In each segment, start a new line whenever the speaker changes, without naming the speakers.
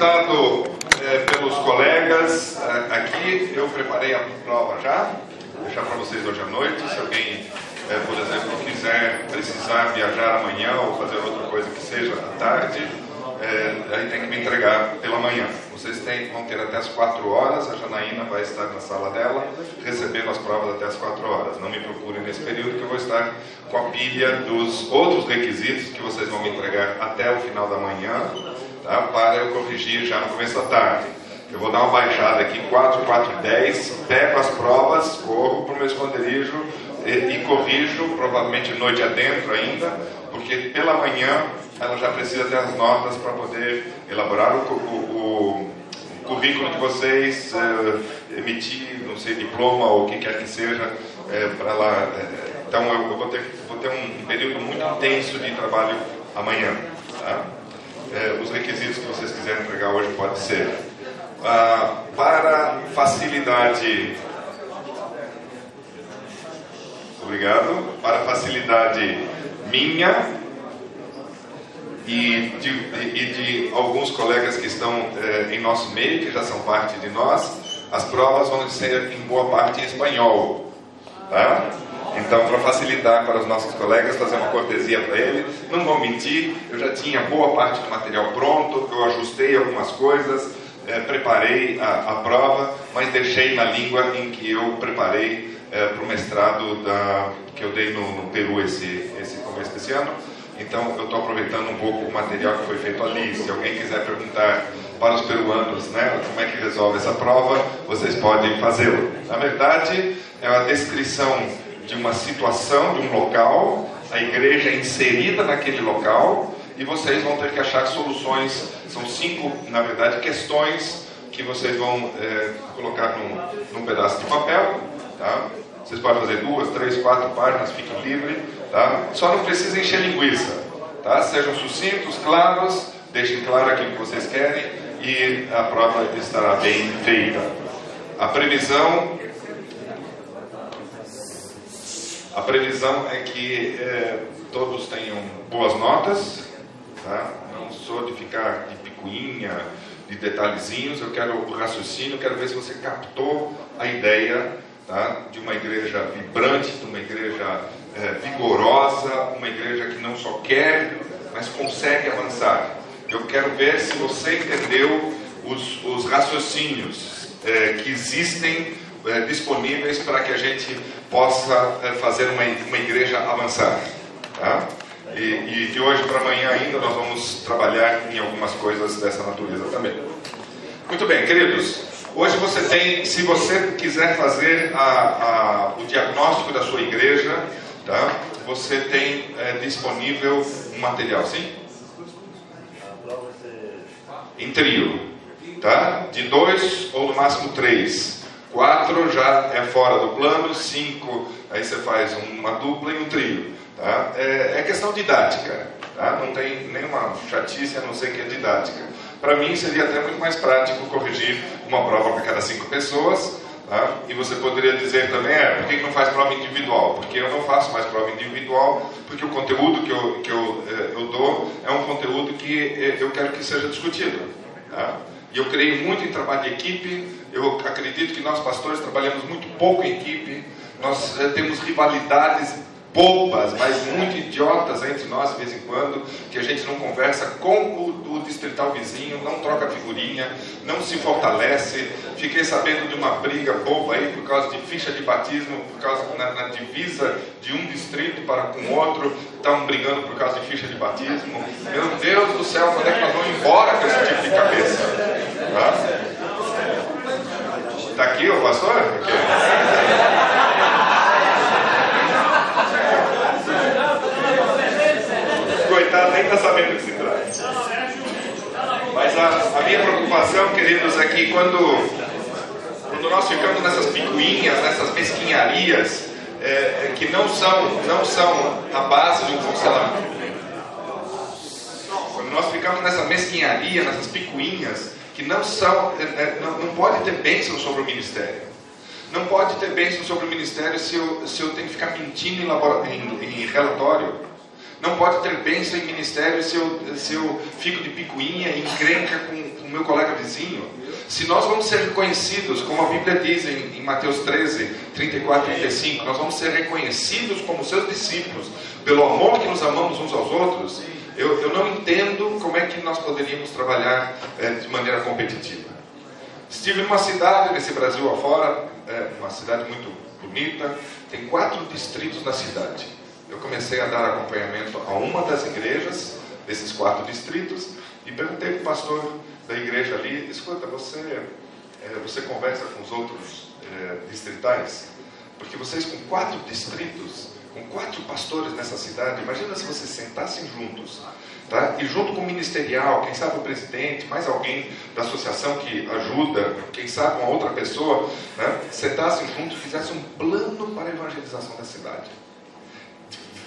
solicitado é, pelos colegas aqui, eu preparei a prova já, vou deixar para vocês hoje à noite. Se alguém, é, por exemplo, quiser precisar viajar amanhã ou fazer outra coisa que seja à tarde, é, aí tem que me entregar pela manhã. Vocês têm, vão ter até as 4 horas, a Janaína vai estar na sala dela, recebendo as provas até as 4 horas. Não me procurem nesse período, que eu vou estar com a pilha dos outros requisitos que vocês vão me entregar até o final da manhã, tá? para eu corrigir já no começo da tarde. Eu vou dar uma baixada aqui, 4, 4 e 10, pego as provas, corro para o meu esconderijo e, e corrijo, provavelmente noite adentro ainda, porque pela manhã ela já precisa ter as notas para poder elaborar o, o, o currículo de vocês, é, emitir, não sei, diploma ou o que quer que seja, é, para lá. É, então eu, eu, vou, ter, vou ter um período muito intenso de trabalho amanhã. Tá? Os requisitos que vocês quiserem entregar hoje pode ser. Ah, para facilidade. Obrigado. Para facilidade minha, e de, e de alguns colegas que estão eh, em nosso meio, que já são parte de nós, as provas vão ser em boa parte em espanhol. Tá? Então, para facilitar para os nossos colegas, fazer uma cortesia para ele, não vou mentir, eu já tinha boa parte do material pronto, eu ajustei algumas coisas, eh, preparei a, a, prova, mas deixei na língua em que eu preparei eh, para o mestrado da, que eu dei no, no Peru esse, esse começo desse ano. Então, eu estou aproveitando um pouco o material que foi feito ali. Se alguém quiser perguntar para os peruanos né, como é que resolve essa prova, vocês podem fazê-lo. Na verdade, é uma descrição de uma situação, de um local, a igreja é inserida naquele local e vocês vão ter que achar soluções. São cinco, na verdade, questões que vocês vão é, colocar num, num pedaço de papel. Tá? Vocês podem fazer duas, três, quatro páginas, fiquem livres. Tá? Só não precisa encher linguiça. Tá? Sejam sucintos, claros, deixem claro aquilo que vocês querem e a prova estará bem feita. A previsão, a previsão é que é, todos tenham boas notas. Tá? Não sou de ficar de picuinha, de detalhezinhos. Eu quero o raciocínio, quero ver se você captou a ideia tá? de uma igreja vibrante, de uma igreja é, vigorosa, uma igreja que não só quer, mas consegue avançar. Eu quero ver se você entendeu os, os raciocínios é, que existem é, disponíveis para que a gente possa é, fazer uma, uma igreja avançar. Tá? E, e de hoje para amanhã ainda nós vamos trabalhar em algumas coisas dessa natureza também. Muito bem, queridos. Hoje você tem, se você quiser fazer a, a, o diagnóstico da sua igreja, tá? Você tem é, disponível um material, sim? Em trio, tá? De dois ou no máximo três. Quatro já é fora do plano, cinco aí você faz uma dupla e um trio, tá? É, é questão didática, tá? Não tem nenhuma chatice a não ser que é didática. Para mim seria até muito mais prático corrigir uma prova para cada cinco pessoas Tá? E você poderia dizer também, é, por que não faz prova individual? Porque eu não faço mais prova individual, porque o conteúdo que eu, que eu, eh, eu dou é um conteúdo que eh, eu quero que seja discutido. Tá? E eu creio muito em trabalho de equipe, eu acredito que nós pastores trabalhamos muito pouco em equipe, nós é, temos rivalidades bobas, mas muito idiotas entre nós de vez em quando, que a gente não conversa com o, o, distrital vizinho, não troca figurinha, não se fortalece. Fiquei sabendo de uma briga boba aí por causa de ficha de batismo, por causa na, na divisa de um distrito para com outro, estão brigando por causa de ficha de batismo. Meu Deus do céu, quando é que nós vamos embora com esse tipo de cabeça? Tá aqui o pastor? Aqui. Coitado nem está sabendo o que se trata. Mas a, a, minha preocupação, queridos, é que quando, quando nós ficamos nessas picuinhas, nessas mesquinharias, é, é, que não são, não são a base de um funcionamento. Quando nós ficamos nessa mesquinharia, nessas picuinhas, que não são, é, é não, não pode ter bênção sobre o ministério. Não pode ter bênção sobre o ministério se eu, se eu tenho que ficar mentindo em, em, em relatório. Não pode ter bênção em ministério se eu, se eu fico de picuinha e encrenca com o meu colega vizinho. Se nós vamos ser reconhecidos, como a Bíblia diz em, em Mateus 13, 34 e 35, nós vamos ser reconhecidos como seus discípulos pelo amor que nos amamos uns aos outros, eu, eu não entendo como é que nós poderíamos trabalhar é, de maneira competitiva. Estive numa cidade nesse Brasil afora, é, uma cidade muito bonita, tem quatro distritos na cidade. Eu comecei a dar acompanhamento a uma das igrejas desses quatro distritos e perguntei para o pastor da igreja ali: escuta, você, é, você conversa com os outros é, distritais? Porque vocês, com quatro distritos, com quatro pastores nessa cidade, imagina se vocês sentassem juntos, tá? e junto com o ministerial, quem sabe o presidente, mais alguém da associação que ajuda, quem sabe uma outra pessoa, né? sentassem juntos e fizessem um plano para a evangelização da cidade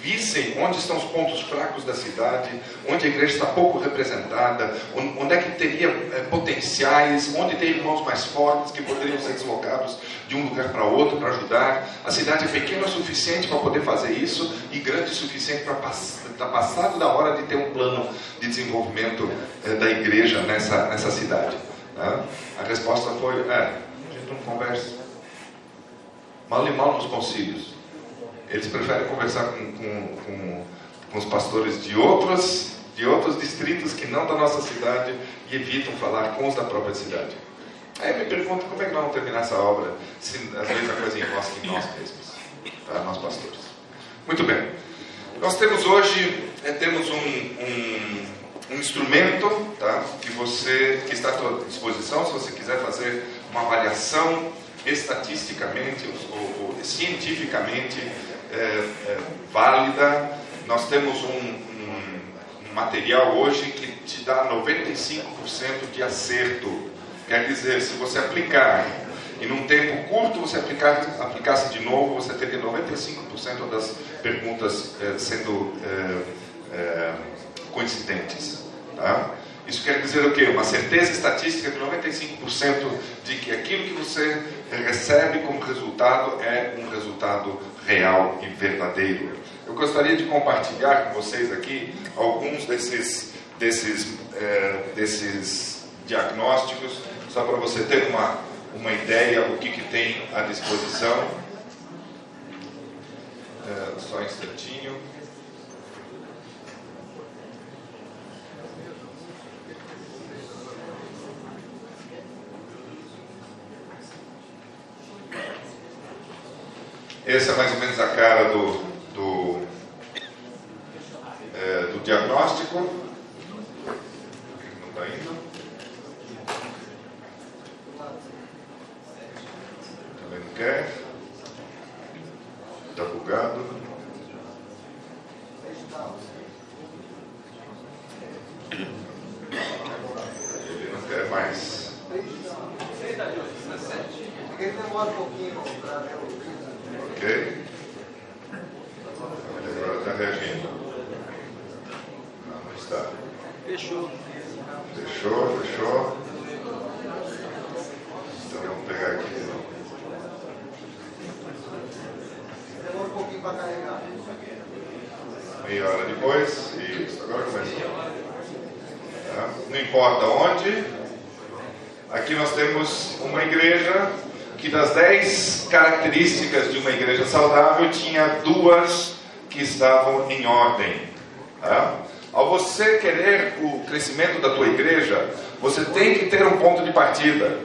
vissem onde estão os pontos fracos da cidade, onde a igreja está pouco representada, onde é que teria é, potenciais, onde tem irmãos mais fortes que poderiam ser deslocados de um lugar para outro para ajudar. A cidade é pequena o suficiente para poder fazer isso e grande o suficiente para estar tá passado da hora de ter um plano de desenvolvimento é, da igreja nessa, nessa cidade. Né? A resposta foi: é, a gente não conversa. Mal e mal nos concílios. Eles preferem conversar com, com, com, com os pastores de outros, de outros distritos que não da nossa cidade e evitam falar com os da própria cidade. Aí eu me pergunto como é que nós vamos terminar essa obra se às vezes a coisa encosta em nós mesmos, tá? nós pastores. Muito bem. Nós temos hoje é, temos um, um, um, instrumento tá? que você que está à sua disposição se você quiser fazer uma avaliação estatisticamente ou, ou cientificamente é, é, válida. Nós temos um, um, um material hoje que te dá 95% de acerto. Quer dizer, se você aplicar e num tempo curto você aplicar, aplicasse de novo, você teria 95% das perguntas é, sendo é, é, coincidentes. Tá? Isso quer dizer o quê? Uma certeza estatística de 95% de que aquilo que você recebe como resultado é um resultado real e verdadeiro. Eu gostaria de compartilhar com vocês aqui alguns desses, desses, é, desses diagnósticos, só para você ter uma, uma ideia do que, que tem à disposição. É, só um instantinho. Essa é mais ou menos a cara do, do, é, do diagnóstico. Não está indo. Também não quer. Está bugado. Ele não quer mais. Ele demora um pouquinho para ver o Ok? Agora está reagindo. Não, não está. Fechou. Fechou, fechou. Então vamos pegar aqui. Demora um pouquinho para carregar. Meia hora depois. Isso, agora começou. Tá? Não importa onde. Aqui nós temos uma igreja que das dez características de uma igreja saudável, tinha duas que estavam em ordem. Tá? Ao você querer o crescimento da tua igreja, você tem que ter um ponto de partida.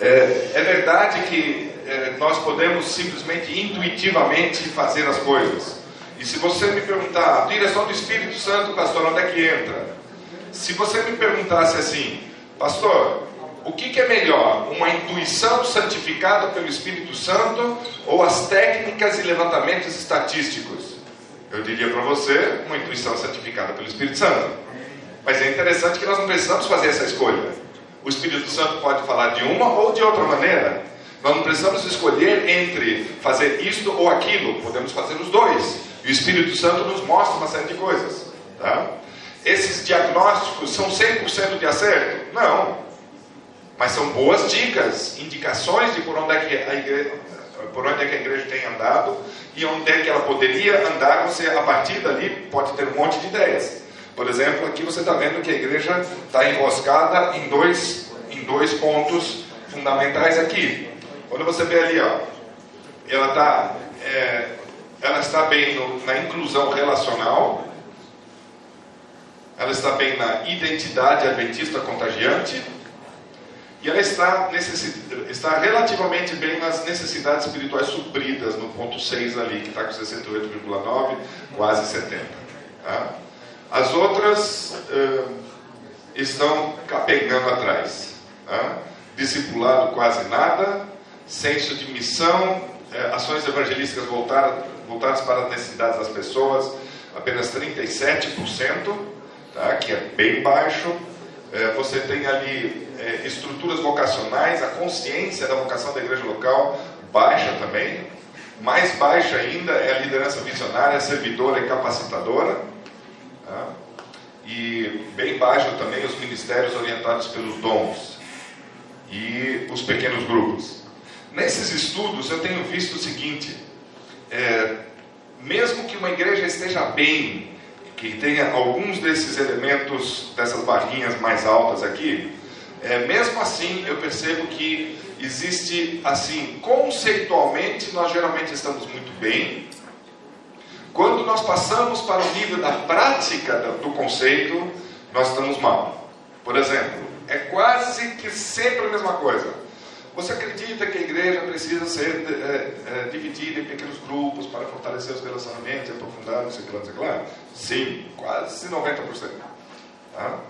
É, é verdade que é, nós podemos simplesmente intuitivamente fazer as coisas. E se você me perguntar, a direção do Espírito Santo, pastor, onde é que entra? Se você me perguntasse assim, pastor, o que, que, é melhor? Uma intuição santificada pelo Espírito Santo ou as técnicas e levantamentos estatísticos? Eu diria para você, uma intuição santificada pelo Espírito Santo. Mas é interessante que nós não precisamos fazer essa escolha. O Espírito Santo pode falar de uma ou de outra maneira. Nós não precisamos escolher entre fazer isto ou aquilo. Podemos fazer os dois. E o Espírito Santo nos mostra uma série de coisas. Tá? Esses diagnósticos são 100% de acerto? Não. Mas são boas dicas, indicações de por onde é que a igreja, por onde é que a igreja tem andado e onde é que ela poderia andar, você a partir dali pode ter um monte de ideias. Por exemplo, aqui você está vendo que a igreja está enroscada em dois, em dois pontos fundamentais aqui. Quando você vê ali, ó, ela, tá, é, ela está bem no, na inclusão relacional, ela está bem na identidade adventista contagiante, e ela está, está relativamente bem nas necessidades espirituais supridas, no ponto 6 ali, que está com 68,9, quase 70. Tá? As outras uh, estão capengando atrás. Tá? Discipulado quase nada, senso de missão, ações evangelísticas voltadas, voltadas para as necessidades das pessoas, apenas 37%, tá? que é bem baixo. Uh, você tem ali estruturas vocacionais, a consciência da vocação da igreja local baixa também. Mais baixa ainda é a liderança visionária, servidora e capacitadora. Tá? E bem baixo também os ministérios orientados pelos dons e os pequenos grupos. Nesses estudos eu tenho visto o seguinte: é, mesmo que uma igreja esteja bem, que tenha alguns desses elementos, dessas barrinhas mais altas aqui, é, mesmo assim eu percebo que existe, assim, conceitualmente, nós geralmente estamos muito bem, quando nós passamos para o nível da prática do conceito, nós estamos mal. Por exemplo, é quase que sempre a mesma coisa. Você acredita que a igreja precisa ser é, é, dividida em pequenos grupos para fortalecer os relacionamentos, aprofundar, não sei o que lá? Sim, quase 90%. Tá?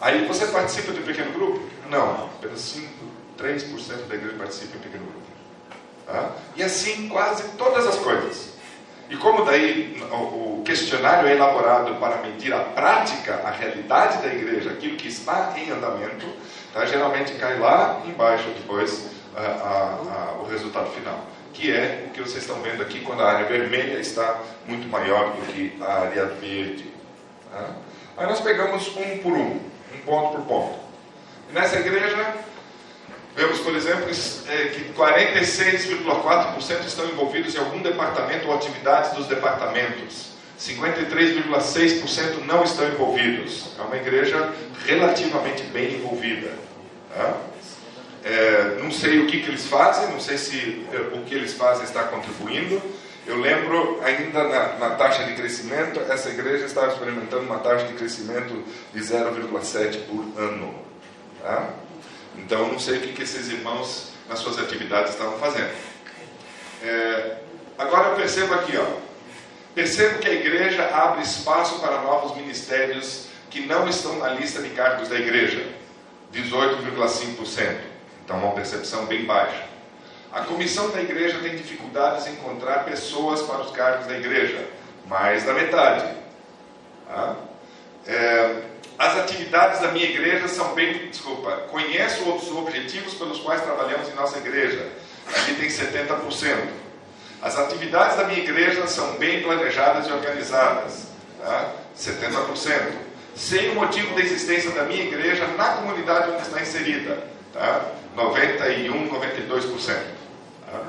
Aí você participa de um pequeno grupo? Não, apenas 5, 3% da igreja participa em pequeno grupo. Tá? E assim quase todas as coisas. E como daí o questionário é elaborado para medir a prática, a realidade da igreja, aquilo que está em andamento, tá? geralmente cai lá embaixo depois a, a, a, o resultado final, que é o que vocês estão vendo aqui quando a área vermelha está muito maior do que a área verde. Tá? Aí nós pegamos um por um, um ponto por ponto. E nessa igreja Vemos, por exemplo, é, que 46,4% estão envolvidos em algum departamento ou atividades dos departamentos. 53,6% não estão envolvidos. É uma igreja relativamente bem envolvida. Tá? É, não sei o que, que eles fazem, não sei se é, o que eles fazem está contribuindo. Eu lembro, ainda na, na, taxa de crescimento, essa igreja estava experimentando uma taxa de crescimento de 0,7 por ano. Tá? Então, não sei o que, que esses irmãos nas suas atividades estavam fazendo. É, agora eu percebo aqui, ó, percebo que a igreja abre espaço para novos ministérios que não estão na lista de cargos da igreja, 18,5%. Então, uma percepção bem baixa. A comissão da igreja tem dificuldades em encontrar pessoas para os cargos da igreja, mais da metade. Tá? É, as atividades da minha igreja são bem. Desculpa, conheço os objetivos pelos quais trabalhamos em nossa igreja. Aqui tem 70%. As atividades da minha igreja são bem planejadas e organizadas. Tá? 70%. Sei o motivo da existência da minha igreja na comunidade onde está inserida. Tá? 91, 92%. Tá?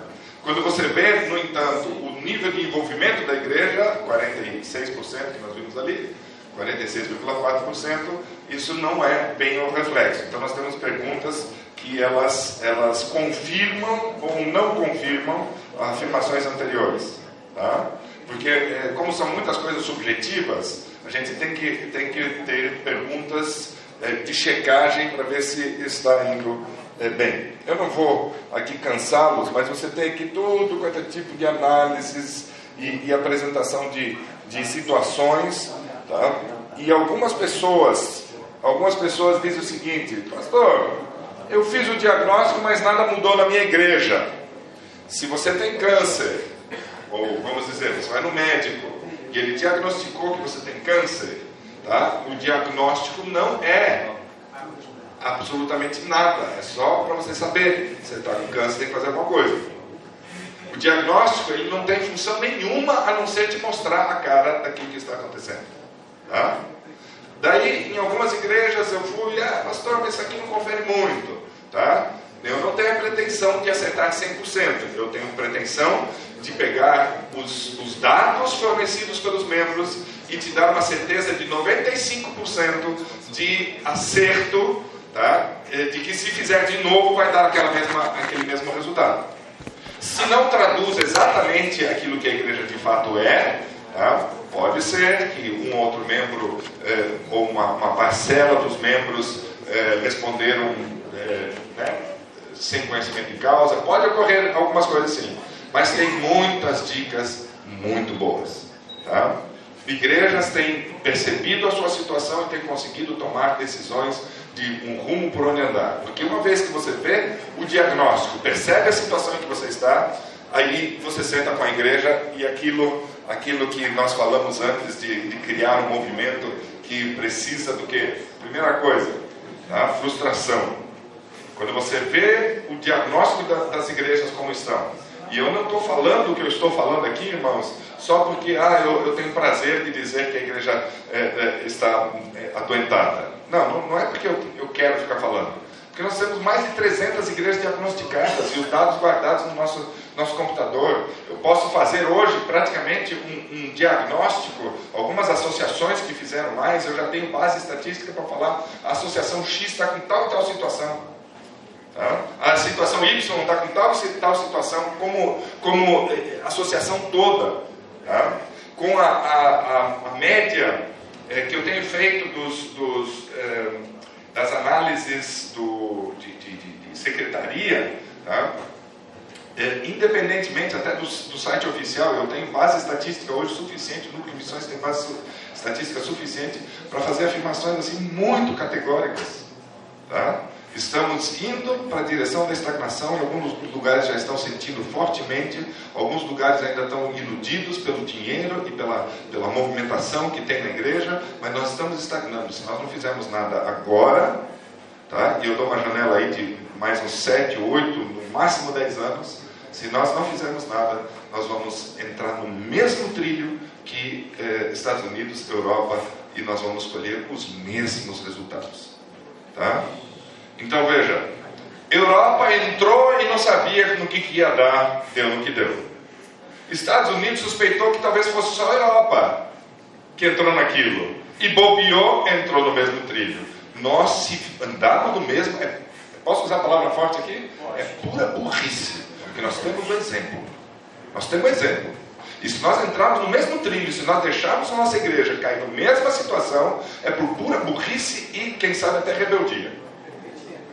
Quando você vê, no entanto, o nível de envolvimento da igreja, 46% que nós vimos ali, 46,4%, isso não é bem o reflexo. Então nós temos perguntas que elas, elas confirmam ou não confirmam afirmações anteriores. Tá? Porque é, como são muitas coisas subjetivas, a gente tem que, tem que ter perguntas é, de checagem para ver se está indo é, bem. Eu não vou aqui cansá-los, mas você tem aqui todo quanto é tipo de análises e, e apresentação de, de situações Tá? E algumas pessoas, algumas pessoas dizem o seguinte, pastor, eu fiz o diagnóstico, mas nada mudou na minha igreja. Se você tem câncer, ou vamos dizer, você vai no médico e ele diagnosticou que você tem câncer, tá? o diagnóstico não é absolutamente nada, é só para você saber você está com câncer, tem que fazer alguma coisa. O diagnóstico ele não tem função nenhuma a não ser te mostrar a cara daquilo que está acontecendo. Tá? Daí, em algumas igrejas eu fui, ah, pastor, mas isso aqui não confere muito. Tá? Eu não tenho a pretensão de acertar 100%. Eu tenho pretensão de pegar os, os dados fornecidos pelos membros e te dar uma certeza de 95% de acerto, tá? Eh, de que se fizer de novo vai dar aquela mesma, aquele mesmo resultado. Se não traduz exatamente aquilo que a igreja de fato é, tá? pode ser que um outro membro eh, ou uma, uma, parcela dos membros eh, responderam né, sem conhecimento de causa, pode ocorrer algumas coisas assim, mas tem muitas dicas muito boas. Tá? Igrejas têm percebido a sua situação e têm conseguido tomar decisões de um rumo por onde andar. Porque uma vez que você vê o diagnóstico, percebe a situação em que você está, aí você senta com a igreja e aquilo, aquilo que nós falamos antes de, de criar um movimento que precisa do que? Primeira coisa, a frustração. Quando você vê o diagnóstico das igrejas como estão, e eu não estou falando o que eu estou falando aqui, irmãos, só porque ah, eu, eu tenho prazer de dizer que a igreja é, é, está é, adoentada. Não, não, não, é porque eu, eu quero ficar falando. Porque nós temos mais de 300 igrejas diagnosticadas e os dados guardados no nosso, nosso computador. Eu posso fazer hoje praticamente um, um diagnóstico, algumas associações que fizeram mais, eu já tenho base estatística para falar, a associação X está com tal e tal situação. Tá? A situação Y está com tal tal situação, como, como eh, associação toda. Tá? Com a, a, a, média é, que eu tenho feito dos, dos é, das análises do, de, de, de secretaria, tá? é, independentemente até do, do, site oficial, eu tenho base estatística hoje suficiente, o núcleo de missões tem base estatística suficiente para fazer afirmações assim muito categóricas. Tá? Estamos indo para a direção da estagnação, alguns lugares já estão sentindo fortemente, alguns lugares ainda estão iludidos pelo dinheiro e pela, pela movimentação que tem na igreja, mas nós estamos estagnando. Se nós não fizermos nada agora, tá? e eu dou uma janela aí de mais uns 7, 8, no máximo 10 anos, se nós não fizermos nada, nós vamos entrar no mesmo trilho que eh, Estados Unidos, Europa, e nós vamos colher os mesmos resultados. Tá? Então veja, Europa entrou e não sabia no que, que ia dar, deu no que deu. Estados Unidos suspeitou que talvez fosse só a Europa que entrou naquilo. E bobeou, entrou no mesmo trilho. Nós, se andarmos no mesmo. É, posso usar a palavra forte aqui? É pura burrice. Porque nós temos um exemplo. Nós temos um exemplo. E se nós entrarmos no mesmo trilho, se nós deixarmos a nossa igreja cair na mesma situação, é por pura burrice e, quem sabe, até rebeldia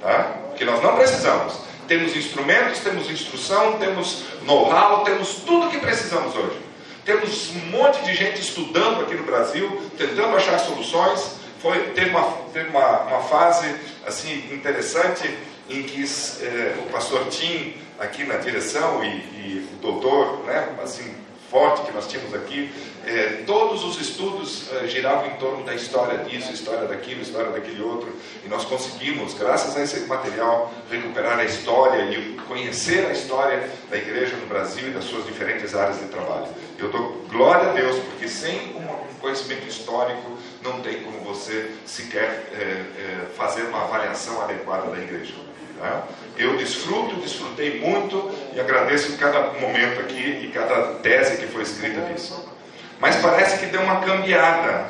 tá? que nós não precisamos. Temos instrumentos, temos instrução, temos know-how, temos tudo que precisamos hoje. Temos um monte de gente estudando aqui no Brasil, tentando achar soluções. Foi, teve uma, teve uma, uma fase assim interessante em que eh, o pastor Tim, aqui na direção, e, e o doutor, né, assim, forte que nós tínhamos aqui, é, todos os estudos é, giravam em torno da história disso, história daquilo, história daquele outro, e nós conseguimos, graças a esse material, recuperar a história e conhecer a história da igreja no Brasil e das suas diferentes áreas de trabalho. Eu dou glória a Deus, porque sem um conhecimento histórico não tem como você sequer é, é fazer uma avaliação adequada da igreja. Né? Eu desfruto, desfrutei muito e agradeço cada momento aqui e cada tese que foi escrita disso. Mas parece que deu uma cambiada.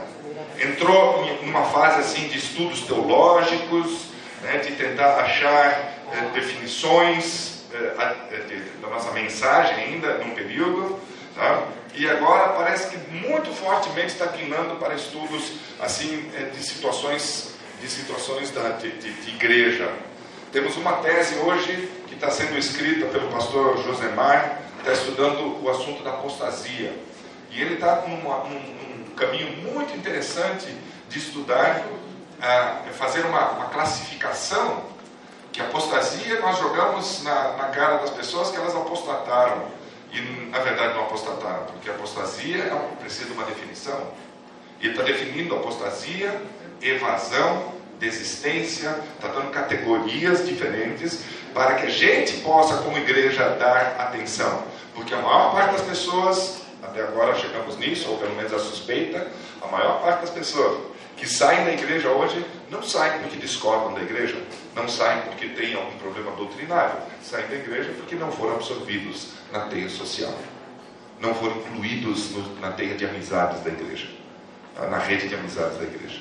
Entrou numa fase assim de estudos teológicos, né, de tentar achar é, definições é, de, da nossa mensagem ainda num período. Tá? E agora parece que muito fortemente está guinando para estudos assim de situações de situações da, de, de, de igreja, temos uma tese hoje que está sendo escrita pelo pastor Josemar, está estudando o assunto da apostasia. E ele está num, num, caminho muito interessante de estudar, uh, fazer uma, uma, classificação, que apostasia nós jogamos na, na cara das pessoas que elas apostataram. E na verdade não apostataram, porque apostasia é, precisa de uma definição. E está definindo apostasia, evasão desistência, está dando categorias diferentes para que a gente possa, como igreja, dar atenção. Porque a maior parte das pessoas, até agora chegamos nisso, ou pelo menos a suspeita, a maior parte das pessoas que saem da igreja hoje não saem porque discordam da igreja, não saem porque têm algum problema doutrinário, saem da igreja porque não foram absorvidos na teia social, não foram incluídos no, na teia de amizades da igreja, na rede de amizades da igreja.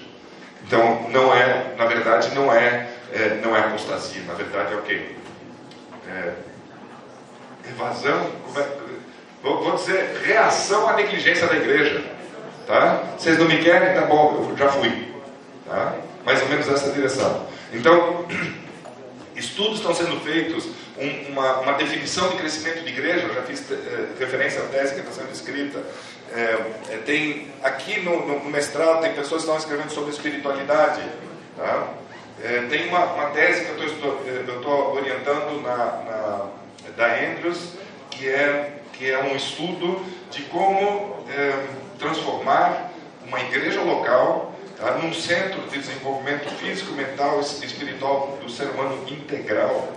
Então, não é, na verdade, não é, é não é apostasia, na verdade é o quê? É, evasão, é, vou, vou dizer, reação à negligência da igreja. Tá? Vocês não me querem? Tá bom, eu já fui. Tá? Mais ou menos essa direção. Então, estudos estão sendo feitos, um, uma, uma, definição de crescimento de igreja, eu já fiz é, referência à tese que está sendo escrita. É, tem aqui no, no, mestrado tem pessoas que estão escrevendo sobre espiritualidade. Tá? É, tem uma, uma, tese que eu estou orientando na, na, da Andrews, que é, que é um estudo de como transformar uma igreja local tá, num centro de desenvolvimento físico, mental e espiritual do ser humano integral.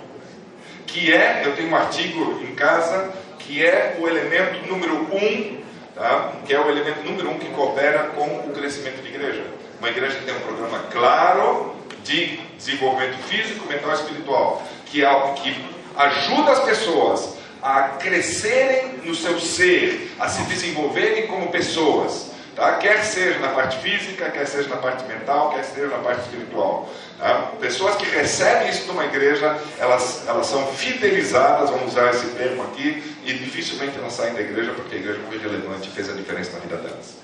Que é, eu tenho um artigo em casa, que é o elemento número um, tá, que é o elemento número um que coopera com o crescimento de igreja. Uma igreja que tem um programa claro de desenvolvimento físico, mental e espiritual, que é que ajuda as pessoas a crescerem no seu ser, a se desenvolverem como pessoas. Tá? Quer seja na parte física, quer seja na parte mental, quer seja na parte espiritual. Tá? Pessoas que recebem isso numa igreja, elas, elas são fidelizadas, vamos usar esse termo aqui, e dificilmente elas saem da igreja porque a igreja foi relevante e fez a diferença na vida delas.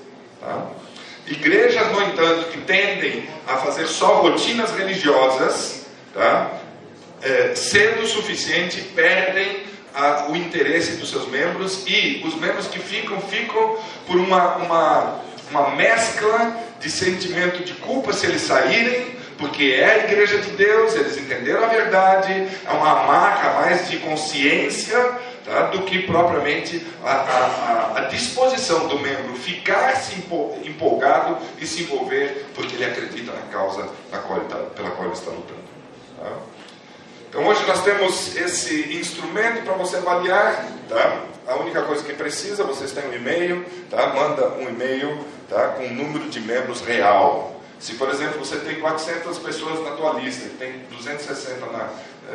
Tá? Igrejas, no entanto, que tendem a fazer só rotinas religiosas, tá? É, cedo o suficiente, perdem a, o interesse dos seus membros e os membros que ficam, ficam por uma, uma, uma mescla de sentimento de culpa se eles saírem, porque é a igreja de Deus, eles entenderam a verdade, é uma marca mais de consciência tá, do que propriamente a, a, a, disposição do membro ficar se empolgado e se envolver porque ele acredita na causa tá, pela qual ele está lutando. Tá? Então hoje nós temos esse instrumento para você avaliar, tá? A única coisa que precisa, vocês têm um e-mail, tá? Manda um e-mail, tá? Com um número de membros real. Se, por exemplo, você tem 400 pessoas na tua lista, tem 260 na,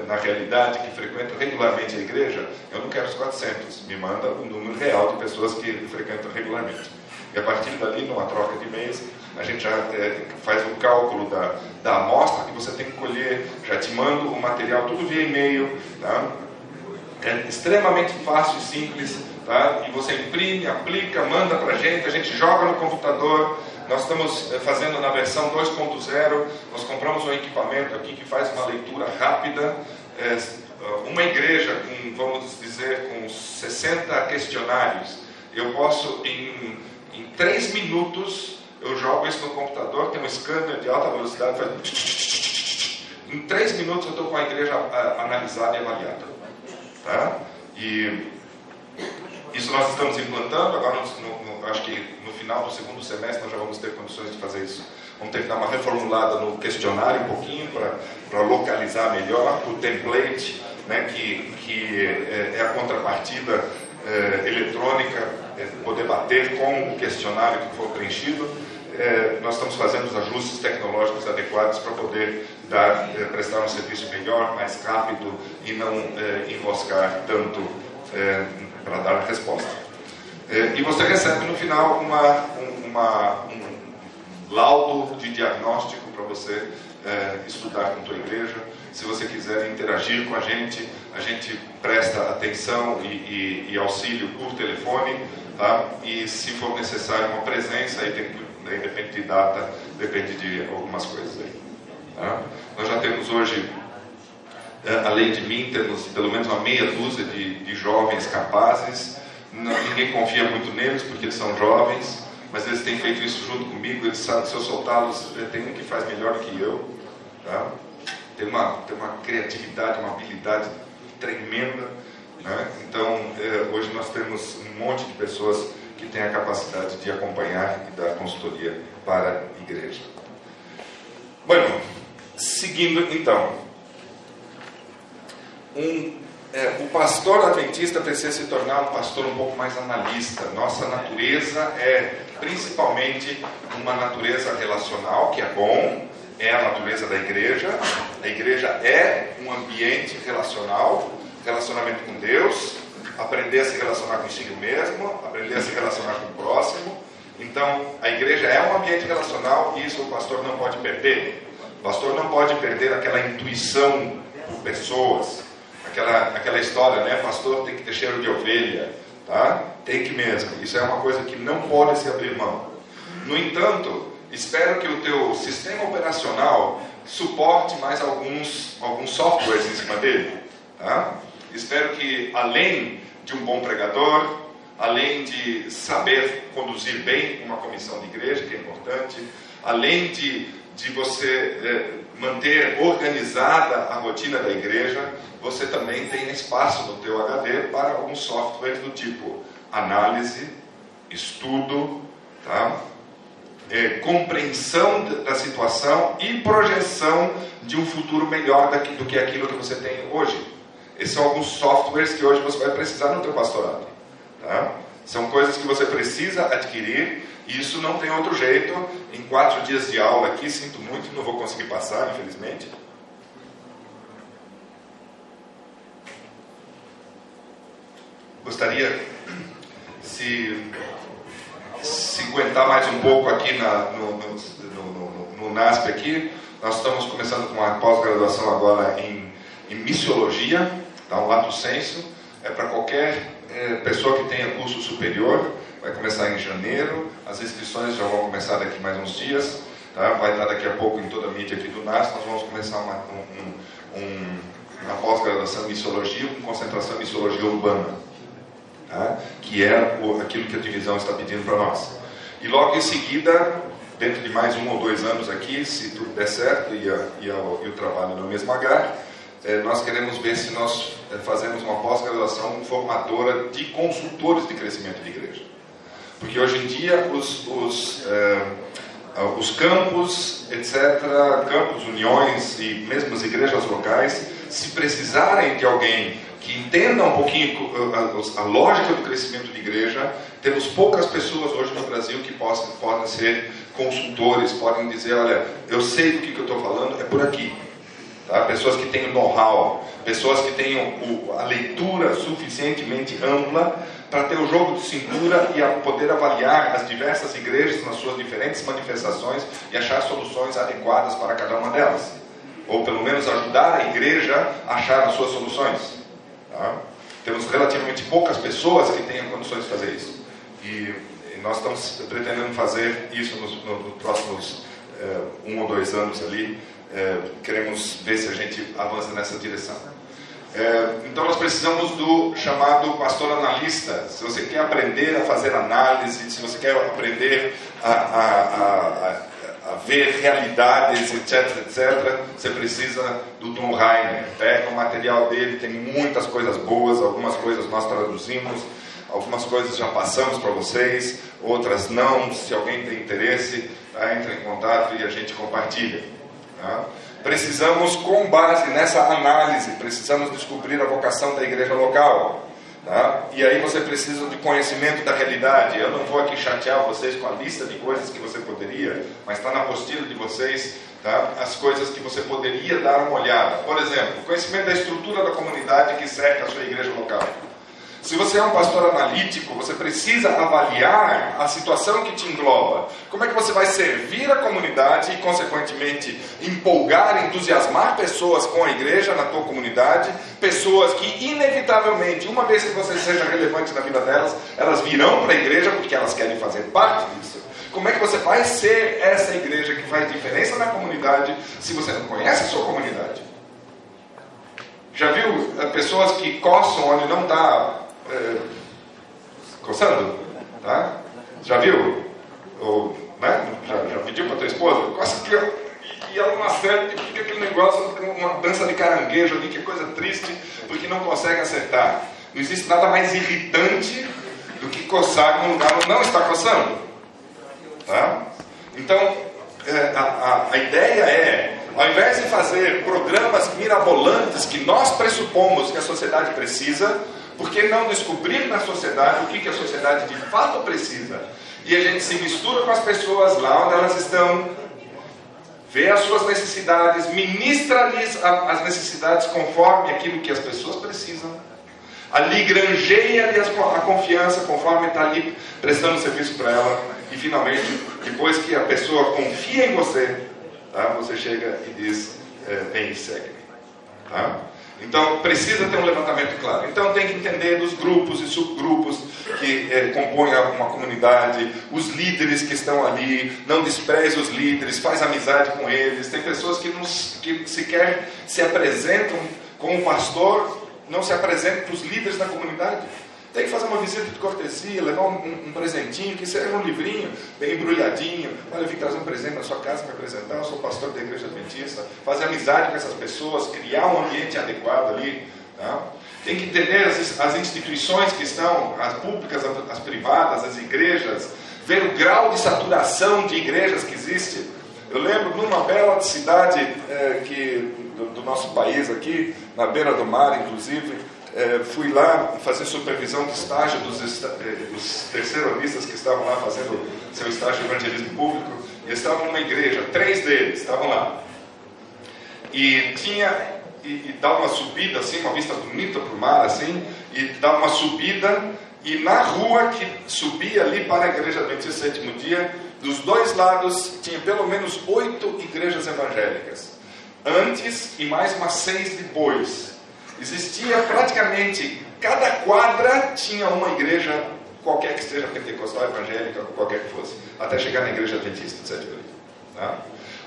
na realidade que frequentam regularmente a igreja, eu não quero os 400. Me manda o número real de pessoas que frequentam regularmente. E a partir dali, numa troca de e-mails, a gente já é, faz o cálculo da, da amostra que você tem que colher, já te mando o material tudo via e-mail, tá? É extremamente fácil e simples, tá? E você imprime, aplica, manda para a gente, a gente joga no computador. Nós estamos é, fazendo na versão 2.0, nós compramos um equipamento aqui que faz uma leitura rápida. É, uma igreja com, vamos dizer, com 60 questionários, eu posso em, em 3 minutos eu jogo isso no computador, tem um scanner de alta velocidade, faz. Em três minutos eu estou com a igreja analisada e avaliada. Tá? E isso nós estamos implantando, agora no, no, acho que no final do segundo semestre nós já vamos ter condições de fazer isso. Vamos ter que dar uma reformulada no questionário um pouquinho para localizar melhor o template, né, que, que é, é a contrapartida é, eletrônica, é, poder bater com o questionário que for preenchido é, nós estamos fazendo os ajustes tecnológicos adequados para poder dar, é, prestar um serviço melhor, mais rápido e não é, enroscar tanto para dar a resposta. E você recebe no final uma, uma, um laudo de diagnóstico para você estudar com a tua igreja. Se você quiser interagir com a gente, a gente presta atenção e, e, e auxílio por telefone, tá? E se for necessário uma presença, aí tem Daí depende de data, depende de algumas coisas aí. Tá? Nós já temos hoje, é, além de mim, temos pelo menos uma meia dúzia de, de jovens capazes. Não, ninguém confia muito neles porque eles são jovens, mas eles têm feito isso junto comigo. Eles sabem, se eu soltá-los, é, tem um que faz melhor que eu. Tá? Tem, uma, tem uma criatividade, uma habilidade tremenda. Né? Então, é, hoje nós temos um monte de pessoas que tem a capacidade de acompanhar e dar consultoria para a igreja. Bueno, seguindo então, um, é, o pastor adventista precisa se tornar um pastor um pouco mais analista. Nossa natureza é principalmente uma natureza relacional, que é bom, é a natureza da igreja. A igreja é um ambiente relacional, relacionamento com Deus, aprender a se relacionar consigo mesmo, aprender a se relacionar com o próximo. Então, a igreja é um ambiente relacional e isso o pastor não pode perder. O pastor não pode perder aquela intuição por pessoas, aquela, aquela história, né? Pastor tem que ter cheiro de ovelha, tá? Tem que mesmo. Isso é uma coisa que não pode se abrir mão. No entanto, espero que o teu sistema operacional suporte mais alguns, alguns softwares em cima dele, tá? Espero que além de um bom pregador, além de saber conduzir bem uma comissão de igreja, que é importante, além de, de você é, manter organizada a rotina da igreja, você também tem espaço no teu HD para alguns softwares do tipo análise, estudo, tá? É, compreensão da situação e projeção de um futuro melhor do que aquilo que você tem hoje. Esses são alguns softwares que hoje você vai precisar no teu pastorado. Tá? São coisas que você precisa adquirir e isso não tem outro jeito. Em quatro dias de aula aqui, sinto muito, não vou conseguir passar, infelizmente. Gostaria, se, se aguentar mais um pouco aqui na, no, no, no, no, NASP aqui, nós estamos começando com uma pós-graduação agora em, em missiologia, tá, um lato senso, é para qualquer é, pessoa que tenha curso superior, vai começar em janeiro, as inscrições já vão começar daqui mais uns dias, tá? vai estar daqui a pouco em toda a mídia aqui do NAS, nós vamos começar uma, um, um, uma pós-graduação em Missologia, com concentração em Missologia Urbana, tá? que é o, aquilo que a divisão está pedindo para nós. E logo em seguida, dentro de mais um ou dois anos aqui, se tudo der certo e, a, e, a, e o trabalho no mesmo é, nós queremos ver se nós é, fazemos uma pós-graduação formadora de consultores de crescimento de igreja. Porque hoje em dia os, os, é, os campos, etc., campos, uniões e mesmo as igrejas locais, se precisarem de alguém que entenda um pouquinho a, a, a, lógica do crescimento de igreja, temos poucas pessoas hoje no Brasil que possam, podem ser consultores, podem dizer, olha, eu sei do que, que eu estou falando, é por aqui. Tá? Pessoas que tenham know-how, pessoas que tenham o, a leitura suficientemente ampla para ter o jogo de cintura e a poder avaliar as diversas igrejas nas suas diferentes manifestações e achar soluções adequadas para cada uma delas. Ou pelo menos ajudar a igreja a achar as suas soluções. Tá? Temos relativamente poucas pessoas que tenham condições de fazer isso. E, e nós estamos pretendendo fazer isso nos, nos próximos eh, um ou dois anos ali é, queremos ver se a gente avança nessa direção. É, então nós precisamos do chamado pastor analista. Se você quer aprender a fazer análise, se você quer aprender a, a, a, a ver realidades, etc, etc, você precisa do Tom Rainer. Pega o material dele, tem muitas coisas boas, algumas coisas nós traduzimos, algumas coisas já passamos para vocês, outras não. Se alguém tem interesse, entra em contato e a gente compartilha. Tá? Precisamos, com base nessa análise, precisamos descobrir a vocação da igreja local. Tá? E aí você precisa de conhecimento da realidade. Eu não vou aqui chatear vocês com a lista de coisas que você poderia, mas está na apostila de vocês tá? as coisas que você poderia dar uma olhada. Por exemplo, conhecimento da estrutura da comunidade que cerca a sua igreja local. Se você é um pastor analítico, você precisa avaliar a situação que te engloba. Como é que você vai servir a comunidade e, consequentemente, empolgar, entusiasmar pessoas com a igreja na tua comunidade, pessoas que, inevitavelmente, uma vez que você seja relevante na vida delas, elas virão para a igreja porque elas querem fazer parte disso. Como é que você vai ser essa igreja que faz diferença na comunidade se você não conhece a sua comunidade? Já viu eh, pessoas que coçam onde não está é, coçando, tá? Já viu? Ou, né? Já, já pediu para tua esposa? Coça ó. E ela não acerta e fica aquele negócio, uma dança de caranguejo ali, que é coisa triste, porque não consegue acertar. Não existe nada mais irritante do que coçar num lugar onde não está coçando. Tá? Então, é, a, a, a ideia é Ao invés de fazer programas mirabolantes que nós pressupomos que a sociedade precisa, por que não descobrir na sociedade o que, que a sociedade de fato precisa? E a gente se mistura com as pessoas lá onde elas estão, vê as suas necessidades, ministra-lhes as necessidades conforme aquilo que as pessoas precisam. Ali granjeia-lhe a confiança conforme está ali prestando serviço para ela. E finalmente, depois que a pessoa confia em você, tá? você chega e diz: é, vem segue-me. Tá? Então precisa ter um levantamento claro. Então tem que entender dos grupos e subgrupos que é, compõem uma comunidade, os líderes que estão ali, não despreze os líderes, faz amizade com eles. Tem pessoas que, não, que sequer se apresentam como pastor, não se apresentam para os líderes da comunidade. Tem que fazer uma visita de cortesia, levar um, um, um, presentinho, que seja um livrinho bem embrulhadinho. Olha, eu vim trazer um presente na sua casa me apresentar, eu sou pastor da igreja adventista. Fazer amizade com essas pessoas, criar um ambiente adequado ali. Tá? Tem que entender as, as instituições que estão, as públicas, as, as privadas, as igrejas, ver o grau de saturação de igrejas que existe. Eu lembro numa bela cidade é, que, do, do nosso país aqui, na beira do mar, inclusive, é, fui lá fazer supervisão de estágio dos, eh, dos terceironistas que estavam lá fazendo seu estágio de evangelismo público. E estavam numa igreja, três deles estavam lá. E tinha, e, e dá uma subida assim, uma vista bonita para o mar assim, e dá uma subida, e na rua que subia ali para a igreja Adventista Sétimo Dia, dos dois lados tinha pelo menos oito igrejas evangélicas. Antes e mais umas seis depois. Existia praticamente, cada quadra tinha uma igreja, qualquer que seja pentecostal, evangélica, qualquer que fosse, até chegar na igreja adventista do sétimo dia. Tá?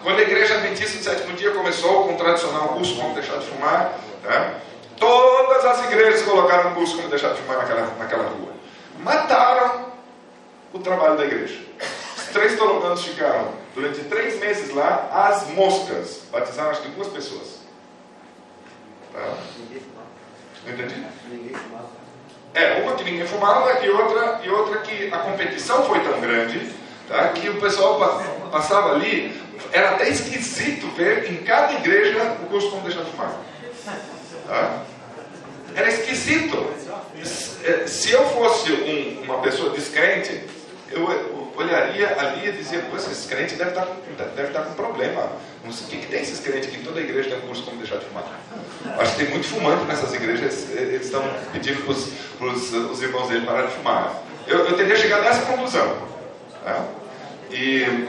Quando a igreja adventista do sétimo dia começou com o tradicional curso Como Deixar de Fumar, tá? todas as igrejas colocaram um curso Como Deixar de Fumar naquela, naquela rua. Mataram o trabalho da igreja. Os três tolocantos ficaram durante três meses lá, as moscas. Batizaram acho que duas pessoas. Tá? Entendi? É, uma que ninguém fumava e outra, e outra que a competição foi tão grande tá, que o pessoal passava ali. Era até esquisito ver em cada igreja o curso como deixar de fumar. Tá? Era esquisito. Se eu fosse um, uma pessoa descrente, eu olharia ali e dizia, pô, esses crentes devem estar, devem estar com problema. Não sei o que, que tem esses crentes aqui em toda igreja tem curso como deixar de fumar. Acho que tem muito fumante nessas igrejas, eles estão pedindo para os, os irmãos dele parar de fumar. Eu, eu teria chegado a essa conclusão. Né? E,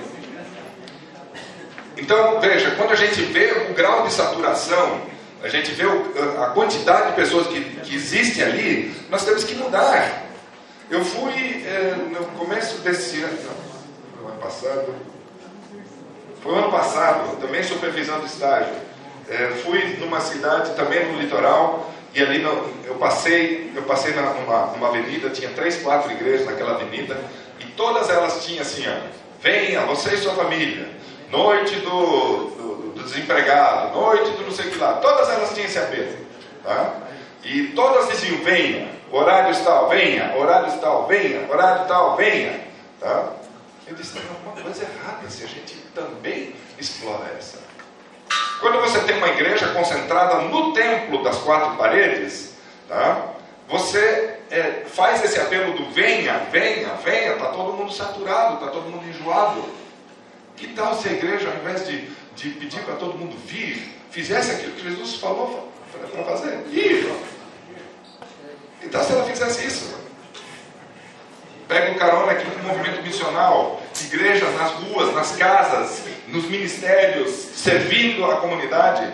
então, veja, quando a gente vê o grau de saturação, a gente vê o, a quantidade de pessoas que, que existe ali, nós temos que mudar. Eu fui é, no começo desse ano, não, ano passado, foi ano passado, também supervisão de estágio. É, fui numa cidade também no litoral e ali no, eu passei, eu passei numa, numa avenida, tinha três, quatro igrejas naquela avenida e todas elas tinham assim, ó, venha, você e sua família, noite do, do, do desempregado, noite do não sei o que lá, todas elas tinham esse apelo, tá? E todas diziam, venha, horário tal, venha, horário tal, venha, horário tal, venha. Tá? Eu disse, tem alguma coisa errada se a gente também explora essa. Quando você tem uma igreja concentrada no templo das quatro paredes, tá? você é, faz esse apelo do venha, venha, venha, está todo mundo saturado, está todo mundo enjoado. Que tal se a igreja, ao invés de, de pedir para todo mundo vir, fizesse aquilo que Jesus falou para fazer? Ir. Então, se ela fizesse isso, pega um carona aqui com o movimento missional, igrejas nas ruas, nas casas, nos ministérios, servindo a comunidade,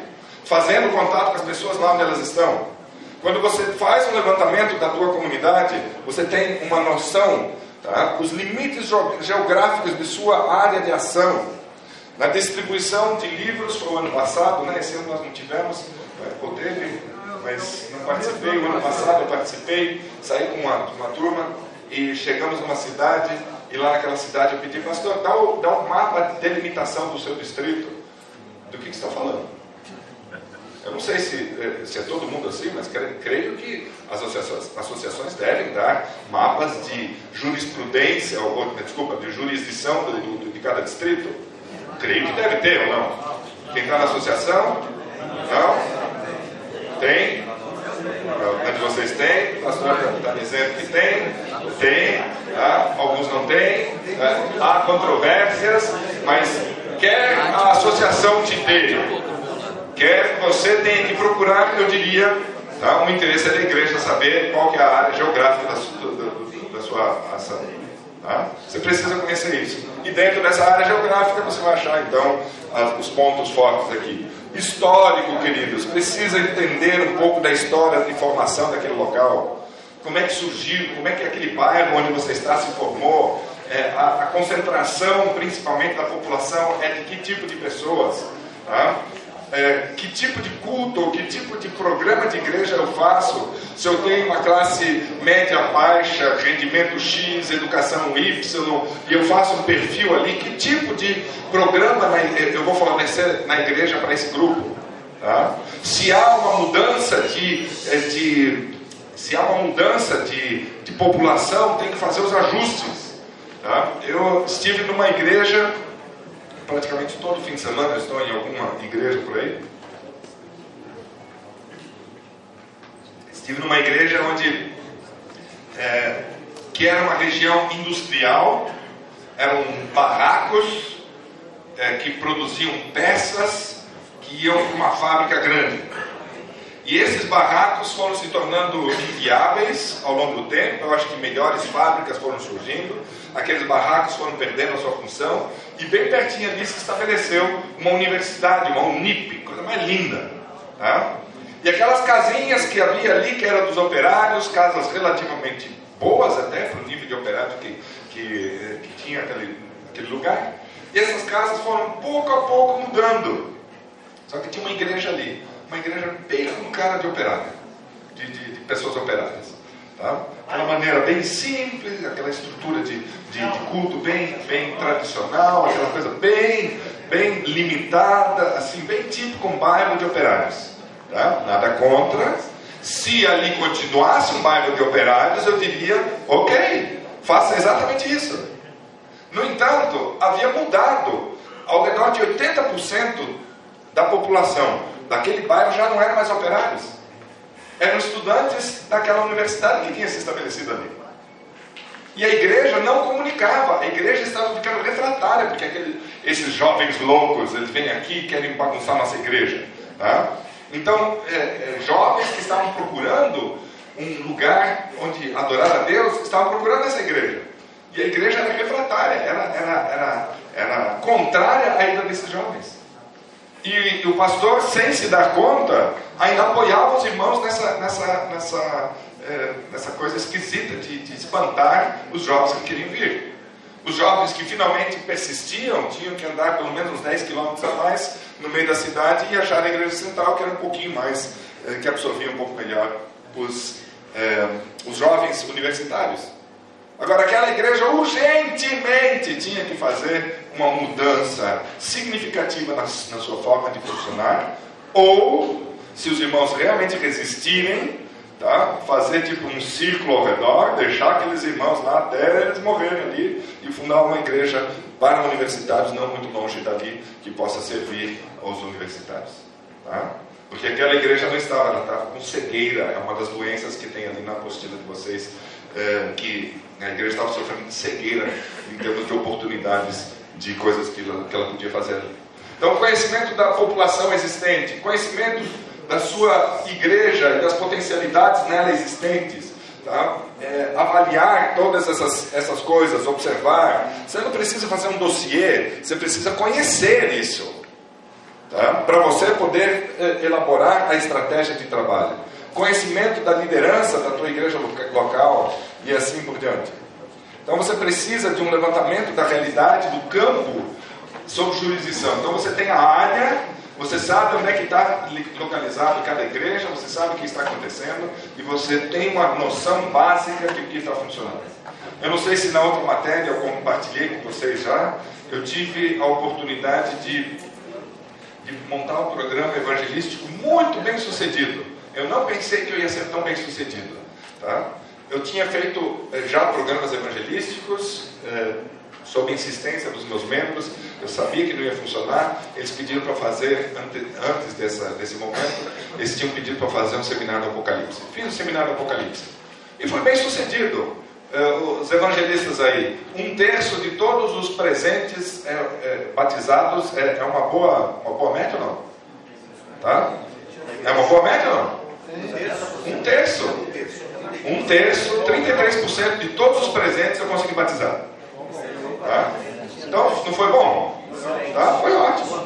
fazendo contato com as pessoas lá onde elas estão. Quando você faz um levantamento da tua comunidade, você tem uma noção, tá? os limites geográficos de sua área de ação. Na distribuição de livros, foi o ano passado, né? esse ano nós não tivemos, ou teve, mas não participei. O ano passado eu participei, saí com uma, uma turma e chegamos numa cidade. E lá naquela cidade eu pedi, pastor, dá, o, dá um mapa de delimitação do seu distrito. Do que, que você está falando? Eu não sei se, eh, se é todo mundo assim, mas creio que as associações, associações devem dar mapas de jurisprudência, ou, desculpa, de jurisdição do, de cada distrito. Creio que deve ter ou não. Quem está na associação? Não? Tem? Onde vocês têm? O pastor está dizendo que tem? Tem. Tá? Alguns não têm. Tá? Há controvérsias, mas quer a associação te dê, quer você tenha que procurar, eu diria, tá? o interesse da igreja saber qual que é a área geográfica da, da, da sua ação. Tá? Você precisa conhecer isso. E dentro dessa área geográfica você vai achar então os pontos fortes aqui. Histórico, queridos, precisa entender um pouco da história de formação daquele local. Como é que surgiu, como é que aquele bairro onde você está se formou, é, a, a, concentração principalmente da população é de que tipo de pessoas. Tá? É, que tipo de culto ou que tipo de programa de igreja eu faço, se eu tenho uma classe média baixa, rendimento X, educação Y, e eu faço um perfil ali, que tipo de programa na, eu vou fornecer na igreja para esse grupo? Tá? Se há uma mudança de, é, de se há uma mudança de, de população, tem que fazer os ajustes. Tá? Eu estive numa igreja praticamente todo fim de semana estou em alguma igreja por aí. Estive numa igreja onde é, que era uma região industrial, eram barracos é, que produziam peças que iam para uma fábrica grande. E esses barracos foram se tornando inviáveis ao longo do tempo. Eu acho que melhores fábricas foram surgindo, aqueles barracos foram perdendo a sua função, e bem pertinho se estabeleceu uma universidade, uma UNIP, coisa mais linda. Tá? E aquelas casinhas que havia ali, que eram dos operários, casas relativamente boas até para o nível de operário que, que, que tinha aquele, aquele lugar. E essas casas foram pouco a pouco mudando. Só que tinha uma igreja ali uma igreja bem com cara de operário, de, de, de pessoas operárias. Tá? Aquela maneira bem simples, aquela estrutura de, de, de, culto bem, bem tradicional, aquela coisa bem, bem limitada, assim, bem típico um bairro de operários. Tá? Nada contra. Se ali continuasse um bairro de operários, eu diria, ok, faça exatamente isso. No entanto, havia mudado ao redor de 80% da população daquele bairro já não eram mais operários. Eram estudantes daquela universidade que tinha se estabelecido ali. E a igreja não comunicava, a igreja estava ficando refratária, porque aquele, esses jovens loucos, eles vêm aqui e querem bagunçar nossa igreja. Tá? Então, é, é, jovens que estavam procurando um lugar onde adorar a Deus, estavam procurando essa igreja. E a igreja era refratária, era, era, era, era contrária à ida desses jovens. E, e, o pastor, sem se dar conta, ainda apoiava os irmãos nessa, nessa, nessa, é, nessa coisa esquisita de, de espantar os jovens que queriam vir. Os jovens que finalmente persistiam tinham que andar pelo menos 10 quilômetros a mais no meio da cidade e achar a igreja central, que era um pouquinho mais, é, que absorvia um pouco melhor os, é, os jovens universitários. Agora, aquela igreja urgentemente tinha que fazer uma mudança significativa na, na sua forma de funcionar, ou, se os irmãos realmente resistirem, tá, fazer tipo um círculo ao redor, deixar aqueles irmãos lá até eles morrerem ali e fundar uma igreja para universitários não muito longe dali que possa servir aos universitários. Tá? Porque aquela igreja não estava, ela estava com cegueira, é uma das doenças que tem ali na apostila de vocês, é, que a igreja estava sofrendo de cegueira em termos de oportunidades de coisas que ela, que ela podia fazer ali. Então, conhecimento da população existente, conhecimento da sua igreja e das potencialidades nela existentes, tá? É, avaliar todas essas, essas coisas, observar. Você não precisa fazer um dossiê, você precisa conhecer isso, tá? para você poder é, elaborar a estratégia de trabalho conhecimento da liderança da tua igreja local e assim por diante. Então você precisa de um levantamento da realidade do campo sob jurisdição. Então você tem a área, você sabe onde é que está localizado cada igreja, você sabe o que está acontecendo e você tem uma noção básica de o que está funcionando. Eu não sei se na outra matéria eu compartilhei com vocês já, eu tive a oportunidade de, de montar um programa evangelístico muito bem sucedido eu não pensei que eu ia ser tão bem sucedido. Tá? Eu tinha feito eh, já programas evangelísticos, eh, sob insistência dos meus membros, eu sabia que não ia funcionar, eles pediram para fazer, antes dessa, desse momento, eles tinham pedido para fazer um seminário do Apocalipse. Fiz o seminário do Apocalipse. E foi bem sucedido. Uh, os evangelistas aí, um terço de todos os presentes é, é, batizados é, é, uma, boa, uma boa média ou não? Tá? É uma boa média ou não? Um terço. Um terço, 33% de todos os presentes eu consegui batizar. Tá? Então, não foi bom? Tá? Foi ótimo.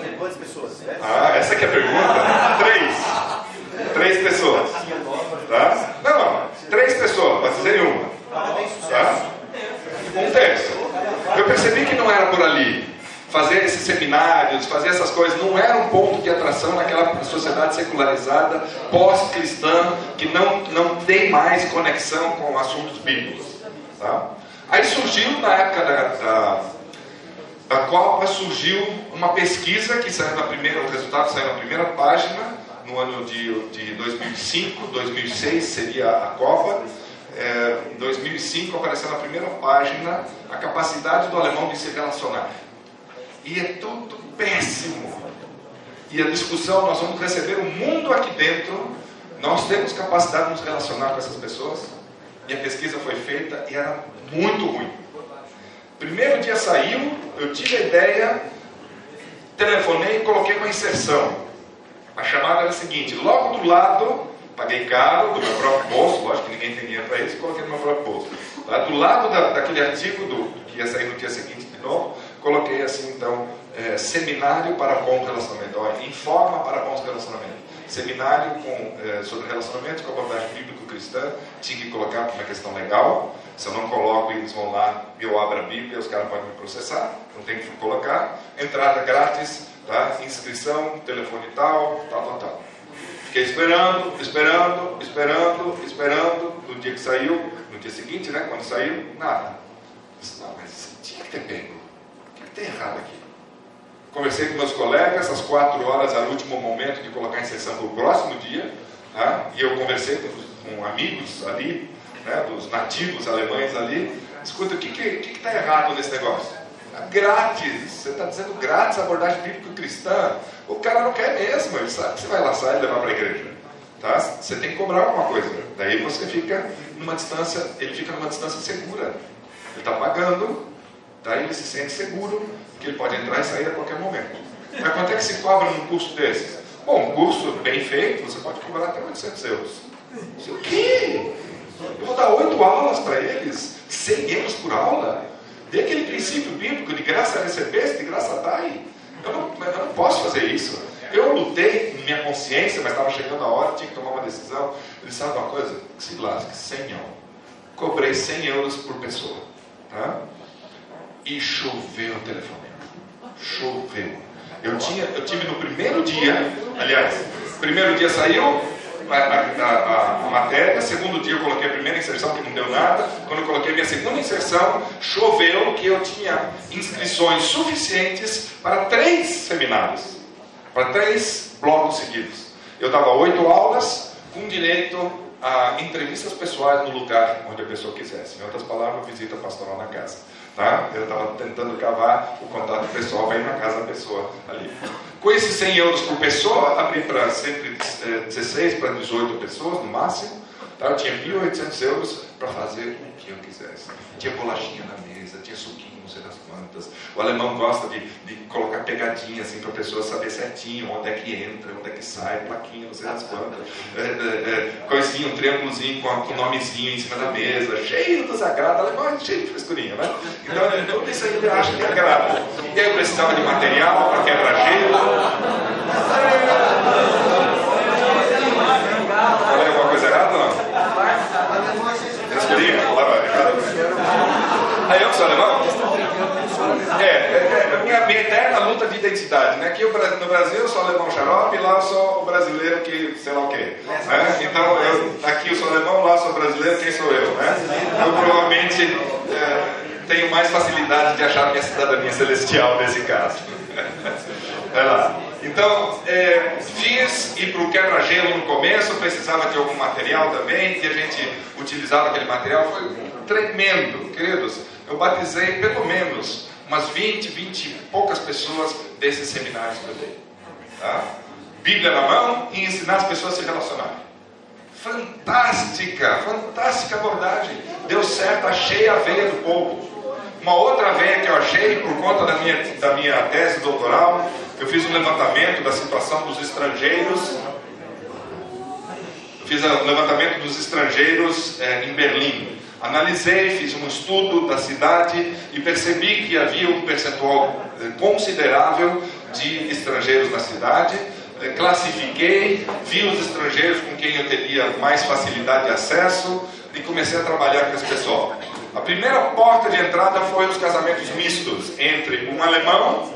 Ah, essa que é a pergunta? Três. Três pessoas. Tá? Não, não. Três pessoas. Batizei uma. Tá? Um terço. Eu percebi que não era por ali. Fazer esses seminários, fazer essas coisas, não era um ponto de atração naquela sociedade secularizada, pós-cristã, que não, não tem mais conexão com assuntos bíblicos. Tá? Aí surgiu, na época da, da, da Copa, surgiu uma pesquisa que saiu na primeira, o resultado saiu na primeira página, no ano de, de 2005, 2006 seria a Copa. É, em 2005 apareceu na primeira página a capacidade do alemão de se relacionar. E é tudo péssimo. E a discussão, nós vamos receber o mundo aqui dentro, nós temos capacidade de nos relacionar com essas pessoas. E a pesquisa foi feita e era muito ruim. Primeiro dia saiu, eu tive a ideia, telefonei e coloquei uma inserção. A chamada era a seguinte: logo do lado, paguei caro, do meu próprio bolso, lógico que ninguém tem dinheiro para isso, coloquei no meu próprio bolso. Lá do lado da, daquele artigo do, que ia sair no dia seguinte de novo, coloquei assim, então, é, seminário para bom relacionamento, informa para bons relacionamentos. Seminário com, é, sobre relacionamento com abordagem bíblico-cristã, tinha que colocar uma questão legal. Se eu não coloco, eles vão lá, eu abro a Bíblia, os caras podem me processar, não tem que colocar. Entrada grátis, tá? inscrição, telefone tal, tal, tal, tal. Fiquei esperando, esperando, esperando, esperando. No dia que saiu, no dia seguinte, né, quando saiu, nada. Disse, não, mas tinha que ter pego. Que, tem errado aqui? Conversei com meus colegas, às quatro horas era o último momento de colocar a inserção para o próximo dia. Tá? E eu conversei com, com amigos ali, né, dos nativos alemães ali, escuta, o que está que, que tá errado nesse negócio? É grátis, você está dizendo grátis abordagem bíblico-cristã. O cara não quer mesmo, ele sabe que você vai laçar e levar para a igreja. Tá? Você tem que cobrar alguma coisa. Daí você fica numa distância, ele fica numa distância segura. Ele está pagando, daí ele se sente seguro que ele pode entrar e sair a qualquer momento. Mas quanto é que se cobra num curso desses? Bom, um curso bem feito, você pode cobrar até 800 euros. O quê? Eu vou dar oito aulas para eles, 100 euros por aula. Dê aquele princípio bíblico de graça receber, de graça dai. Eu não, eu não posso fazer isso. Eu lutei em minha consciência, mas estava chegando a hora, tinha que tomar uma decisão. Ele sabe uma coisa? Que se lasque, 100 euros. Cobrei 100 euros por pessoa. Tá? E choveu o telefone. Choveu. Eu, tinha, eu tive no primeiro dia, aliás, primeiro dia saiu, a, a, a, matéria, segundo dia eu coloquei a primeira inserção que não deu nada, quando eu coloquei minha segunda inserção, choveu que eu tinha inscrições suficientes para três seminários, para três blocos seguidos. Eu dava oito aulas com direito a entrevistas pessoais no lugar onde a pessoa quisesse. Em outras palavras, visita pastoral na casa. Tá? Eu estava tentando cavar o contato pessoal para ir na casa da pessoa ali. Com esses 100 euros por pessoa, abri para sempre 16 para 18 pessoas no máximo. Tá? Eu tinha 1.800 euros para fazer o que eu quisesse. Tinha bolachinha na mesa, tinha suquinho, sei das quantas. O alemão gosta de, de colocar pegadinha assim para a pessoa saber certinho onde é que entra, onde é que sai, plaquinha, não sei das quantas. É, é, é, coisinha, um triângulozinho com, o nomezinho em cima da mesa, cheio do sagrado. O alemão é cheio de frescurinha, né? Então, tudo isso aí ele acha que agrada. E aí eu precisava de material para quebrar-gelo. Falei alguma coisa errada ou não? Frescurinha? Aí eu que sou alemão? É, é, é a minha, minha eterna luta de identidade, né? Aqui no Brasil eu sou alemão xarope, lá eu sou o brasileiro que sei lá o quê. Né? Então, eu, aqui eu sou alemão, lá eu sou brasileiro, quem sou eu? Né? Eu provavelmente é, tenho mais facilidade de achar minha cidadania celestial nesse caso. Vai lá. Então, é, fiz e para o quebra-gelo no começo, precisava de algum material também, e a gente utilizava aquele material, foi tremendo, queridos. Eu batizei pelo menos umas 20, 20 e poucas pessoas desses seminários que eu dei. Tá? Bíblia na mão e ensinar as pessoas a se relacionarem. Fantástica, fantástica abordagem. Deu certo, achei a veia do povo. Uma outra veia que eu achei, por conta da minha, da minha tese doutoral, eu fiz um levantamento da situação dos estrangeiros. Eu fiz um levantamento dos estrangeiros é, em Berlim. Analisei, fiz um estudo da cidade e percebi que havia um percentual eh, considerável de estrangeiros na cidade. Eh, classifiquei, vi os estrangeiros com quem eu teria mais facilidade de acesso e comecei a trabalhar com esse pessoal. A primeira porta de entrada foi os casamentos mistos entre um alemão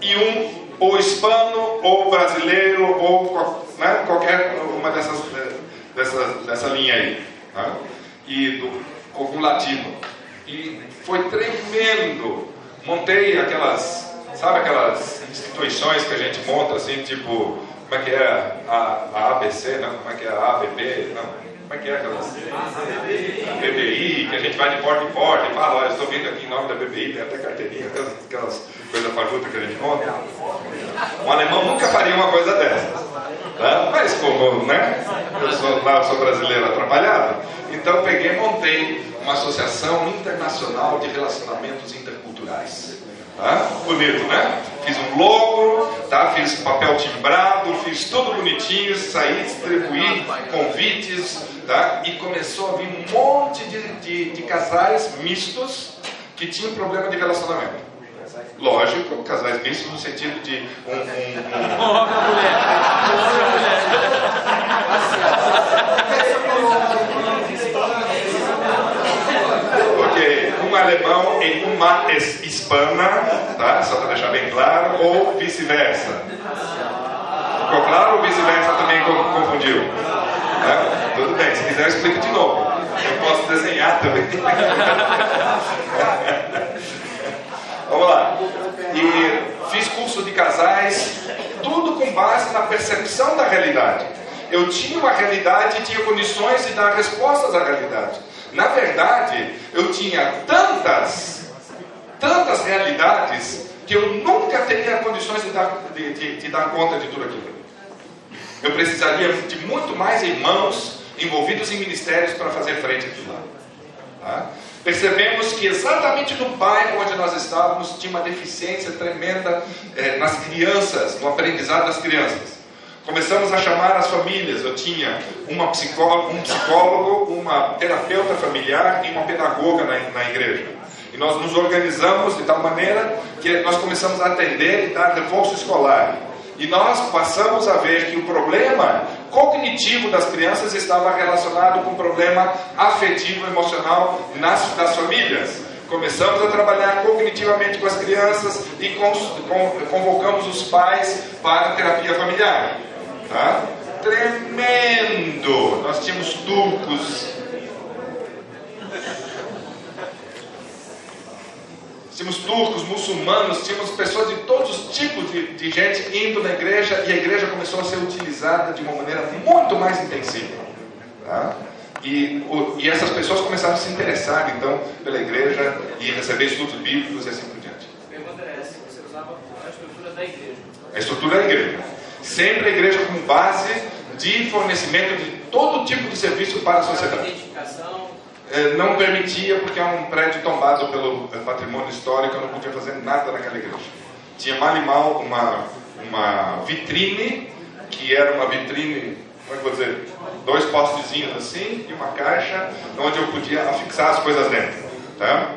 e um ou hispano ou brasileiro ou né, qualquer uma dessas eh, dessa, dessa linha aí. Né? E do, algum latino. E foi tremendo. Montei aquelas, sabe aquelas instituições que a gente monta assim, tipo, como é que é a, a ABC, não? Como é que é a ABB, não? Como é que é aquelas? BBI, que a gente vai de porta em porta e fala, olha, estou vindo aqui em nome da BBI, tem até carteirinha, aquelas, aquelas coisas fajutas que a gente monta. Um alemão nunca faria uma coisa dessas. Tá? Mas como, né? Eu sou, lá, sou brasileiro atrapalhado, então peguei e montei uma associação internacional de relacionamentos interculturais. Tá? Bonito, né? Fiz um logo, tá? fiz papel timbrado, fiz tudo bonitinho, saí, distribuí convites, tá? e começou a vir um monte de, de, de casais mistos que tinham problema de relacionamento. Lógico, casais mistos no sentido de um. um, um... Homem mulher. ok, um alemão e uma hispana, tá? Só para deixar bem claro, ou vice-versa. Ficou claro ou vice-versa também confundiu? Tá? Tudo bem, se quiser eu explico de novo. Eu posso desenhar também. Vamos lá. E fiz curso de casais, tudo com base na percepção da realidade. Eu tinha uma realidade e tinha condições de dar respostas à realidade. Na verdade, eu tinha tantas, tantas realidades que eu nunca teria condições de dar, de, de, de dar conta de tudo aquilo. Eu precisaria de muito mais irmãos envolvidos em ministérios para fazer frente àquilo lá. Tá? Percebemos que exatamente no bairro onde nós estávamos tinha uma deficiência tremenda eh, nas crianças, no aprendizado das crianças. Começamos a chamar as famílias. Eu tinha uma psicólogo, um psicólogo, uma terapeuta familiar e uma pedagoga na, na igreja. E nós nos organizamos de tal maneira que nós começamos a atender e dar reforço escolar. E nós passamos a ver que o problema cognitivo das crianças estava relacionado com o problema afetivo emocional nas, das famílias. Começamos a trabalhar cognitivamente com as crianças e convocamos os pais para a terapia familiar. Tá? Tremendo! Nós tínhamos turcos tínhamos turcos, muçulmanos, tínhamos pessoas de todos os tipos de, de, gente indo na igreja e a igreja começou a ser utilizada de uma maneira muito mais intensiva. Tá? E, o, e essas pessoas começaram a se interessar então pela igreja e receber estudos bíblicos e assim por diante.
Pergunta é essa: você usava a estrutura da igreja?
A estrutura da igreja. Sempre a igreja como base de fornecimento de todo tipo de serviço para a sociedade.
Identificação
não permitia, porque é um prédio tombado pelo patrimônio histórico, eu não podia fazer nada naquela igreja. Tinha mal e mal uma, uma vitrine, que era uma vitrine, como é que vou dizer, dois postezinhos assim, e uma caixa, onde eu podia afixar as coisas dentro. Tá?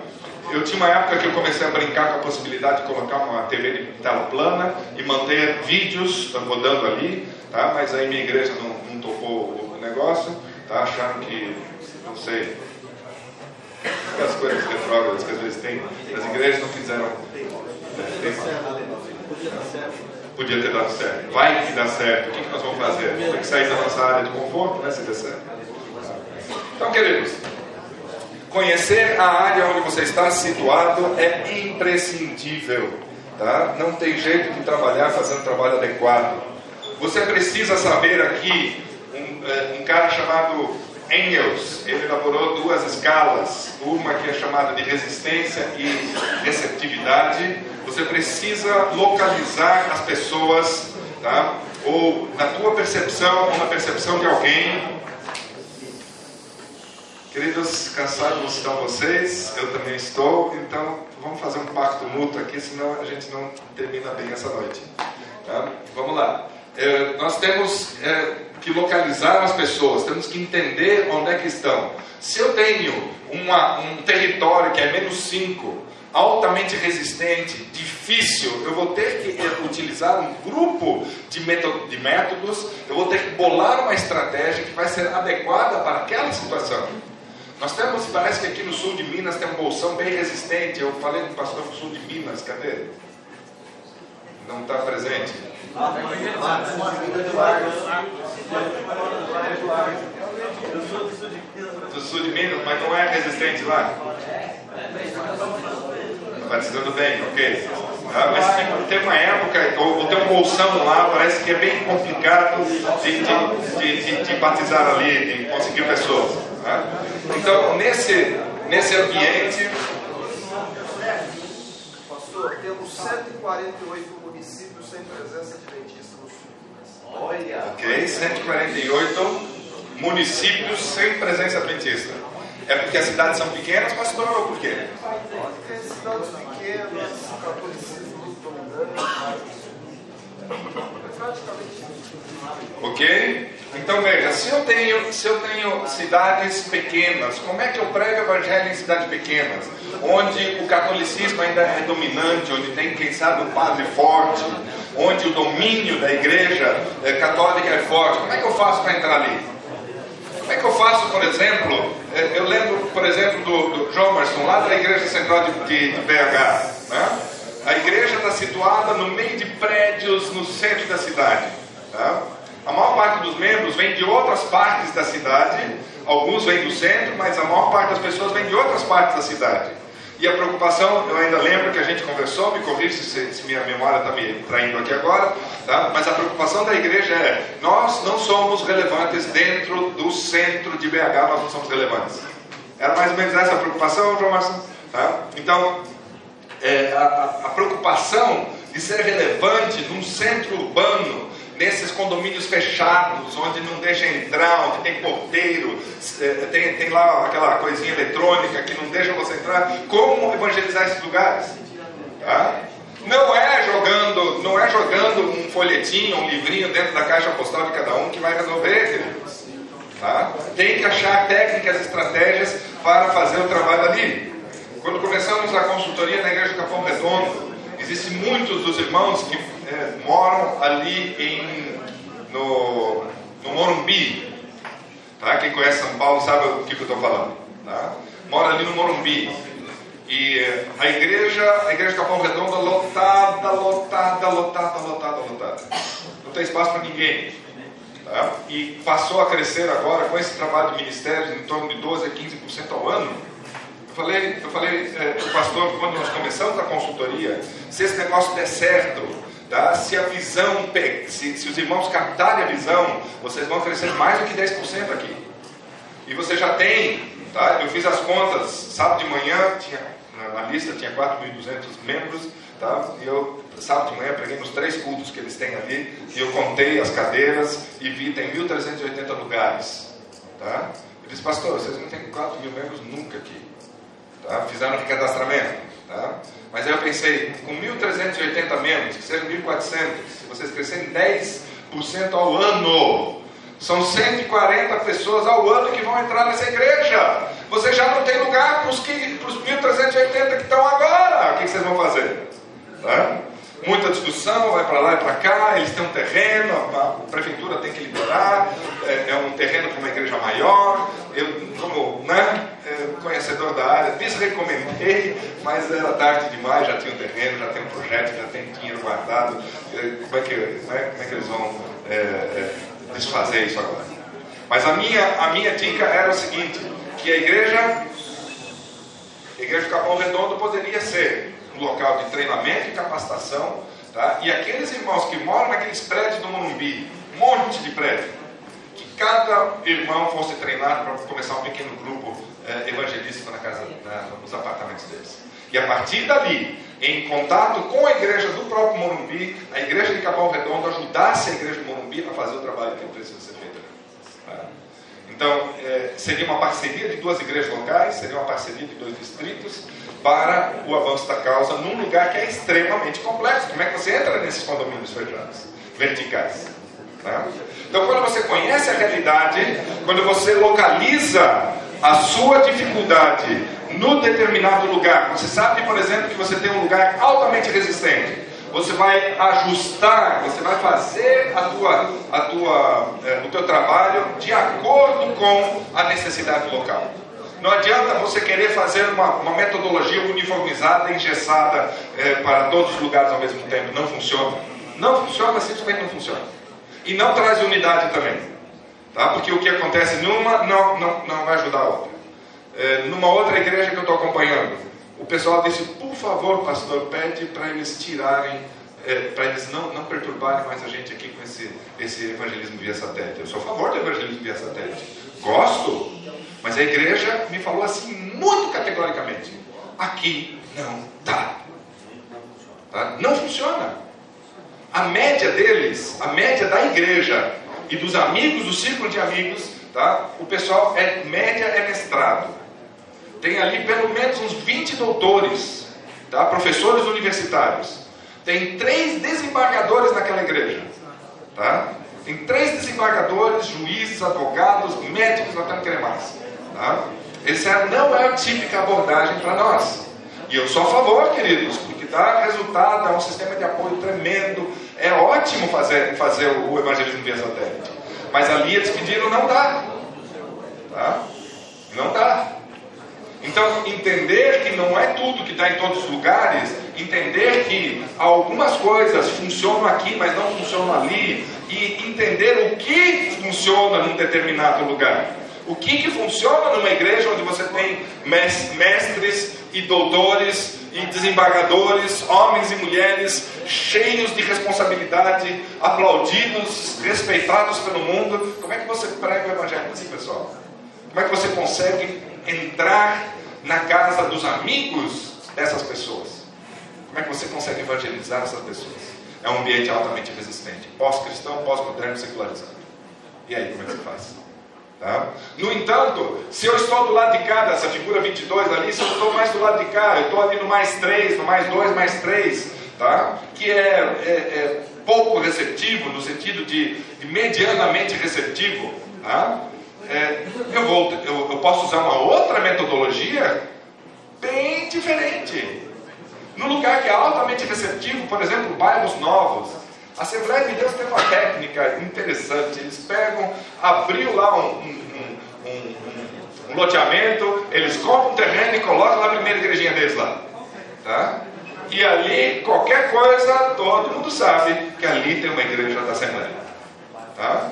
Eu tinha uma época que eu comecei a brincar com a possibilidade de colocar uma TV de tela plana e manter vídeos rodando ali, tá? mas aí minha igreja não, não topou o negócio, tá? acharam que, não sei, as coisas retrógradas que às vezes tem, as igrejas não fizeram. Né, Podia ter dado certo. Vai que dá certo. O que, nós vamos fazer? Tem que sair da nossa área de conforto, né? Se der certo. Então, queridos, conhecer a área onde você está situado é imprescindível. Tá? Não tem jeito de trabalhar fazendo trabalho adequado. Você precisa saber aqui, um, é, um cara chamado Engels, ele elaborou duas escalas, uma que é chamada de resistência e receptividade. Você precisa localizar as pessoas, tá? ou na tua percepção, ou na percepção de alguém. Queridos, cansados estão vocês, eu também estou, então vamos fazer um pacto mútuo aqui, senão a gente não termina bem essa noite. Tá? Vamos lá. É, nós temos é, que localizar as pessoas, temos que entender onde é que estão. Se eu tenho uma, um território que é menos 5, altamente resistente, difícil, eu vou ter que é, utilizar um grupo de, método, de métodos, eu vou ter que bolar uma estratégia que vai ser adequada para aquela situação. Nós temos, parece que aqui no sul de Minas tem um bolsão bem resistente. Eu falei com o pastor do sul de Minas, cadê? Não está presente. Do sul de Minas, mas não é resistente lá? Batizando bem, ok. Ah, mas tem uma época, ou, ou tem um bolsão lá, parece que é bem complicado de, de, de, de batizar ali, de conseguir pessoas. Né? Então, nesse, nesse ambiente.
Pastor, temos 148 municípios sem presença adventista no sul. Olha!
Ok, 148 municípios sem presença adventista. É porque as cidades são pequenas, pastor, ou por quê?
Porque cidades pequenas, catolicismo dominante.
Ok? Então veja, se eu tenho, se eu tenho cidades pequenas, como é que eu prego o evangelho em cidades pequenas? Onde o catolicismo ainda é dominante, onde tem, quem sabe, um padre forte, onde o domínio da igreja é, católica é forte. Como é que eu faço para entrar ali? Como é que eu faço, por exemplo, é, eu lembro, por exemplo, do, do Jomerson, lá da Igreja Central de, de, de BH. Né? A igreja está situada no meio de prédios no centro da cidade. Tá? A maior parte dos membros vem de outras partes da cidade, alguns vêm do centro, mas a maior parte das pessoas vem de outras partes da cidade. E a preocupação, eu ainda lembro que a gente conversou, me corrija se, se minha memória está me traindo aqui agora, tá? mas a preocupação da igreja é: nós não somos relevantes dentro do centro de BH, nós não somos relevantes. Era mais ou menos essa a preocupação, João Marcos? Tá? Então, é, a, a preocupação de ser relevante num centro urbano nesses condomínios fechados, onde não deixa entrar, onde tem porteiro, eh, tem, tem lá aquela coisinha eletrônica que não deixa você entrar, como evangelizar esses lugares? Tá? Não é jogando, não é jogando um folhetinho, um livrinho dentro da caixa postal de cada um que vai resolver, queridos. Tá? Tem que achar técnicas, estratégias para fazer o trabalho ali. Quando começamos a consultoria na igreja do Capão Redondo, existem muitos dos irmãos que é, moram ali em, no, no Morumbi. Tá? Quem conhece São Paulo sabe o que, eu estou falando. Tá? Mora ali no Morumbi. E a igreja, a igreja de Capão Redondo lotada, lotada, lotada, lotada, lotada. Não tem espaço para ninguém. Tá? E passou a crescer agora com esse trabalho de ministério em torno de 12 a 15% ao ano. Falei, eu falei é, para o pastor quando nós começamos a consultoria, se esse negócio der certo, Tá? Se a visão, se, se os irmãos captarem a visão, vocês vão crescer mais do que 10% aqui. E você já tem, tá? eu fiz as contas, sábado de manhã, tinha, na, na lista tinha 4.200 membros, tá? e eu, sábado de manhã, preguei nos três cultos que eles têm ali, e eu contei as cadeiras e vi, tem 1.380 lugares. Tá? Eu disse, pastor, vocês não têm 4 mil membros nunca aqui. Tá? Fizeram o cadastramento. Tá? Mas eu pensei, com 1.380 membros, que sejam 1.400, se vocês crescerem 10% ao ano, são 140 pessoas ao ano que vão entrar nessa igreja. Você já não tem lugar para os 1.380 que estão agora. O que vocês vão fazer? Tá? Muita discussão, vai para lá e para cá, eles têm um terreno, a, prefeitura tem que liberar, é, é um terreno para uma igreja maior. Eu, como né, conhecedor da área, desrecomendei, mas era tarde demais, já tinha um terreno, já tem um projeto, já tem dinheiro guardado. É, como é que, né, como é que eles vão é, é, desfazer isso agora? Mas a minha, a minha dica era o seguinte, que a igreja, a igreja de Capão Redondo poderia ser local de treinamento e capacitação, tá? e aqueles irmãos que moram naqueles prédios do Morumbi, um monte de prédio, que cada irmão fosse treinado para começar um pequeno grupo eh, evangelístico na casa, na, nos apartamentos deles. E a partir dali, em contato com a igreja do próprio Morumbi, a igreja de Capão Redondo ajudasse a igreja do Morumbi a fazer o trabalho que precisa ser feito. Tá? Então, eh, seria uma parceria de duas igrejas locais, seria uma parceria de dois distritos para o avanço da causa num lugar que é extremamente complexo. Como é que você entra nesses condomínios fechados, verticais? Tá? Então, quando você conhece a realidade, quando você localiza a sua dificuldade no determinado lugar, você sabe, por exemplo, que você tem um lugar altamente resistente. Você vai ajustar, você vai fazer a tua, a tua, eh, o teu trabalho de acordo com a necessidade local. Não adianta você querer fazer uma, uma metodologia uniformizada, engessada eh, para todos os lugares ao mesmo tempo. Não funciona. Não funciona, simplesmente não funciona. E não traz unidade também. Tá? Porque o que acontece numa não, não, não vai ajudar a outra. Eh, numa outra igreja que eu estou acompanhando, o pessoal disse, por favor, pastor, pede para eles tirarem, eh, para eles não, não perturbarem mais a gente aqui com esse, esse evangelismo via satélite. Eu sou a favor do evangelismo via satélite. Gosto, mas a igreja me falou assim muito categoricamente: aqui não dá. Tá? Não funciona. A média deles, a média da igreja e dos amigos, do círculo de amigos, tá? o pessoal é média é mestrado. Tem ali pelo menos uns 20 doutores, tá? professores universitários. Tem três desembargadores naquela igreja. Tá? Tem três desembargadores, juízes, advogados, médicos, até não querer mais. Tá? Essa não é a típica abordagem para nós. E eu sou a favor, queridos, porque dá resultado, é um sistema de apoio tremendo. É ótimo fazer, fazer o evangelismo via satélite. Mas ali eles pediram, não dá. Tá? Não dá. Então, entender que não é tudo que dá em todos os lugares, entender que algumas coisas funcionam aqui, mas não funcionam ali, e entender o que funciona num determinado lugar. O que, que funciona numa igreja onde você tem mestres e doutores e desembargadores, homens e mulheres cheios de responsabilidade, aplaudidos, respeitados pelo mundo? Como é que você prega o evangelho assim, pessoal? Como é que você consegue entrar na casa dos amigos dessas pessoas? Como é que você consegue evangelizar essas pessoas? É um ambiente altamente resistente, pós-cristão, pós-moderno, secularizado. E aí, como é que você faz? Tá? No entanto, se eu estou do lado de cá dessa figura 22 ali, se eu estou mais do lado de cá, eu estou ali no mais 3, no mais 2, mais 3, tá? que é, é, é, pouco receptivo, no sentido de, de medianamente receptivo, tá? É, eu, vou, eu, eu posso usar uma outra metodologia bem diferente. No lugar que é altamente receptivo, por exemplo, bairros novos, a Assembleia de Deus tem uma técnica interessante. Eles pegam, abriu lá um, um, um, um loteamento, eles compram um terreno e colocam lá a primeira igrejinha deles lá. Tá? E ali, qualquer coisa, todo mundo sabe que ali tem uma igreja da Assembleia. Tá?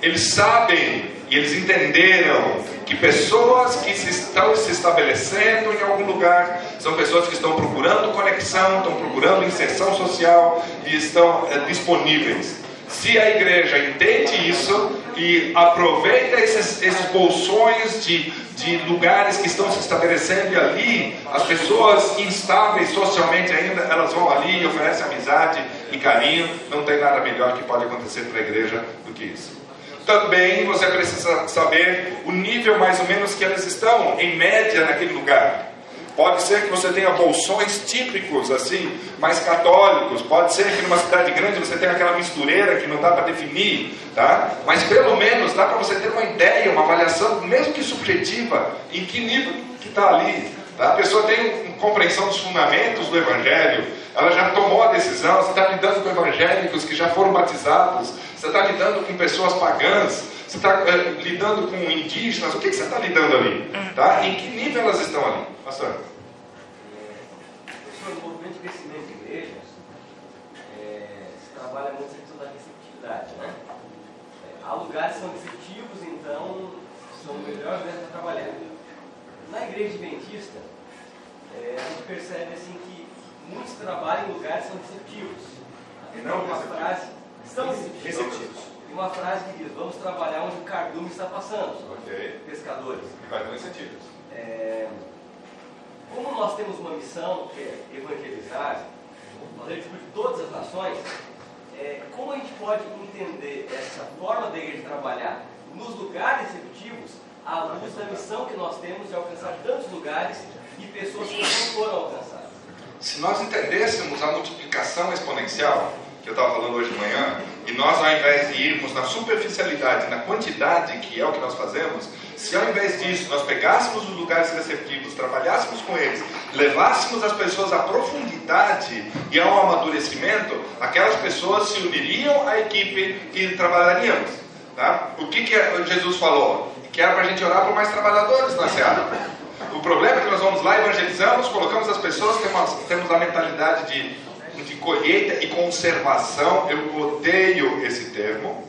Eles sabem e eles entenderam que pessoas que se estão se estabelecendo em algum lugar são pessoas que estão procurando conexão, estão procurando inserção social e estão é, disponíveis. Se a igreja entende isso e aproveita esses, esses bolsões de, de lugares que estão se estabelecendo ali as pessoas instáveis socialmente ainda, elas vão ali e oferecem amizade e carinho, não tem nada melhor que pode acontecer para a igreja do que isso. Também você precisa saber o nível mais ou menos que elas estão, em média, naquele lugar. Pode ser que você tenha bolsões típicos, assim, mais católicos. Pode ser que numa cidade grande você tenha aquela mistureira que não dá para definir, tá? Mas pelo menos dá para você ter uma ideia, uma avaliação, mesmo que subjetiva, em que nível que está ali. Tá? A pessoa tem compreensão dos fundamentos do Evangelho, ela já tomou a decisão, você está lidando com evangélicos que já foram batizados, você está lidando com pessoas pagãs, você está uh, lidando com indígenas, o que, que você está lidando ali? Hum. Tá? Em que nível elas estão ali? Pastor?
Professor, no movimento de crescimento de igrejas, é, se trabalha muito a questão da receptividade. Né? É, há lugares que são receptivos, então são melhores lugares para trabalhar. Na igreja adventista, é, a gente percebe assim que muitos trabalhos em lugares são receptivos.
E não
uma frase, são receptivos.
receptivos.
uma frase que diz: Vamos trabalhar onde o cardume está passando.
Ok.
Pescadores.
Faz dois sentidos.
É, como nós temos uma missão que é evangelizar, fazer de todas as nações, é, como a gente pode entender essa forma da igreja trabalhar nos lugares executivos à luz da missão que nós temos de alcançar tantos lugares e pessoas que não foram alcançadas?
Se nós entendêssemos a multiplicação exponencial, que eu estava falando hoje de manhã, e nós, ao invés de irmos na superficialidade, na quantidade, que é o que nós fazemos, se ao invés disso nós pegássemos os lugares receptivos, trabalhássemos com eles, levássemos as pessoas à profundidade e ao amadurecimento, aquelas pessoas se uniriam à equipe e trabalharíamos. Tá? O que, que Jesus falou? Que era para a gente orar por mais trabalhadores na Seara. O problema é que nós vamos lá, evangelizamos, colocamos as pessoas, temos, temos a mentalidade de, de colheita e conservação. Eu odeio esse termo,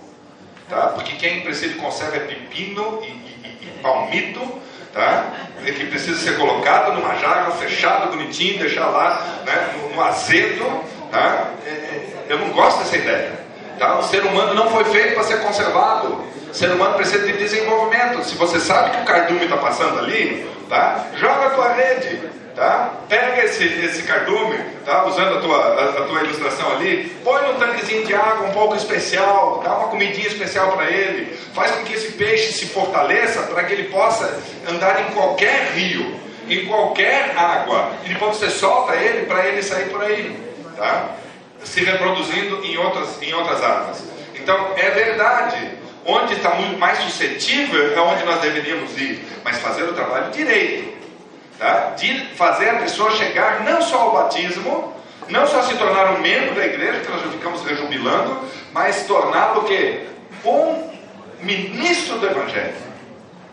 tá? porque quem precisa de conserva é pepino e, e, e palmito, tá? E que precisa ser colocado numa jarra, fechado, bonitinho, deixar lá né, no, no azedo. Tá? É, é, eu não gosto dessa ideia. Tá? O ser humano não foi feito para ser conservado. Ser humano precisa de desenvolvimento. Se você sabe que o cardume está passando ali, tá? joga a tua rede. Tá? Pega esse, esse cardume, tá? usando a tua, a, a, tua ilustração ali, põe num tanquezinho de água um pouco especial, dá uma comidinha especial para ele, faz com que esse peixe se fortaleça para que ele possa andar em qualquer rio, em qualquer água, e depois você solta ele para ele sair por aí, tá? se reproduzindo em outras, em outras águas. Então, é verdade, onde está muito mais suscetível é onde nós deveríamos ir, mas fazer o trabalho direito tá? de fazer a pessoa chegar não só ao batismo, não só se tornar um membro da igreja, que nós já ficamos rejubilando, mas torná-lo que um ministro do evangelho.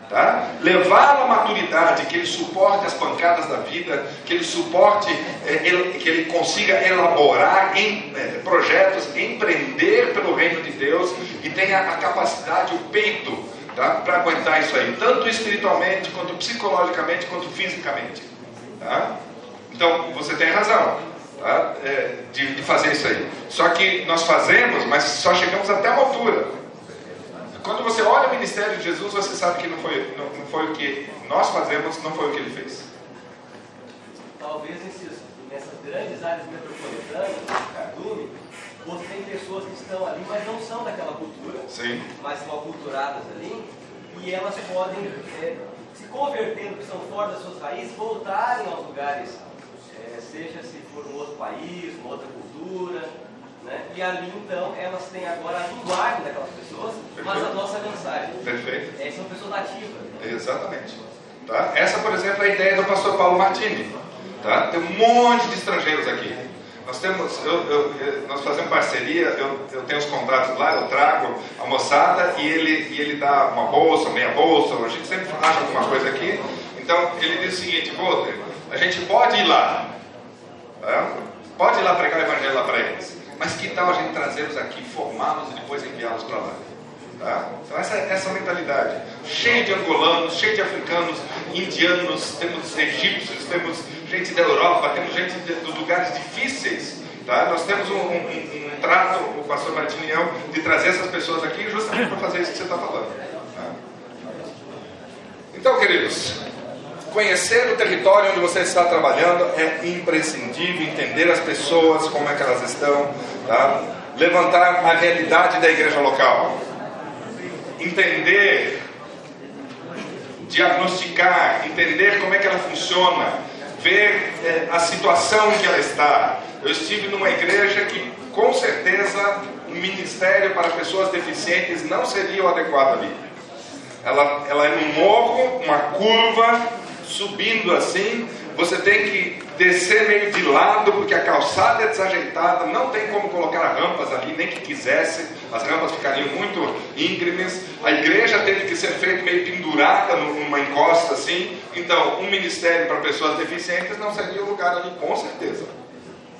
Tá? Levá-lo à maturidade, que ele suporte as pancadas da vida, que ele suporte, eh, que ele consiga elaborar em, eh, projetos, empreender pelo reino de Deus e tenha a capacidade, o peito tá? para aguentar isso aí, tanto espiritualmente, quanto psicologicamente, quanto fisicamente. Tá? Então, você tem razão tá? é, de, fazer isso aí. Só que nós fazemos, mas só chegamos até uma altura. Quando você olha o ministério de Jesus, você sabe que não foi, não, não foi o que nós fazemos, não foi o que ele fez.
Talvez nesses, nessas grandes áreas metropolitanas, Cardume, você tem pessoas que estão ali, mas não são daquela cultura,
Sim.
mas são aculturadas ali, e elas podem, é, se convertendo, que são fora das suas raízes, voltarem aos lugares, é, seja se for um outro país, uma outra cultura, né? e ali então elas têm agora a linguagem daquelas pessoas, Perfeito. mas a nossa mensagem.
Perfeito.
É, são pessoas nativas. Né?
Exatamente. Tá? Essa, por exemplo, é a ideia do pastor Paulo Martini. Tá? Tem um monte de estrangeiros aqui. Nós temos, eu, eu, nós fazemos parceria, eu, eu tenho os contatos lá, eu trago a moçada e ele, e ele dá uma bolsa, meia bolsa, a gente sempre acha alguma coisa aqui. Então ele diz o seguinte, Walter, a gente pode ir lá, tá? pode ir lá pregar o evangelho lá para eles, mas que tal a gente trazê-los aqui, formá-los e depois enviá-los para lá? Tá? Então essa, essa mentalidade, cheio de angolanos, cheio de africanos, indianos, temos egípcios, temos gente da Europa, temos gente de, dos lugares difíceis. Tá? Nós temos um, um, um trato, o pastor Martinho eu, de trazer essas pessoas aqui justamente para fazer isso que você está falando. Tá? Então, queridos, conhecer o território onde você está trabalhando é imprescindível, entender as pessoas, como é que elas estão, tá? levantar a realidade da igreja local, entender, diagnosticar, entender como é que ela funciona, ver é, a situação em que ela está. Eu estive numa igreja que, com certeza, um ministério para pessoas deficientes não seria o adequado ali. Ela, ela é um morro, uma curva, subindo assim, você tem que descer meio de lado, porque a calçada é desajeitada, não tem como colocar rampas ali, nem que quisesse, as rampas ficariam muito íngremes. A igreja teve que ser feita meio pendurada numa encosta assim. Então, um ministério para pessoas deficientes não seria o lugar ali, com certeza.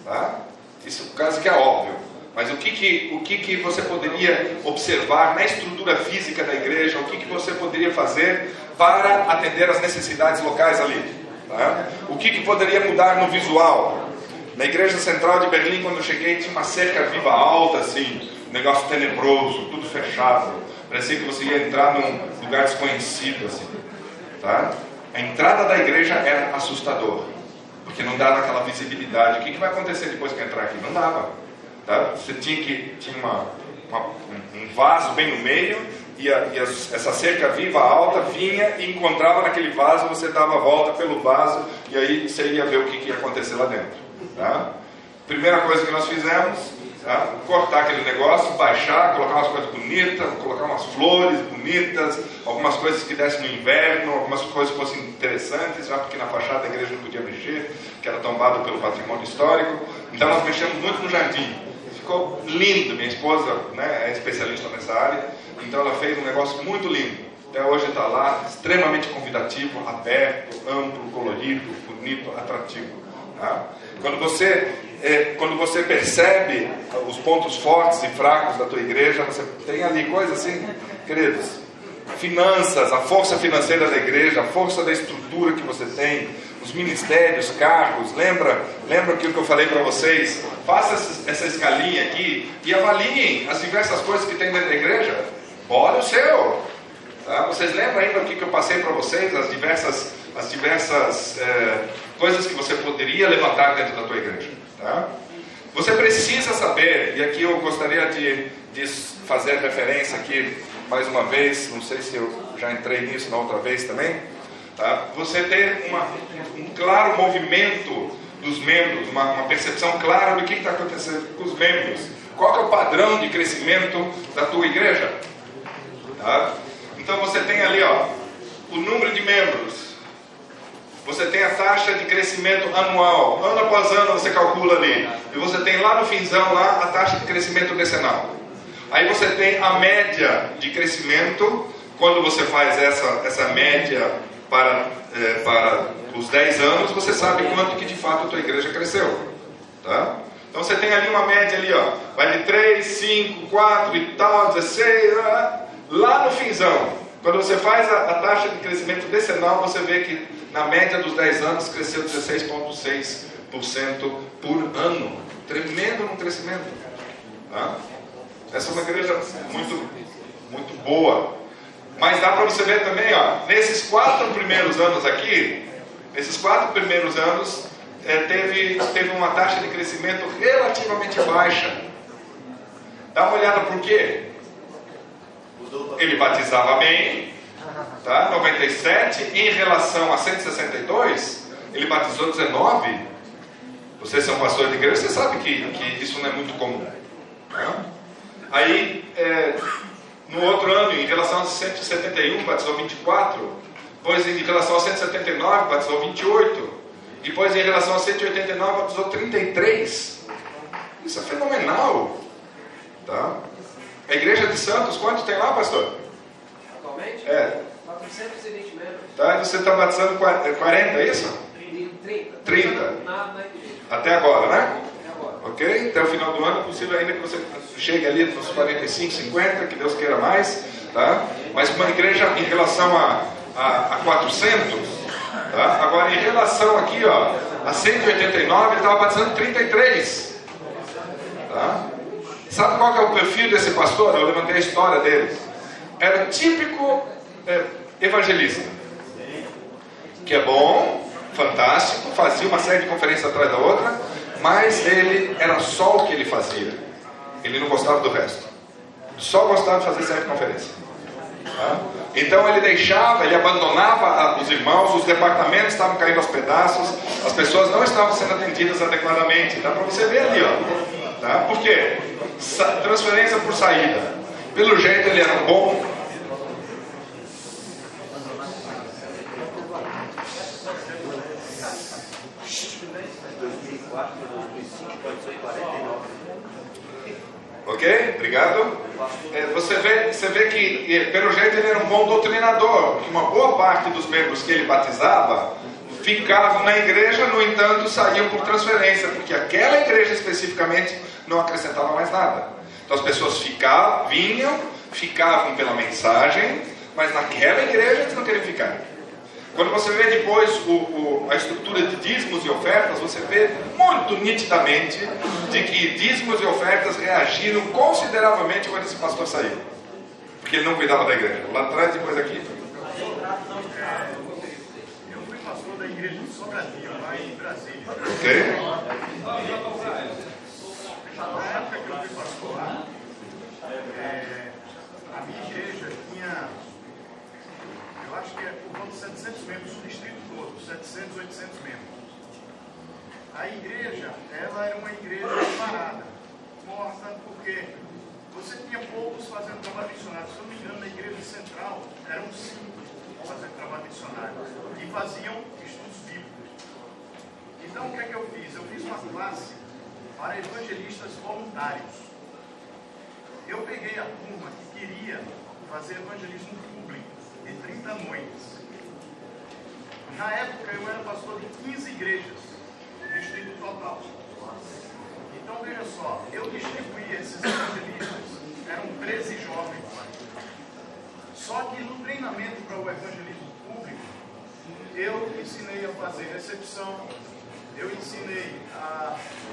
Tá? Isso é caso que é óbvio. Mas o que, que, o que, que você poderia observar na estrutura física da igreja? O que, que você poderia fazer para atender as necessidades locais ali? Tá? O que, que poderia mudar no visual? Na igreja central de Berlim, quando eu cheguei, tinha uma cerca viva alta, assim, negócio tenebroso, tudo fechado. Parecia que você ia entrar num lugar desconhecido, assim. Tá? A entrada da igreja era assustadora, porque não dava aquela visibilidade. O que, que vai acontecer depois que entrar aqui? Não dava. Tá? Você tinha que tinha uma, uma, um vaso bem no meio e, a, e as, essa cerca viva alta vinha e encontrava naquele vaso, você dava a volta pelo vaso e aí você ia ver o que, que ia acontecer lá dentro. Tá? Primeira coisa que nós fizemos, tá? cortar aquele negócio, baixar, colocar umas coisas bonitas, colocar umas flores bonitas, algumas coisas que dessem no inverno, algumas coisas que fossem interessantes, já porque na fachada da igreja não podia mexer, que era tombado pelo patrimônio histórico. Então nós mexemos muito no jardim. Ficou lindo, minha esposa né, é especialista nessa área, então ela fez um negócio muito lindo. Até hoje está lá, extremamente convidativo, aberto, amplo, colorido, bonito, atrativo. Tá? Quando você é, quando você percebe os pontos fortes e fracos da tua igreja, você tem ali coisas assim, queridos, finanças, a força financeira da igreja, a força da estrutura que você tem, os ministérios, cargos, lembra, lembra aquilo que eu falei para vocês? Faça essa, escalinha aqui e avaliem as diversas coisas que tem dentro da igreja. Olha o seu. Tá? Vocês lembram ainda o que, que eu passei para vocês, as diversas, as diversas é, coisas que você poderia levantar dentro da tua igreja? Tá? Você precisa saber, e aqui eu gostaria de, de fazer referência aqui mais uma vez, não sei se eu já entrei nisso na outra vez também, tá? você ter uma, um claro movimento dos membros, uma, uma percepção clara do que está acontecendo com os membros. Qual é o padrão de crescimento da tua igreja? Tá? Então você tem ali ó, o número de membros, você tem a taxa de crescimento anual. Ano após ano você calcula ali. E você tem lá no finzão lá a taxa de crescimento decenal. Aí você tem a média de crescimento. Quando você faz essa, essa média para, é, para os 10 anos, você sabe quanto que de fato a tua igreja cresceu. Tá? Então você tem ali uma média ali, ó. Vai de 3, 5, 4 e tal, 16, lá no finzão. Quando você faz a, a taxa de crescimento decenal, você vê que na média dos 10 anos cresceu 16,6% por ano. Tremendo no crescimento. Tá? Essa é uma igreja muito, muito boa. Mas dá para você ver também, ó, nesses quatro primeiros anos aqui, nesses quatro primeiros anos, é, teve, teve uma taxa de crescimento relativamente baixa. Dá uma olhada por quê? ele batizava bem, tá? 97, em relação a 162, ele batizou 19. Vocês são pastores de igreja, você sabe que, que isso não é muito comum. Né? Aí, é, no outro ano, em relação a 171, batizou 24. Depois, em relação a 179, batizou 28. Depois, em relação a 189, batizou 33. Isso é fenomenal. Tá? A igreja de Santos, quanto tem lá, pastor?
Atualmente?
É.
420 membros.
Tá, você está batizando 40, é isso?
30.
30.
Na, na.
Até agora, né?
Até agora.
Ok? Até o final do ano, possível ainda que você chegue ali nos 45, 50, que Deus queira mais. Tá? Mas uma igreja em relação a, a, a 400, tá? agora em relação aqui ó, a 189, ele estava batizando 33. Tá? Sabe qual é o perfil desse pastor? Eu levantei a história dele. Era típico é, evangelista. Que é bom, fantástico, fazia uma série de conferências atrás da outra, mas ele era só o que ele fazia. Ele não gostava do resto. Só gostava de fazer conferência. Tá? Então ele deixava, ele abandonava os irmãos, os departamentos estavam caindo aos pedaços, as pessoas não estavam sendo atendidas adequadamente. Dá para você ver ali, ó. Tá? Por quê? Sa transferência por saída. Pelo jeito ele era bom. Ok? Obrigado. É, você, vê, você vê que, pelo jeito, ele era um bom doutrinador, que uma boa parte dos membros que ele batizava ficavam na igreja, no entanto, saíam por transferência, porque aquela igreja especificamente não acrescentava mais nada. Então as pessoas ficavam, vinham, ficavam pela mensagem, mas naquela igreja eles não queriam ficar. Quando você vê depois o, o, a estrutura de dízimos e ofertas, você vê muito nitidamente de que dízimos e ofertas reagiram consideravelmente quando esse pastor saiu. Porque ele não cuidava da igreja. Lá atrás, depois aqui.
Eu fui pastor da igreja de Sobradinho, lá em Brasília.
Ok?
Na época que eu fui pastor lá, é, a minha igreja tinha, acho que é por volta de 700 membros, o distrito todo, 700, 800 membros. A igreja, ela era uma igreja parada, morta, porque você tinha poucos fazendo trabalho missionário. Se eu não me engano, na igreja central eram cinco fazendo trabalho missionário e faziam estudos bíblicos. Então, o que é que eu fiz? Eu fiz uma classe para evangelistas voluntários. Eu peguei a turma que queria fazer evangelismo de 30 noites. Na época eu era pastor de 15 igrejas, distrito total. Então veja só, eu distribuí esses evangelistas, eram 13 jovens. Só que no treinamento para o evangelismo público, eu ensinei a fazer recepção, eu ensinei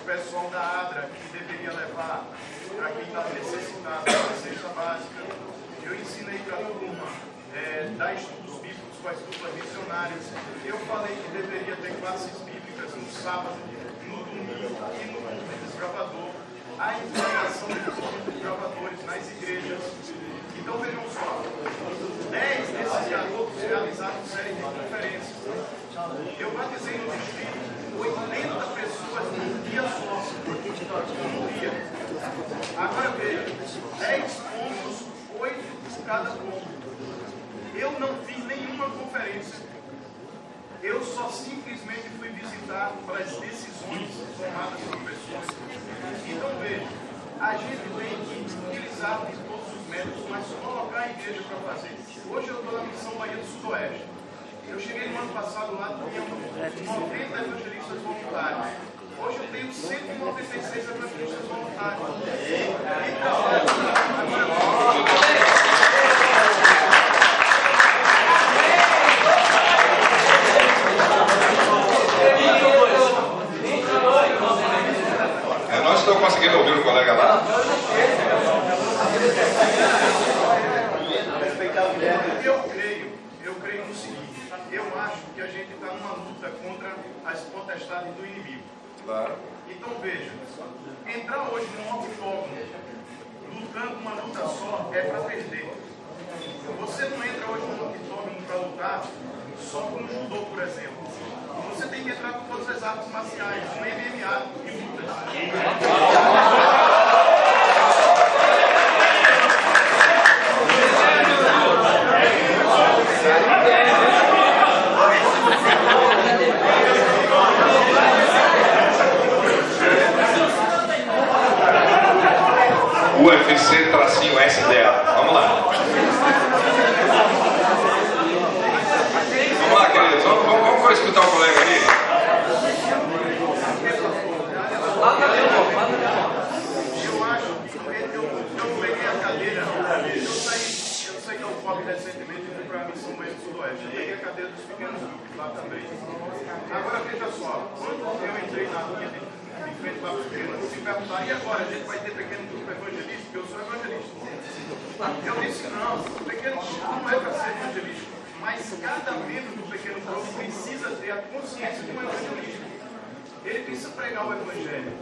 o pessoal da ADRA que deveria levar para quem estava necessitado da cesta básica. Eu ensinei para a turma é, dar estudos bíblicos com as duplas missionárias. Eu falei que deveria ter classes bíblicas no sábado, no domingo e no desbravador. A implantação dos gravadores nas igrejas. Então vejam só, 10 desses garotos realizaram série de conferências. Eu batizei no distrito 80 pessoas num dia só. Num dia. Agora veja, 10 pontos, 8 por cada ponto. Eu não fiz nenhuma conferência. Eu só simplesmente fui visitar para as decisões tomadas por pessoas. Então veja, a gente tem que utilizar de todos os métodos, mas colocar a igreja para fazer. Hoje eu estou na missão Bahia do Sudoeste. Eu cheguei no ano passado lá, tinha 90 evangelistas voluntários. Hoje eu tenho 196 evangelistas voluntários. Então,
Eu não estou conseguindo ouvir o colega lá.
Eu creio, eu creio no seguinte, eu acho que a gente está numa luta contra as potestades do inimigo.
Claro.
Então veja, entrar hoje num octógono, lutando uma luta só, é para perder. Você não entra hoje num octógono para lutar só com judô, por exemplo. Você tem que entrar com todas as artes marciais, um MMA e lutas.
UFC tracinho SDA. Vamos lá. Vamos lá, queridos. Vamos, vamos, escutar o colega aí.
Eu acho que eu, eu peguei a cadeira, eu saí, eu saí do FOB recentemente e fui para a missão Manhã do Sudoeste. Eu peguei a cadeira dos pequenos grupos lá também. Agora veja só, quando eu entrei na linha de, de frente para se perguntaram, e agora a gente vai ter pequeno grupo evangelista? Porque eu sou evangelista. Eu disse, não, o pequeno grupo não é para ser evangelista, mas cada membro do pequeno grupo precisa ter a consciência de um evangelista. Ele precisa pregar o Evangelho.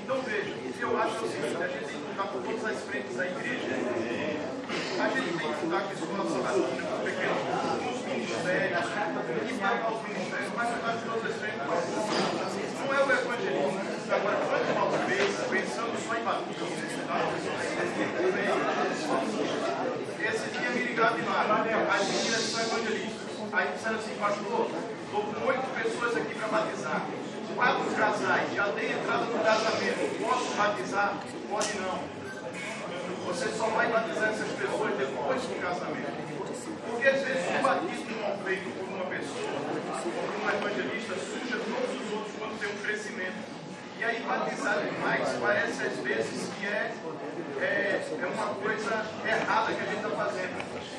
Então veja, o que eu acho é o seguinte, a gente tem que lutar por todas as frentes da igreja. A gente tem que lutar com a escola sabatina, com os pequenos, com os ministérios, e pagar os ministérios, mas lutar de todas as frentes. Não é o evangelismo. Agora, quando uma vez, pensando só em batismo, tá? esse dia me ligaram de lá, as meninas são evangelistas. Aí disseram assim, pastor, estou com oito pessoas aqui para batizar quatro casais, já dei entrada no casamento, posso batizar? Pode não. Você só vai batizar essas pessoas depois do casamento. Porque às vezes o batismo não por uma pessoa, por um evangelista, suja todos os outros quando tem um crescimento. E aí batizar demais parece às vezes que é, é, é uma coisa errada que a gente está fazendo.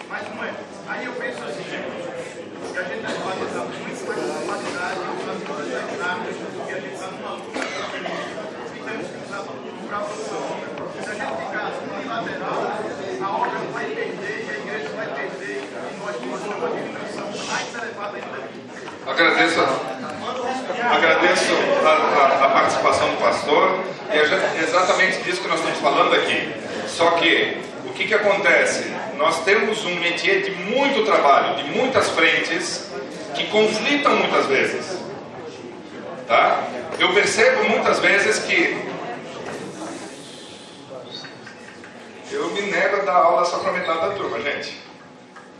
Mas não é. Aí eu penso assim, que a gente está batizando muito mais com qualidade, usando qualidade na porque a gente está numa luta e temos que usar tudo para a Se a gente ficar unilateral, a obra vai perder e a igreja vai perder e nós vamos uma diminuição mais elevada ainda.
Agradeço a agradeço a, a, a participação do pastor e é exatamente disso que nós estamos falando aqui. Só que o que, que acontece? Nós temos um métier de muito trabalho, de muitas frentes que conflitam muitas vezes. Tá? Eu percebo muitas vezes que eu me nego a dar aula só para metade da turma, gente.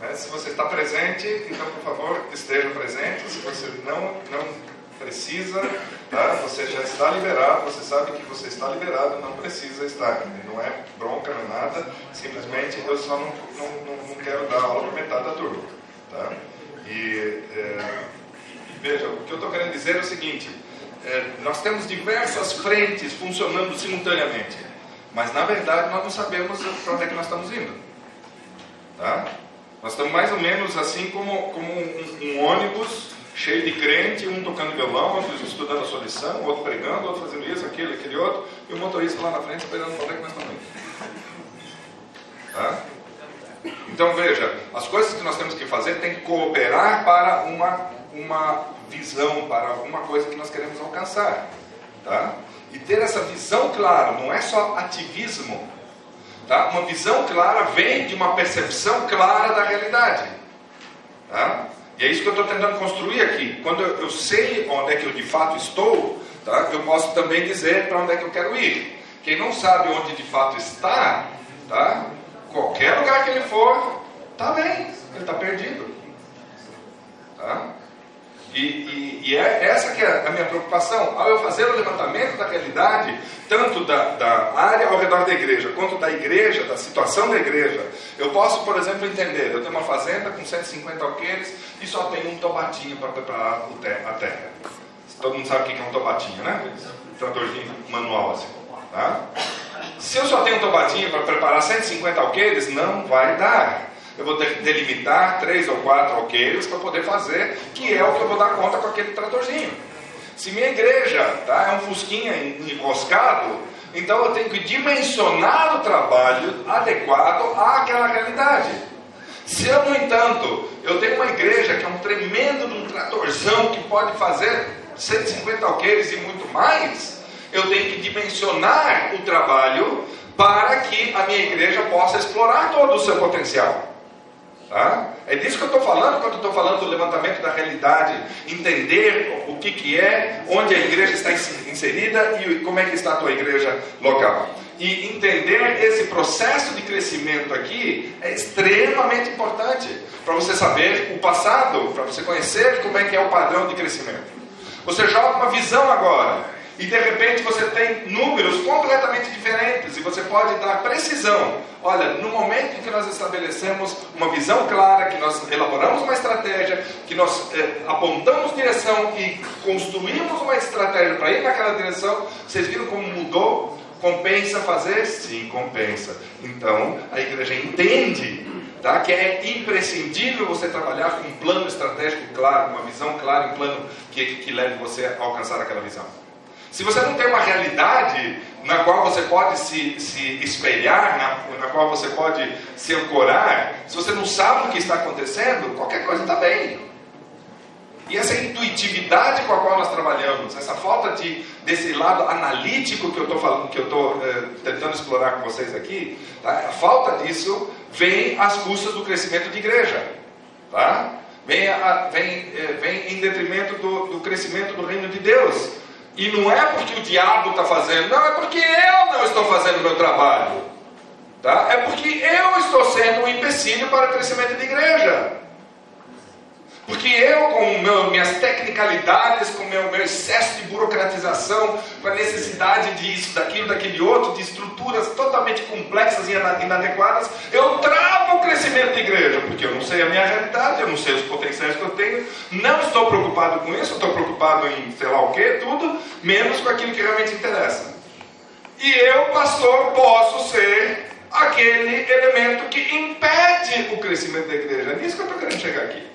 Né? Se você está presente, então por favor esteja presente. Se você não, não precisa, tá? você já está liberado, você sabe que você está liberado, não precisa estar. Não é bronca, não é nada, simplesmente eu só não, não, não, quero dar aula para metade da turma. Tá? E é, veja, o que eu estou querendo dizer é o seguinte: é, nós temos diversas frentes funcionando simultaneamente, mas na verdade nós não sabemos para onde é que nós estamos indo. Tá? Nós estamos mais ou menos assim como, como um, um ônibus cheio de crente, um tocando violão, outro estudando a sua lição, outro pregando, outro fazendo isso, aquilo, aquele outro, e o motorista lá na frente esperando para onde é que nós estamos indo. Tá? Então veja, as coisas que nós temos que fazer tem que cooperar para uma, uma visão, para alguma coisa que nós queremos alcançar. Tá? E ter essa visão clara, não é só ativismo. Tá? Uma visão clara vem de uma percepção clara da realidade. Tá? É isso que eu estou tentando construir aqui. Quando eu, eu, sei onde é que eu de fato estou, tá? eu posso também dizer para onde é que eu quero ir. Quem não sabe onde de fato está, tá? qualquer lugar que ele for, está bem, ele está perdido. Tá? E, e, e, é essa que é a minha preocupação. Ao eu fazer o levantamento da realidade, tanto da, da, área ao redor da igreja, quanto da igreja, da situação da igreja, eu posso, por exemplo, entender, eu tenho uma fazenda com 150 alqueires e só tenho um tobatinho para preparar a terra. Todo mundo sabe o que é um tobatinho, né? Tratorzinho manual assim. Tá? Se eu só tenho um tobatinho para preparar 150 alqueires, não vai dar. Eu vou ter que delimitar três ou quatro alqueires para poder fazer, que é o que eu vou dar conta com aquele tratorzinho. Se minha igreja tá, é um fusquinha enroscado, então eu tenho que dimensionar o trabalho adequado àquela realidade. Se eu, no entanto, eu tenho uma igreja que é um tremendo um tratorzão que pode fazer 150 alqueires e muito mais, eu tenho que dimensionar o trabalho para que a minha igreja possa explorar todo o seu potencial. Tá? É disso que eu estou falando quando estou falando do levantamento da realidade, entender o que, que é, onde a igreja está inserida e como é que está a tua igreja local. E entender esse processo de crescimento aqui é extremamente importante para você saber o passado, para você conhecer como é que é o padrão de crescimento. Você joga uma visão agora e de repente você tem números completamente diferentes e você pode dar precisão. Olha, no momento em que nós estabelecemos uma visão clara, que nós elaboramos uma estratégia, que nós eh, apontamos direção e construímos uma estratégia para ir naquela direção, vocês viram como mudou? Compensa fazer? Sim, compensa. Então a igreja entende Tá? que é imprescindível você trabalhar com um plano estratégico claro, uma visão clara, um plano que, que leve você a alcançar aquela visão. Se você não tem uma realidade na qual você pode se, se espelhar, na, na qual você pode se ancorar, se você não sabe o que está acontecendo, qualquer coisa está bem. E essa intuitividade com a qual nós trabalhamos, essa falta de, desse lado analítico que eu estou falando, que eu estou eh, tentando explorar com vocês aqui, tá? a falta disso vem às custas do crescimento de igreja. Tá? Vem, a, vem, eh, vem em detrimento do, do crescimento do reino de Deus. E não é porque o diabo está fazendo, não, é porque eu não estou fazendo o meu trabalho. Tá? É porque eu estou sendo um empecilho para o crescimento da igreja. Porque eu, com meu, minhas tecnicalidades, com meu, meu excesso de burocratização, com a necessidade disso, daquilo, daquele outro, de estruturas totalmente complexas e inadequadas, eu travo o crescimento da igreja, porque eu não sei a minha realidade, eu não sei os potenciais que eu tenho, não estou preocupado com isso, estou preocupado em sei lá o que, tudo, menos com aquilo que realmente interessa. E eu, pastor, posso ser aquele elemento que impede o crescimento da igreja. É nisso que eu estou querendo chegar aqui.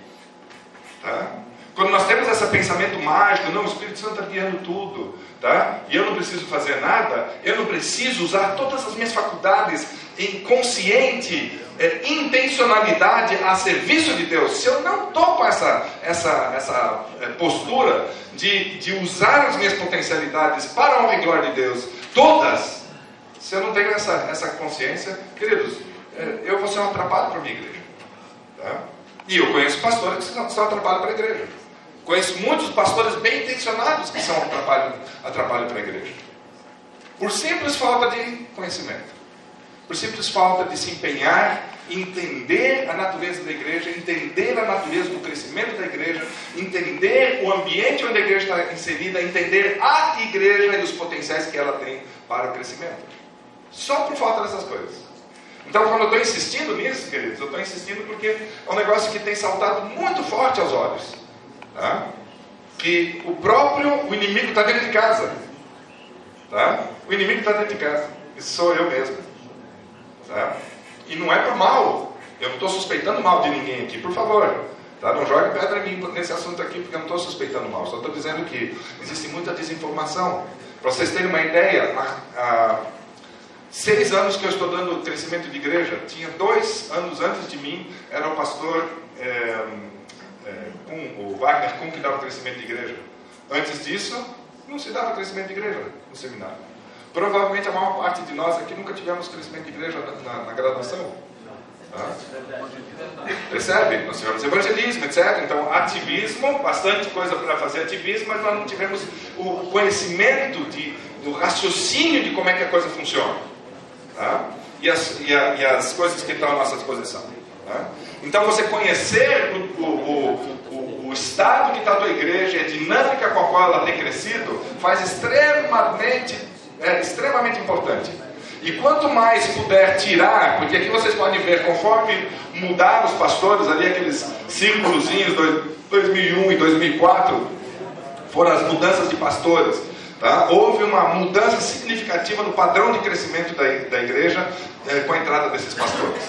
Tá? Quando nós temos esse pensamento mágico, não, o Espírito Santo está guiando tudo, tá? E eu não preciso fazer nada, eu não preciso usar todas as minhas faculdades em consciente é, intencionalidade a serviço de Deus. Se eu não com essa, essa, essa é, postura de, de usar as minhas potencialidades para a honra e glória de Deus, todas, se eu não tenho essa, essa consciência, queridos, é, eu vou ser um atrapalho para a minha igreja. Tá? E eu conheço pastores que são, atrapalho para a igreja. Conheço muitos pastores bem intencionados que são atrapalho, atrapalho para a igreja. Por simples falta de conhecimento. Por simples falta de se empenhar, entender a natureza da igreja, entender a natureza do crescimento da igreja, entender o ambiente onde a igreja está inserida, entender a igreja e os potenciais que ela tem para o crescimento. Só por falta dessas coisas. Então, quando eu estou insistindo nisso, queridos, eu estou insistindo porque é um negócio que tem saltado muito forte aos olhos. Tá? Que o próprio, o inimigo está dentro de casa. Tá? O inimigo está dentro de casa. Isso sou eu mesmo. Tá? E não é por mal. Eu não estou suspeitando mal de ninguém aqui, por favor. Tá? Não jogue pedra em mim nesse assunto aqui, porque eu não estou suspeitando mal. Só estou dizendo que existe muita desinformação. Para vocês terem uma ideia, há, há seis anos que eu estou dando crescimento de igreja, tinha dois anos antes de mim, era o pastor. É, é, Kuhn, o Wagner Kuhn que dava crescimento de igreja. Antes disso, não se dava crescimento de igreja no seminário. Provavelmente a maior parte de nós aqui nunca tivemos crescimento de igreja na, na, na graduação. Ah? Percebe? Nós tivemos evangelismo, etc. Então, ativismo, bastante coisa para fazer ativismo, mas nós não tivemos o conhecimento de, do raciocínio de como é que a coisa funciona. Tá? E, as, e, a, e as coisas que estão à nossa disposição. Tá? Então, você conhecer o, o, o, o estado que está a tua igreja a dinâmica com a qual ela tem crescido faz extremamente, é extremamente importante. E quanto mais puder tirar, porque aqui vocês podem ver, conforme mudaram os pastores, ali aqueles círculozinhos, 2001 e 2004, foram as mudanças de pastores. Tá? Houve uma mudança significativa no padrão de crescimento da, da igreja é, com a entrada desses pastores.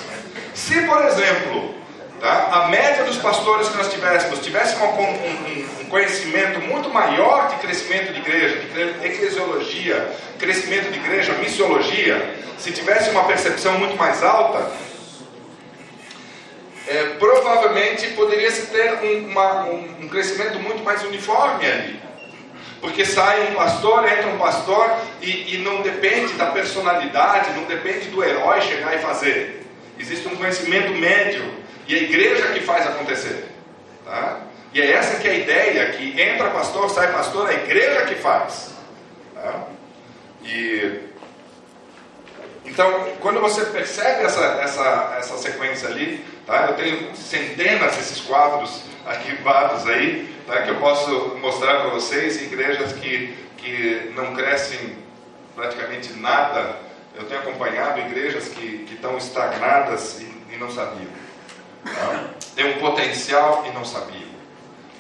Se, por exemplo, tá, a média dos pastores que nós tivéssemos tivesse um, um, um, conhecimento muito maior de crescimento de igreja, de eclesiologia, crescimento de igreja, missiologia, se tivesse uma percepção muito mais alta, é, provavelmente poderia-se ter uma, um crescimento muito mais uniforme ali. Porque sai um pastor, entra um pastor e, e não depende da personalidade, não depende do herói chegar e fazer. Existe um conhecimento médio e a igreja que faz acontecer. Tá? E é essa que é a ideia, que entra pastor, sai pastor, a igreja que faz. Tá? E então, quando você percebe essa, essa, essa sequência ali, tá? eu tenho centenas desses quadros arquivados aí, tá? que eu posso mostrar para vocês, igrejas que, que não crescem praticamente nada. Eu tenho acompanhado igrejas que, que estão estagnadas e, e não sabiam. Tá? Tem um potencial e não sabiam.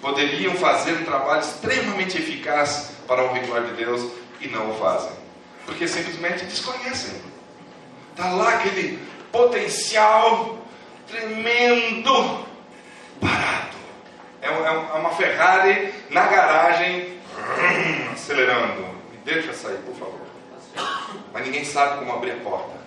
Poderiam fazer um trabalho extremamente eficaz para o glória de Deus e não o fazem. Porque simplesmente desconhecem. Está lá aquele potencial tremendo parado. É, é, é uma Ferrari na garagem acelerando. Me deixa sair, por favor. Mas ninguém sabe como abrir a porta.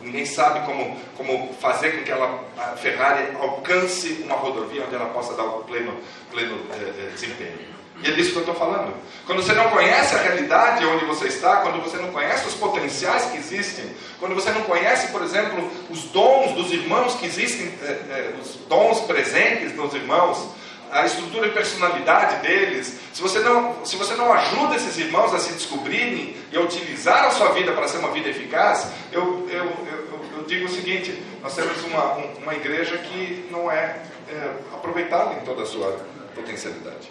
Ninguém sabe como, como fazer com que ela, a Ferrari alcance uma rodovia onde ela possa dar o pleno, pleno eh, desempenho. E é disso que eu estou falando. Quando você não conhece a realidade onde você está, quando você não conhece os potenciais que existem, quando você não conhece, por exemplo, os dons dos irmãos que existem, é, é, os dons presentes nos irmãos, a estrutura e personalidade deles, se você, não, se você não ajuda esses irmãos a se descobrirem e a utilizar a sua vida para ser uma vida eficaz, eu, eu, eu, eu digo o seguinte: nós temos uma, uma igreja que não é, é aproveitada em toda a sua potencialidade.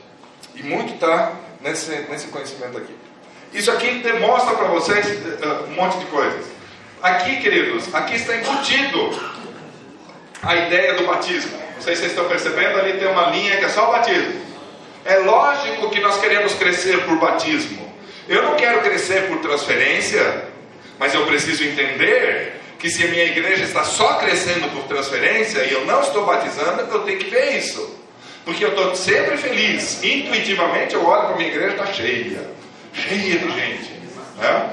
E muito está nesse, nesse conhecimento aqui. Isso aqui demonstra para vocês uh, um monte de coisas. Aqui, queridos, aqui está embutido a ideia do batismo. Sei se vocês estão percebendo, ali tem uma linha que é só o batismo. É lógico que nós queremos crescer por batismo. Eu não quero crescer por transferência, mas eu preciso entender que se a minha igreja está só crescendo por transferência e eu não estou batizando, eu tenho que ver isso. Porque eu estou sempre feliz. Intuitivamente eu olho para a minha igreja, está cheia. Cheia de gente. Né?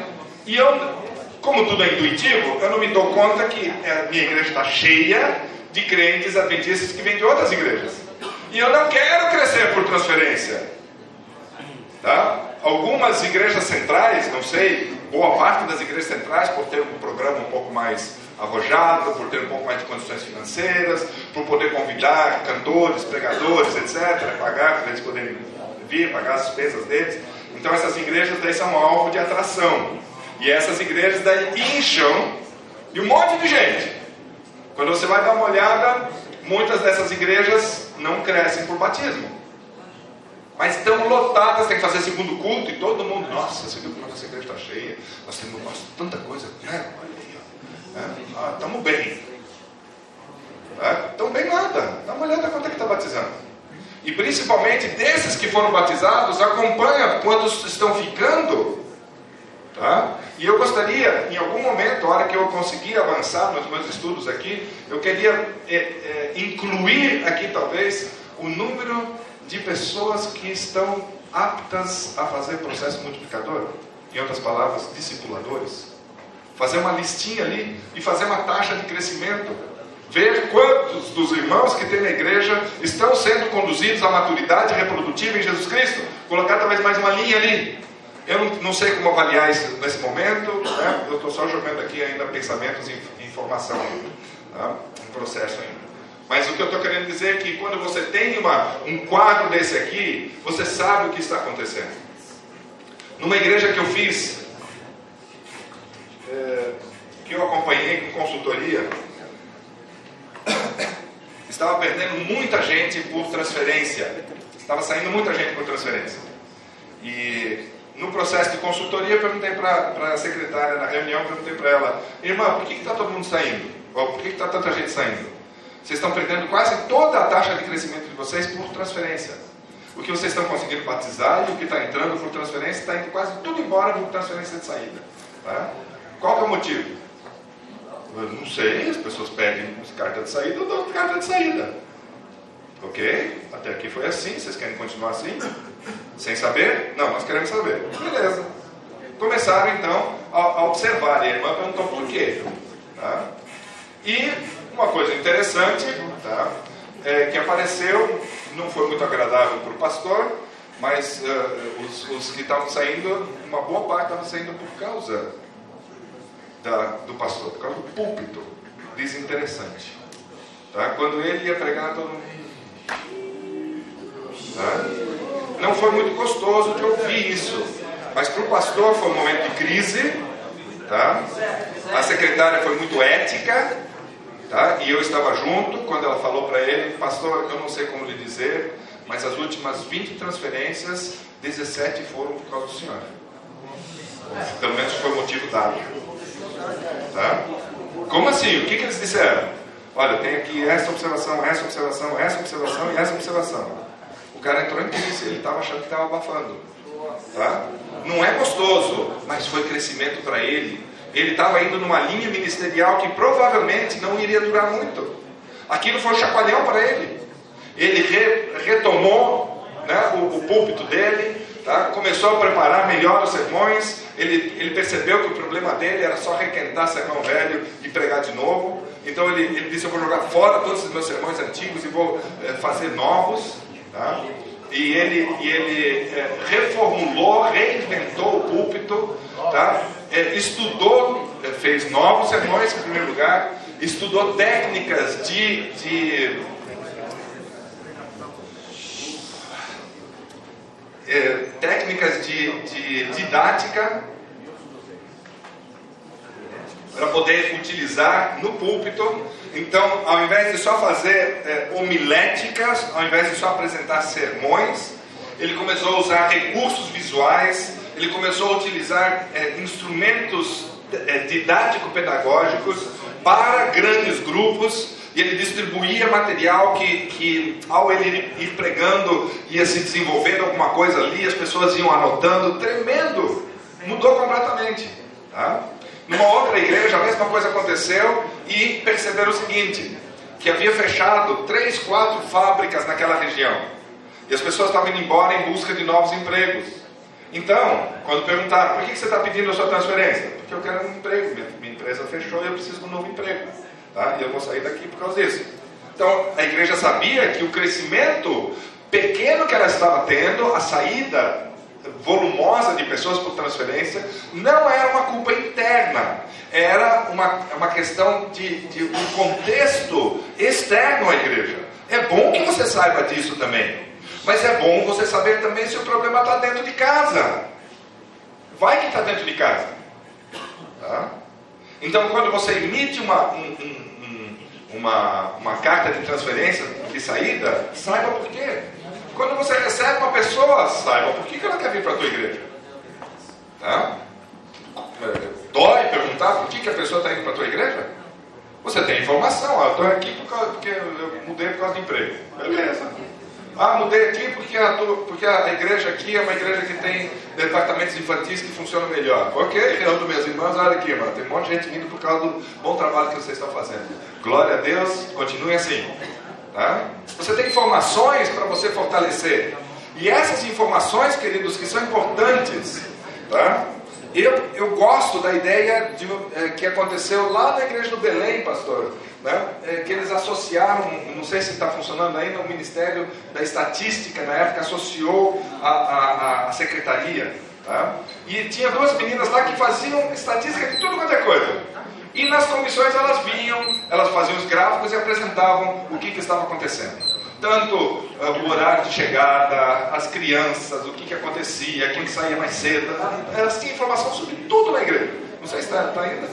E eu, como tudo é intuitivo, eu não me dou conta que a minha igreja está cheia de crentes adventistas que vêm de outras igrejas. E eu não quero crescer por transferência. Tá? Algumas igrejas centrais, não sei, boa parte das igrejas centrais, por ter um programa um pouco mais arrojado, por ter um pouco mais de condições financeiras, por poder convidar cantores, pregadores, etc., pagar para eles poderem vir, pagar as despesas deles. Então essas igrejas daí são alvo de atração. E essas igrejas daí incham de um monte de gente. Quando você vai dar uma olhada, muitas dessas igrejas não crescem por batismo. Mas estão lotadas, tem que fazer segundo culto e todo mundo, nossa, você viu que nossa igreja está cheia, nós temos nossa, tanta coisa, né? Olha aí, ó. É, ah, estamos bem. Estamos é, bem nada. Dá uma olhada quanto é que está batizando. E principalmente desses que foram batizados, acompanha quantos estão ficando. Tá? E eu gostaria, em algum momento, a hora que eu conseguir avançar nos meus estudos aqui, eu queria é, é, incluir aqui talvez o número de pessoas que estão aptas a fazer processo multiplicador, em outras palavras, discipuladores. Fazer uma listinha ali e fazer uma taxa de crescimento. Ver quantos dos irmãos que tem na igreja estão sendo conduzidos à maturidade reprodutiva em Jesus Cristo. Colocar talvez mais uma linha ali. Eu não, não sei como avaliar isso nesse momento, né? eu estou só jogando aqui ainda pensamentos e informação, tá? um processo ainda. Mas o que eu estou querendo dizer é que quando você tem uma, um quadro desse aqui, você sabe o que está acontecendo. Numa igreja que eu fiz, é, que eu acompanhei com consultoria, estava perdendo muita gente por transferência. Estava saindo muita gente por transferência. E no processo de consultoria, perguntei para a secretária na reunião, perguntei para ela, irmã, por que está todo mundo saindo? Ou por que está tanta gente saindo? Vocês estão perdendo quase toda a taxa de crescimento de vocês por transferência. O que vocês estão conseguindo batizar e o que está entrando por transferência está indo quase tudo embora por transferência de saída. Tá? Qual é o motivo? Eu não sei, as pessoas pedem carta de saída, eu dou carta de saída. Ok? Até aqui foi assim, vocês querem continuar assim? Sem saber? Não, nós queremos saber. Beleza. Começaram então a, a observar, e a irmã perguntou por quê. Tá? E uma coisa interessante, tá? É, que apareceu, não foi muito agradável para o pastor, mas uh, os, os, que estavam saindo, uma boa parte estavam saindo por causa da, do pastor, por causa do púlpito desinteressante. Tá? Quando ele ia pregar, todo mundo. Tá? Não foi muito gostoso de ouvir isso, mas para o pastor foi um momento de crise. Tá? A secretária foi muito ética, Tá? E eu estava junto quando ela falou para ele, pastor, eu não sei como lhe dizer, mas as últimas 20 transferências, 17 foram por causa do senhor. Pelo menos foi o motivo dado. Tá? Como assim? O que, que eles disseram? Olha, tem aqui essa observação, essa observação, essa observação e essa observação. O cara entrou em crise, ele estava achando que estava abafando. Tá? Não é gostoso, mas foi crescimento para ele ele estava indo numa linha ministerial que provavelmente não iria durar muito. Aquilo foi um chacoalhão para ele. Ele re, retomou né, o, o, púlpito dele, tá? começou a preparar melhor os sermões. Ele, ele percebeu que o problema dele era só requentar sermão velho e pregar de novo. Então ele, ele disse: Eu vou jogar fora todos os meus sermões antigos e vou é, fazer novos. Tá? E ele, e ele é, reformulou, reinventou o púlpito. Tá? é, estudou, é, fez novos sermões em primeiro lugar, estudou técnicas de, de é, técnicas de, de didática para poder utilizar no púlpito. Então, ao invés de só fazer é, homiléticas, ao invés de só apresentar sermões, ele começou a usar recursos visuais ele começou a utilizar é, instrumentos é, didático-pedagógicos para grandes grupos e ele distribuía material que, que, ao ele ir pregando, ia se desenvolvendo alguma coisa ali, as pessoas iam anotando, tremendo, mudou completamente. Tá? Numa outra igreja, a mesma coisa aconteceu e perceberam o seguinte: que havia fechado três, quatro fábricas naquela região. E as pessoas estavam indo embora em busca de novos empregos. Então, quando perguntaram, por que você está pedindo a sua transferência? Porque eu quero um emprego, minha, empresa fechou e eu preciso de um novo emprego. Tá? E eu vou sair daqui por causa disso. Então, a igreja sabia que o crescimento pequeno que ela estava tendo, a saída volumosa de pessoas por transferência, não era uma culpa interna, era uma, uma questão de, de um contexto externo à igreja. É bom que você saiba disso também, mas é bom você saber também se o problema está dentro de casa. Vai que está dentro de casa. Tá? Então, quando você emite uma, um, um, uma, uma carta de transferência de saída, saiba por quê. Quando você recebe uma pessoa, saiba por que, que ela quer vir para a tua igreja. Tá? Dói perguntar por que, que a pessoa está indo para a tua igreja? Você tem informação, ah, eu estou aqui por causa, porque eu mudei por causa do emprego. Beleza. Ah, mudei aqui porque a, porque a igreja aqui é uma igreja que tem departamentos infantis que funcionam melhor. Ok, reúno meus irmãos, olha aqui, mano, tem um monte de gente vindo por causa do bom trabalho que vocês estão fazendo. Glória a Deus, continue assim. Tá? Você tem informações para você fortalecer. E essas informações, queridos, que são importantes, tá? eu, eu gosto da ideia de, é, que aconteceu lá na igreja do Belém, pastor, né? É, que eles associaram, não sei se está funcionando ainda, o Ministério da Estatística, na época, associou a, a, a secretaria. Tá? E tinha duas meninas lá que faziam estatística de tudo quanto é coisa. E nas comissões elas vinham, elas faziam os gráficos e apresentavam o que, que estava acontecendo. Tanto uh, o horário de chegada, as crianças, o que, que acontecia, quem saía mais cedo. Elas tinham informação sobre tudo na igreja. Não sei se está tá ainda.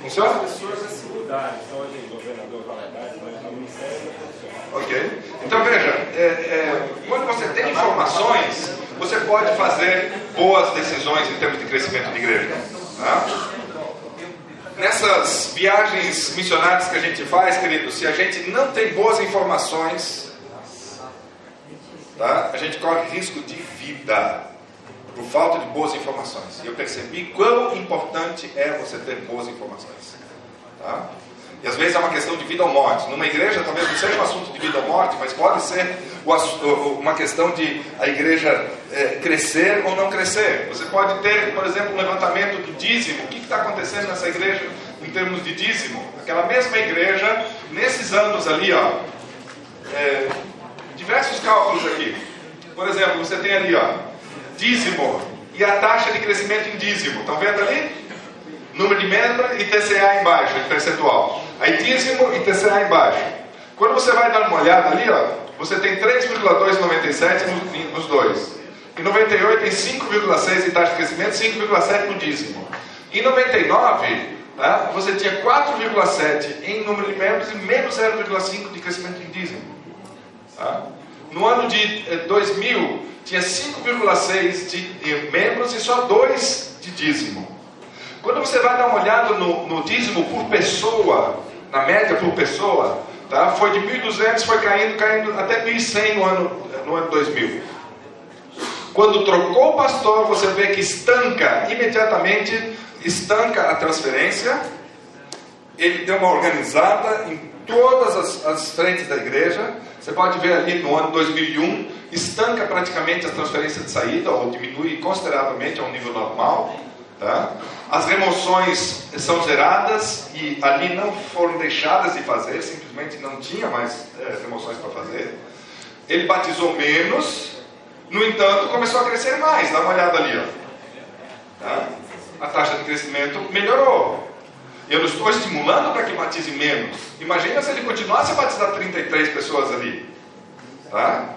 Funciona?
As pessoas já se mudaram. Então, hoje, governador Valadares, mas no Ministério
Ok? Então veja, é, é, quando você tem informações, você pode fazer boas decisões em termos de crescimento de igreja. Tá? Nessas viagens missionárias que a gente faz, querido, se a gente não tem boas informações, tá? a gente corre risco de vida por falta de boas informações. E eu percebi quão importante é você ter boas informações. Tá? E às vezes é uma questão de vida ou morte. Numa igreja talvez não seja um assunto de vida ou morte, mas pode ser uma questão de a igreja é, crescer ou não crescer. Você pode ter, por exemplo, um levantamento do dízimo. O que está acontecendo nessa igreja em termos de dízimo? Aquela mesma igreja, nesses anos ali, ó, é, diversos cálculos aqui. Por exemplo, você tem ali, ó, dízimo e a taxa de crescimento em dízimo. Estão vendo ali? Número de membros e TCA embaixo, percentual. Aí dízimo e TCA embaixo. Quando você vai dar uma olhada ali, ó, você tem 3,297 nos dois. Em 98 tem 5,6 em taxa de crescimento, 5,7 no dízimo. Em 99, tá, você tinha 4,7 em número de membros e menos 0,5 de crescimento em dízimo. Tá? No ano de 2000, eh, tinha 5,6 de membros e só 2 de dízimo. Quando você vai dar uma olhada no, no dízimo por pessoa, na média por pessoa, tá? foi de 1.200, foi caindo, caindo até 1.100 no ano, no ano 2000. Quando trocou o pastor, você vê que estanca, imediatamente estanca a transferência. Ele deu uma organizada em todas as, as frentes da igreja. Você pode ver ali no ano 2001, estanca praticamente as transferências de saída, ou diminui consideravelmente a um nível normal. Tá? As remoções são zeradas e ali não foram deixadas de fazer, simplesmente não tinha mais é, remoções para fazer. Ele batizou menos, no entanto, começou a crescer mais. Dá uma olhada ali. Ó. Tá? A taxa de crescimento melhorou. Eu não estou estimulando para que batize menos. Imagina se ele continuasse a batizar 33 pessoas ali. Tá?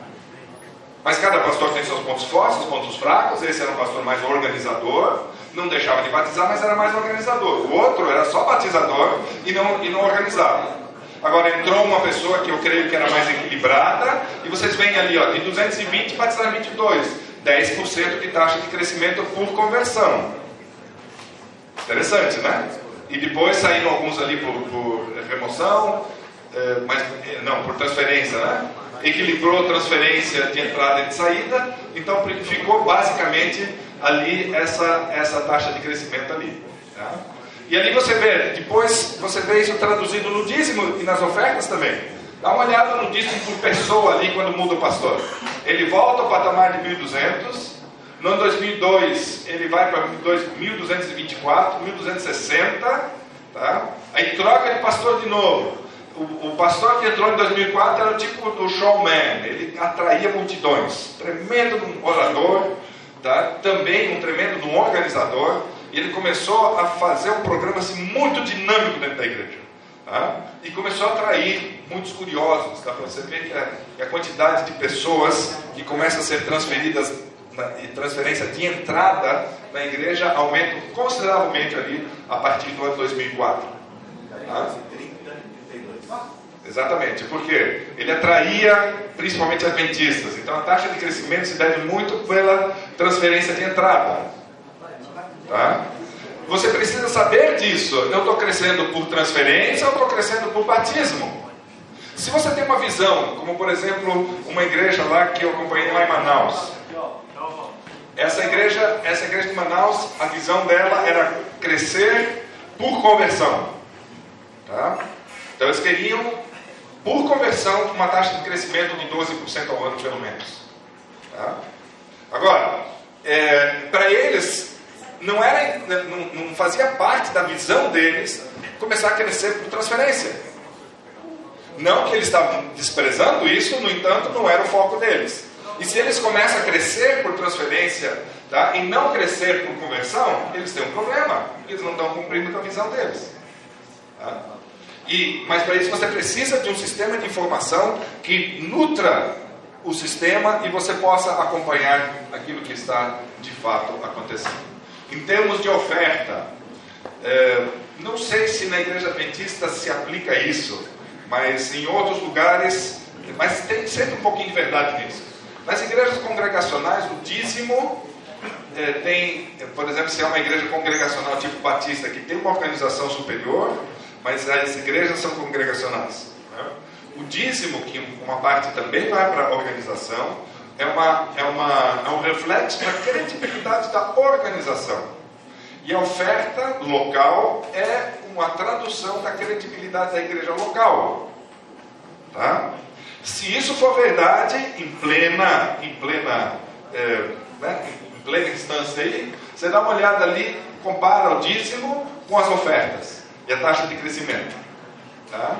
Mas cada pastor tem seus pontos fortes, pontos fracos. Esse era um pastor mais organizador não deixava de batizar, mas era mais organizador. O outro era só batizador e não, e não organizava. Agora entrou uma pessoa que eu creio que era mais equilibrada, e vocês veem ali, ó, de 220 batizaram 22, 10% de taxa de crescimento por conversão. Interessante, né? E depois saíram alguns ali por, por remoção, é, mas não, por transferência, né? Equilibrou transferência de entrada e de saída, então ficou basicamente ali essa, essa taxa de crescimento ali. Tá? E ali você vê, depois você vê isso traduzido no dízimo e nas ofertas também. Dá uma olhada no dízimo por pessoa ali quando muda o pastor. Ele volta ao patamar de 1.200. No ano 2002 ele vai para 1.224, 1.260. Tá? Aí troca de pastor de novo. O, o, pastor que entrou em 2004 era o tipo do showman. Ele atraía multidões. Tremendo orador. Tá? Também um tremendo organizador. E ele começou a fazer um programa assim, muito dinâmico dentro da igreja. Tá? E começou a atrair muitos curiosos. Tá? Você vê que a, que a, quantidade de pessoas que começam a ser transferidas na, e transferência de entrada na igreja aumenta consideravelmente ali a partir do ano 2004. Tá? Exatamente, porque ele atraía principalmente adventistas. Então a taxa de crescimento se deve muito pela transferência de entrada. Tá? Você precisa saber disso. Eu estou crescendo por transferência ou estou crescendo por batismo? Se você tem uma visão, como por exemplo uma igreja lá que eu acompanhei lá em Manaus. Essa igreja, essa igreja de Manaus, a visão dela era crescer por conversão. Tá? Então eles queriam, por conversão, uma taxa de crescimento de 12% ao ano, pelo menos. Tá? Agora, é, para eles, não, era, não, não fazia parte da visão deles começar a crescer por transferência. Não que eles estavam desprezando isso, no entanto, não era o foco deles. E se eles começam a crescer por transferência tá, e não crescer por conversão, eles têm um problema, eles não estão cumprindo com a visão deles. Tá? E, mas para isso você precisa de um sistema de informação que nutra o sistema e você possa acompanhar aquilo que está de fato acontecendo. Em termos de oferta, é, não sei se na igreja adventista se aplica isso, mas em outros lugares, mas tem sempre um pouquinho de verdade nisso. Nas igrejas congregacionais, o dízimo é, tem, por exemplo, se é uma igreja congregacional tipo batista, que tem uma organização superior, mas as igrejas são congregacionais. Né? O dízimo, que uma parte também vai para a organização, é, uma, é, uma, é um reflexo da credibilidade da organização. E a oferta local é uma tradução da credibilidade da igreja local. Tá? Se isso for verdade, em plena, em plena, é, né, em plena instância aí, você dá uma olhada ali, compara o dízimo com as ofertas e a taxa de crescimento. Tá?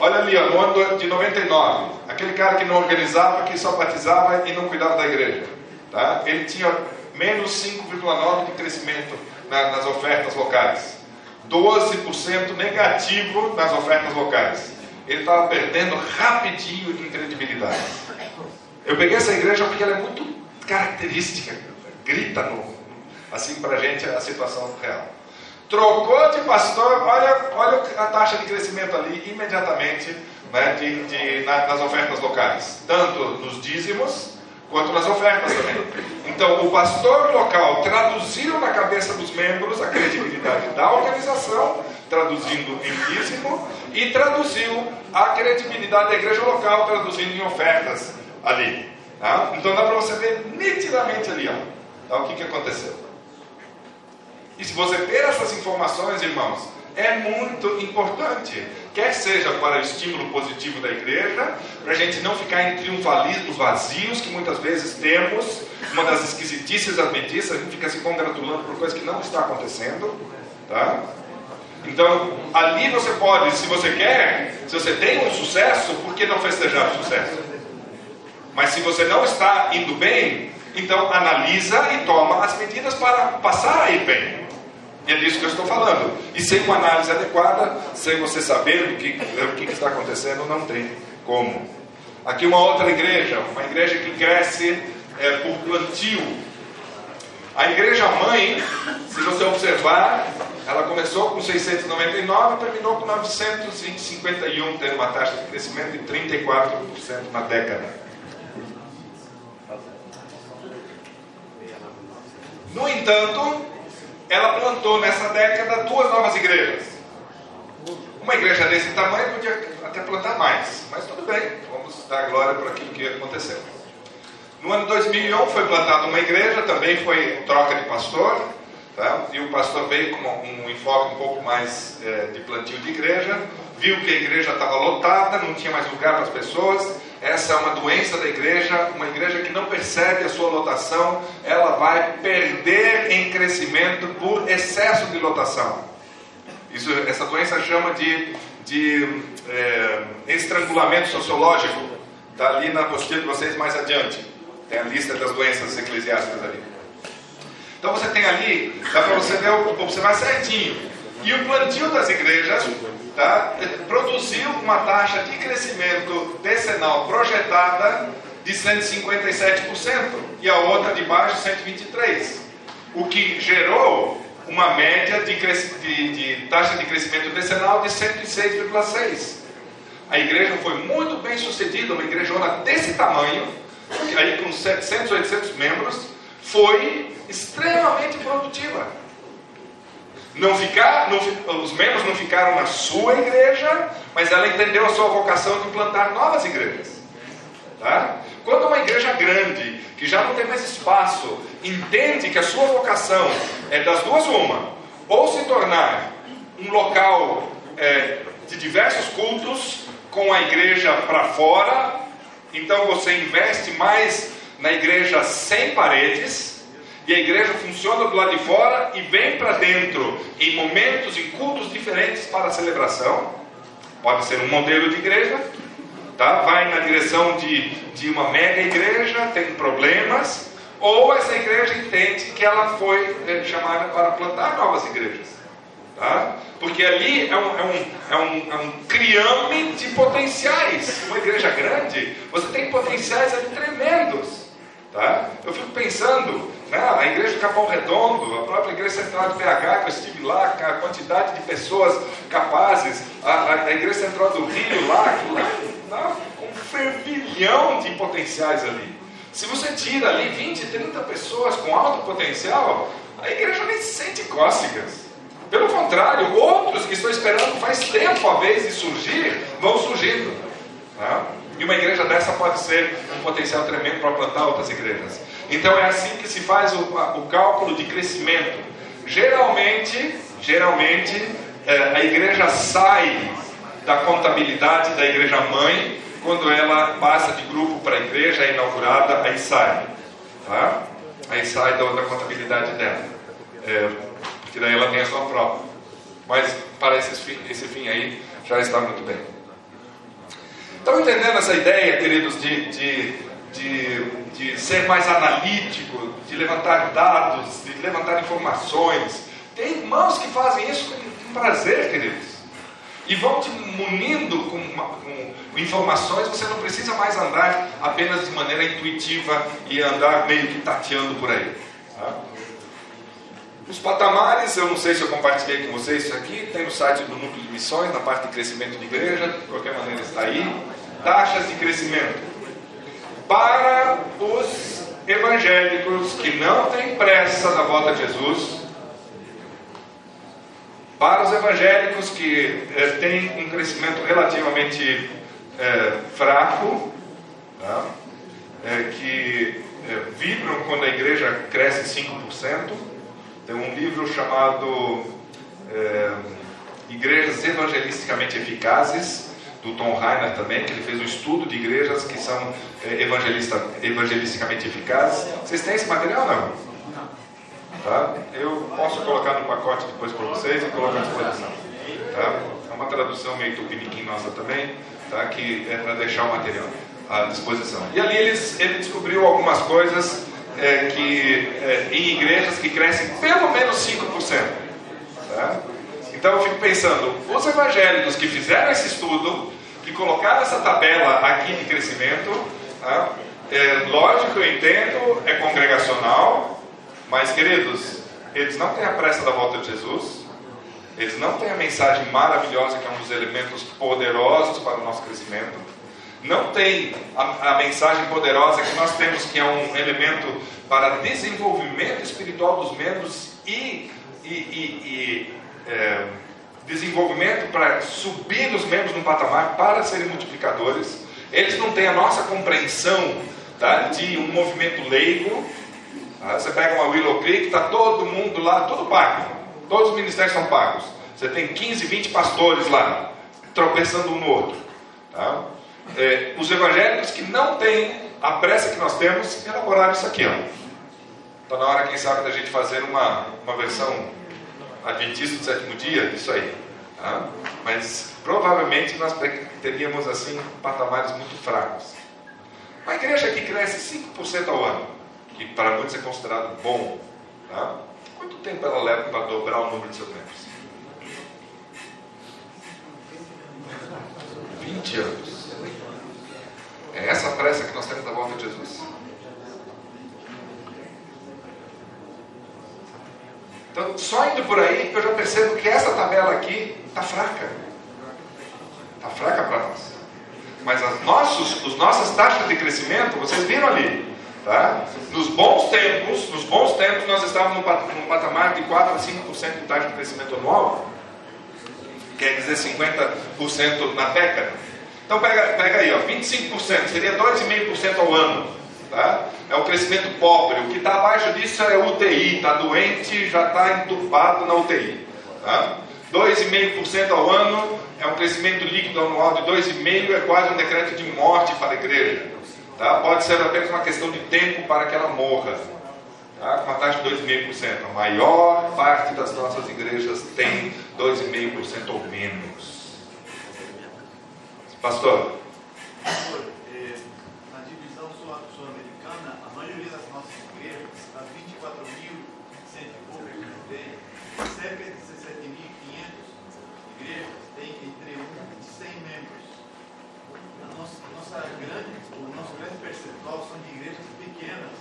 Olha ali, ó, no ano de 99, aquele cara que não organizava, que só batizava e não cuidava da igreja. Tá? Ele tinha menos 5,9% de crescimento na, nas ofertas locais. 12% negativo nas ofertas locais. Ele estava perdendo rapidinho em credibilidade. Eu peguei essa igreja porque ela é muito característica, grita no, assim para a gente a situação real. Trocou de pastor, olha, olha a taxa de crescimento ali imediatamente né, de, de, na, nas ofertas locais, tanto nos dízimos quanto nas ofertas também. Então, o pastor local traduziu na cabeça dos membros a credibilidade da organização, traduzindo em dízimo, e traduziu a credibilidade da igreja local, traduzindo em ofertas ali. Tá? Então, dá para você ver nitidamente ali ó, tá, o que, que aconteceu. E se você ter essas informações, irmãos, é muito importante. Quer seja para o estímulo positivo da igreja, para a gente não ficar em triunfalismos vazios que muitas vezes temos, uma das esquisitices adventistas, a gente fica se congratulando por coisas que não está acontecendo. Tá? Então, ali você pode, se você quer, se você tem um sucesso, por que não festejar o sucesso? Mas se você não está indo bem, então analisa e toma as medidas para passar a ir bem. E é disso que eu estou falando. E sem uma análise adequada, sem você saber o que, o que está acontecendo, não tem como. Aqui uma outra igreja, uma igreja que cresce é, por plantio. A igreja mãe, se você observar, ela começou com 699 e terminou com 951, tendo uma taxa de crescimento de 34% na década. No entanto, ela plantou nessa década duas novas igrejas. Uma igreja desse tamanho podia até plantar mais, mas tudo bem, vamos dar glória por aquilo que aconteceu. No ano 2001 foi plantada uma igreja, também foi troca de pastor, Tá? E o pastor veio com um enfoque um pouco mais é, de plantio de igreja, viu que a igreja estava lotada, não tinha mais lugar para as pessoas. Essa é uma doença da igreja, uma igreja que não percebe a sua lotação, ela vai perder em crescimento por excesso de lotação. Isso, essa doença chama de, de é, estrangulamento sociológico. Está ali na apostila de vocês mais adiante. Tem a lista das doenças eclesiásticas ali. Então você tem ali, dá para você ver, observar certinho. E o plantio das igrejas tá, produziu uma taxa de crescimento decenal projetada de 157% e a outra de baixo 123%. O que gerou uma média de, de, de taxa de crescimento decenal de 106,6%. A igreja foi muito bem sucedida, uma igrejona desse tamanho, aí com 700, 800 membros, foi extremamente produtiva. Não ficar, não, os membros não ficaram na sua igreja, mas ela entendeu a sua vocação de implantar novas igrejas. Tá? Quando uma igreja grande, que já não tem mais espaço, entende que a sua vocação é das duas uma, ou se tornar um local é, de diversos cultos, com a igreja para fora, então você investe mais na igreja sem paredes, e a igreja funciona do lado de fora e vem para dentro em momentos, em cultos diferentes para a celebração. Pode ser um modelo de igreja, tá? vai na direção de, de uma mega igreja, tem problemas, ou essa igreja entende que ela foi é, chamada para plantar novas igrejas. Tá? Porque ali é um, é, um, é, um, é um criame de potenciais. Uma igreja grande, você tem potenciais ali tremendos. Tá? Eu fico pensando, né, a igreja do Capão Redondo, a própria igreja central de PH, que eu estive lá, a quantidade de pessoas capazes, a, a igreja central do Rio lá, lá, um fervilhão de potenciais ali. Se você tira ali 20, 30 pessoas com alto potencial, a igreja nem se sente cócegas. Pelo contrário, outros que estão esperando faz tempo a vez de surgir, vão surgindo. Tá? E uma igreja dessa pode ser um potencial tremendo para plantar outras igrejas. Então é assim que se faz o, o cálculo de crescimento. Geralmente, geralmente, é, a igreja sai da contabilidade da igreja mãe quando ela passa de grupo para a igreja, é inaugurada, aí sai. Tá? Aí sai da, da contabilidade dela. É, porque daí ela tem a sua própria. Mas para esse fim, esse fim aí já está muito bem. Estão entendendo essa ideia, queridos, de, de, de, de ser mais analítico, de levantar dados, de levantar informações? Tem irmãos que fazem isso com prazer, queridos. E vão te munindo com, com, informações, você não precisa mais andar apenas de maneira intuitiva e andar meio que tateando por aí. Tá? Os patamares, eu não sei se eu compartilhei com vocês isso aqui, tem no site do Núcleo de Missões, na parte de crescimento de igreja, de qualquer maneira está aí. Taxas de crescimento. Para os evangélicos que não têm pressa da volta de Jesus, para os evangélicos que é, têm um crescimento relativamente é, fraco, tá? é, que vibram quando a igreja cresce 5%, tem um livro chamado Igrejas Evangelisticamente Eficazes, do Tom Rainer também, que ele fez um estudo de igrejas que são é, evangelista, evangelisticamente eficazes. Vocês têm esse material não? Tá? Eu posso colocar no pacote depois para vocês e colocar à disposição. Tá? É uma tradução meio tupiniquim nossa também, tá? que é para deixar o material à disposição. E ali eles, ele descobriu algumas coisas é, que, é, em igrejas que crescem pelo menos 5%. Tá? Então eu fico pensando, os evangélicos que fizeram esse estudo, que colocaram essa tabela aqui de crescimento, tá? é, lógico, eu entendo, é congregacional, mas queridos, eles não têm a pressa da volta de Jesus, eles não têm a mensagem maravilhosa que é um dos elementos poderosos para o nosso crescimento não tem a, a, mensagem poderosa que nós temos, que é um elemento para desenvolvimento espiritual dos membros e, e, e, e é, desenvolvimento para subir os membros no patamar para serem multiplicadores. Eles não têm a nossa compreensão tá, de um movimento leigo. Tá? Você pega uma Willow Creek, está todo mundo lá, tudo pago. Todos os ministérios são pagos. Você tem 15, 20 pastores lá, tropeçando um no outro. Tá? É, os evangélicos que não têm a pressa que nós temos, elaboraram isso aqui. Está na hora, quem sabe, da gente fazer uma, uma versão adventista do sétimo dia disso aí. Tá? Mas provavelmente nós teríamos assim patamares muito fracos. Uma igreja que cresce 5% ao ano, que para muitos é considerado bom, tá? quanto tempo ela leva para dobrar o número de seus membros? 20 anos. É essa pressa que nós temos da volta de Jesus? Então, só indo por aí, eu já percebo que essa tabela aqui está fraca. Está fraca para nós. Mas as nossos, as nossas taxas de crescimento, vocês viram ali. Tá? Nos bons tempos, nos bons tempos, nós estávamos num patamar de 4 a 5% de taxa de crescimento anual. Quer dizer 50% na década. Então pega, pega aí, ó, 25%, seria 2,5% ao ano. Tá? É o crescimento pobre. O que está abaixo disso é UTI, está doente, já está entubado na UTI. Tá? 2,5% ao ano é um crescimento líquido anual de 2,5%, é quase um decreto de morte para a igreja. Tá? Pode ser apenas uma questão de tempo para que ela morra. Tá? Com uma taxa de 2,5%. A maior parte das nossas igrejas tem 2,5% ou menos. Pastor.
Pastor, eh, na divisão sul-americana, a maioria das nossas igrejas, das 24.100 e poucas que tem, cerca de 17.500 igrejas têm entre 1 e 100 membros. A nossa, a nossa grande, o nosso grande percentual são de igrejas pequenas.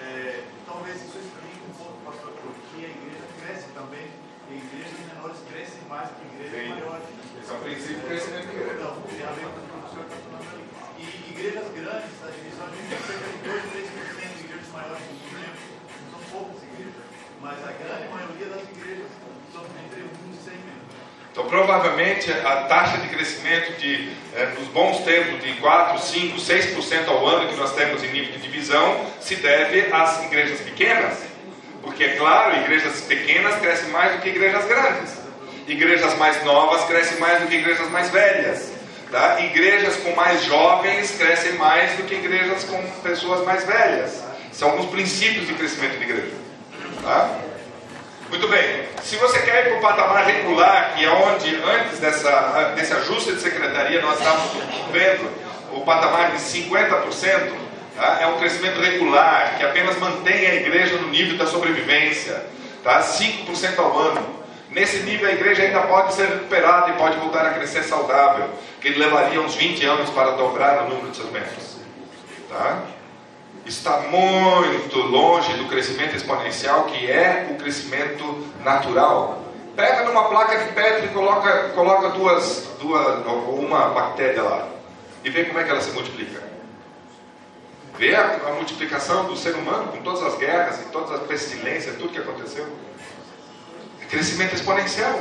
É, talvez isso explique um pouco, pastor, porque a igreja cresce também, e igrejas menores crescem mais que igrejas
Sim.
maiores.
Esse é o princípio do crescimento da igreja.
Não, tem a ver com o que o senhor está falando ali. E igrejas grandes, a divisão de cerca de 2, 3% de igrejas maiores que os membros. São poucas igrejas. Mas a grande maioria das igrejas são entre 1 e 100 membros.
Então, a taxa de crescimento de, eh, nos bons tempos de 4, 5, 6% ao ano que nós temos em nível de divisão se deve às igrejas pequenas. Porque, é claro, igrejas pequenas crescem mais do que igrejas grandes. Igrejas mais novas crescem mais do que igrejas mais velhas. Tá? Igrejas com mais jovens crescem mais do que igrejas com pessoas mais velhas. São alguns princípios de crescimento de igreja. Tá? Muito bem. Se você quer ir para o patamar regular, que é onde antes dessa, desse ajuste de secretaria nós estávamos vendo o patamar de 50%, tá? é um crescimento regular, que apenas mantém a igreja no nível da sobrevivência, tá? 5% ao ano. Nesse nível a igreja ainda pode ser recuperada e pode voltar a crescer saudável, que levaria uns 20 anos para dobrar o número de seus membros. Tá? Está muito longe do crescimento exponencial, que é o crescimento natural. Pega numa placa de Petri e coloca, coloca duas, duas, ou uma bactéria lá e vê como é que ela se multiplica. Vê a, a multiplicação do ser humano com todas as guerras e todas as pestilências, tudo que aconteceu. É crescimento exponencial.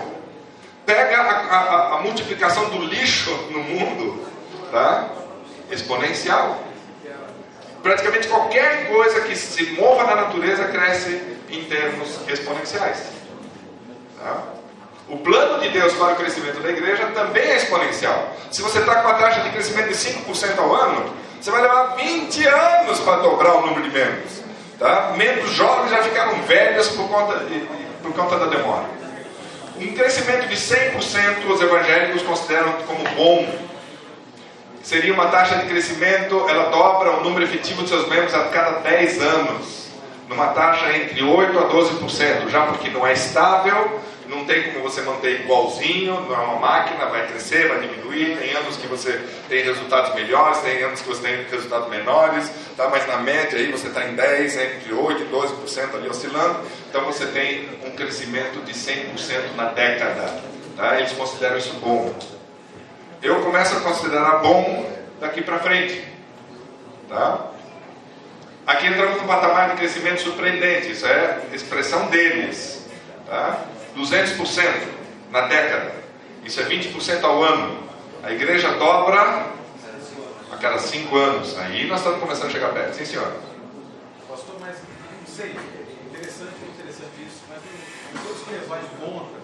Pega a, a, a multiplicação do lixo no mundo, tá? Exponencial praticamente qualquer coisa que se mova na natureza cresce em termos exponenciais. Tá? O plano de Deus para o crescimento da igreja também é exponencial. Se você está com uma taxa de crescimento de 5% ao ano, você vai levar 20 anos para dobrar o número de membros. Tá? Membros jovens já ficaram velhos por conta, por conta da demora. Um crescimento de 100% os evangélicos consideram como bom seria uma taxa de crescimento, ela dobra o número efetivo de seus membros a cada 10 anos, numa taxa entre 8% a 12%, já porque não é estável, não tem como você manter igualzinho, não é uma máquina, vai crescer, vai diminuir, tem anos que você tem resultados melhores, tem anos que você tem resultados menores, tá? mas na média aí você está em 10, entre 8% e 12% ali oscilando, então você tem um crescimento de 100% na década. Tá? Eles consideram isso bom eu começo a considerar bom daqui para frente. Tá? Aqui entramos num patamar de crescimento surpreendente, isso é expressão deles. Tá? 200% na década, isso é 20% ao ano. A igreja dobra a cada 5 anos. Aí nós estamos começando a chegar perto, sim senhor.
Pastor, mas sei, é interessante, é interessante isso, mas não todos que levar em conta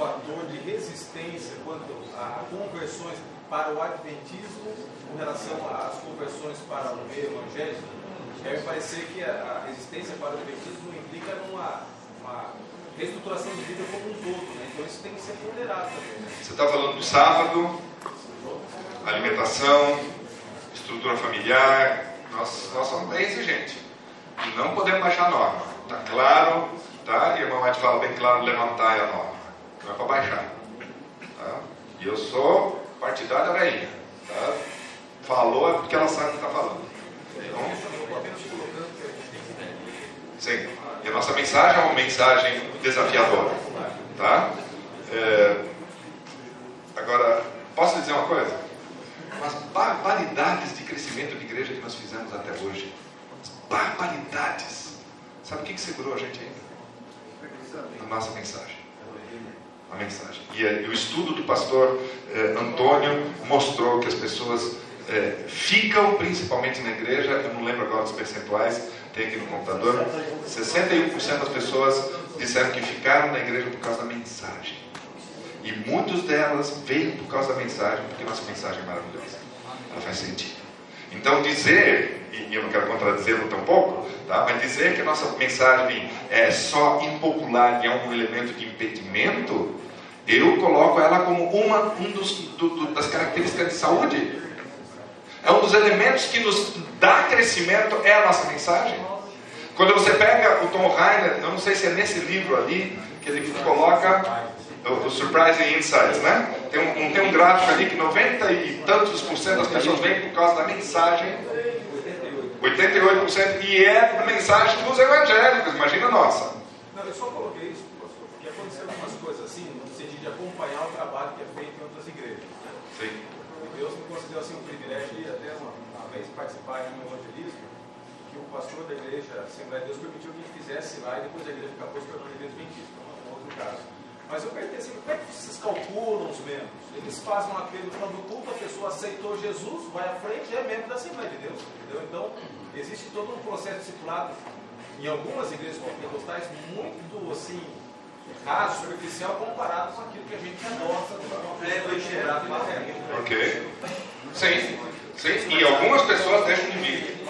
fator de resistência quanto a conversões para o adventismo com relação às conversões para o meio evangélico, deve parecer que a, resistência para o adventismo implica numa uma reestruturação de vida como um todo, né? então isso tem que ser ponderado também. Né?
Você está falando do sábado, alimentação, estrutura familiar, nós, nós somos bem exigentes. Não podemos baixar a norma. Está claro, tá? E a irmã fala bem claro, levantar a norma. Não é para baixar. Tá? E eu sou partidário da rainha. Tá? Falou é porque ela sabe o que está falando. Então, sim. E a nossa mensagem é uma mensagem desafiadora. Tá? É, agora, posso dizer uma coisa? As barbaridades de crescimento de igreja que nós fizemos até hoje. As barbaridades. Sabe o que, que segurou a gente ainda? A nossa mensagem. A mensagem. E, e o estudo do pastor eh, Antônio mostrou que as pessoas eh, ficam principalmente na igreja, eu não lembro agora dos percentuais, tem aqui no computador, 61% das pessoas disseram que ficaram na igreja por causa da mensagem. E muitas delas veio por causa da mensagem, porque nossa mensagem é maravilhosa. Ela faz sentido. Então dizer, e eu não quero contradizê-lo tampouco, tá? mas dizer que a nossa mensagem é só impopular e é um elemento de impedimento, eu coloco ela como uma um dos, do, do, das características de saúde. É um dos elementos que nos dá crescimento, é a nossa mensagem. Quando você pega o Tom Rainer, eu não sei se é nesse livro ali, que ele coloca o, Surprising Insights, né? Tem um, tem um gráfico ali que 90 e tantos por cento das pessoas vêm por causa da mensagem. 88% e é a mensagem dos evangélicos, imagina a nossa.
Não, eu só coloquei isso porque aconteceram algumas coisas assim, no sentido de acompanhar o trabalho que é feito em outras igrejas. Né?
Sim.
E Deus me concedeu assim um privilégio de até uma, uma vez participar em um evangelismo que o pastor da igreja Assembleia de Deus permitiu que fizesse lá e depois a igreja acabou se tornando igreja adventista, um outro caso. Mas eu perguntei assim, como é que vocês calculam os membros? Eles fazem um apelo quando o culto, a pessoa aceitou Jesus, vai à frente e é membro da Assembleia de Deus. Entendeu? Então, existe todo um processo discipulado em algumas igrejas pentecostais muito assim, raso, superficial, comparado com aquilo que a gente adota no gerado e
Ok. Sim. Sim. E algumas pessoas deixam de vir.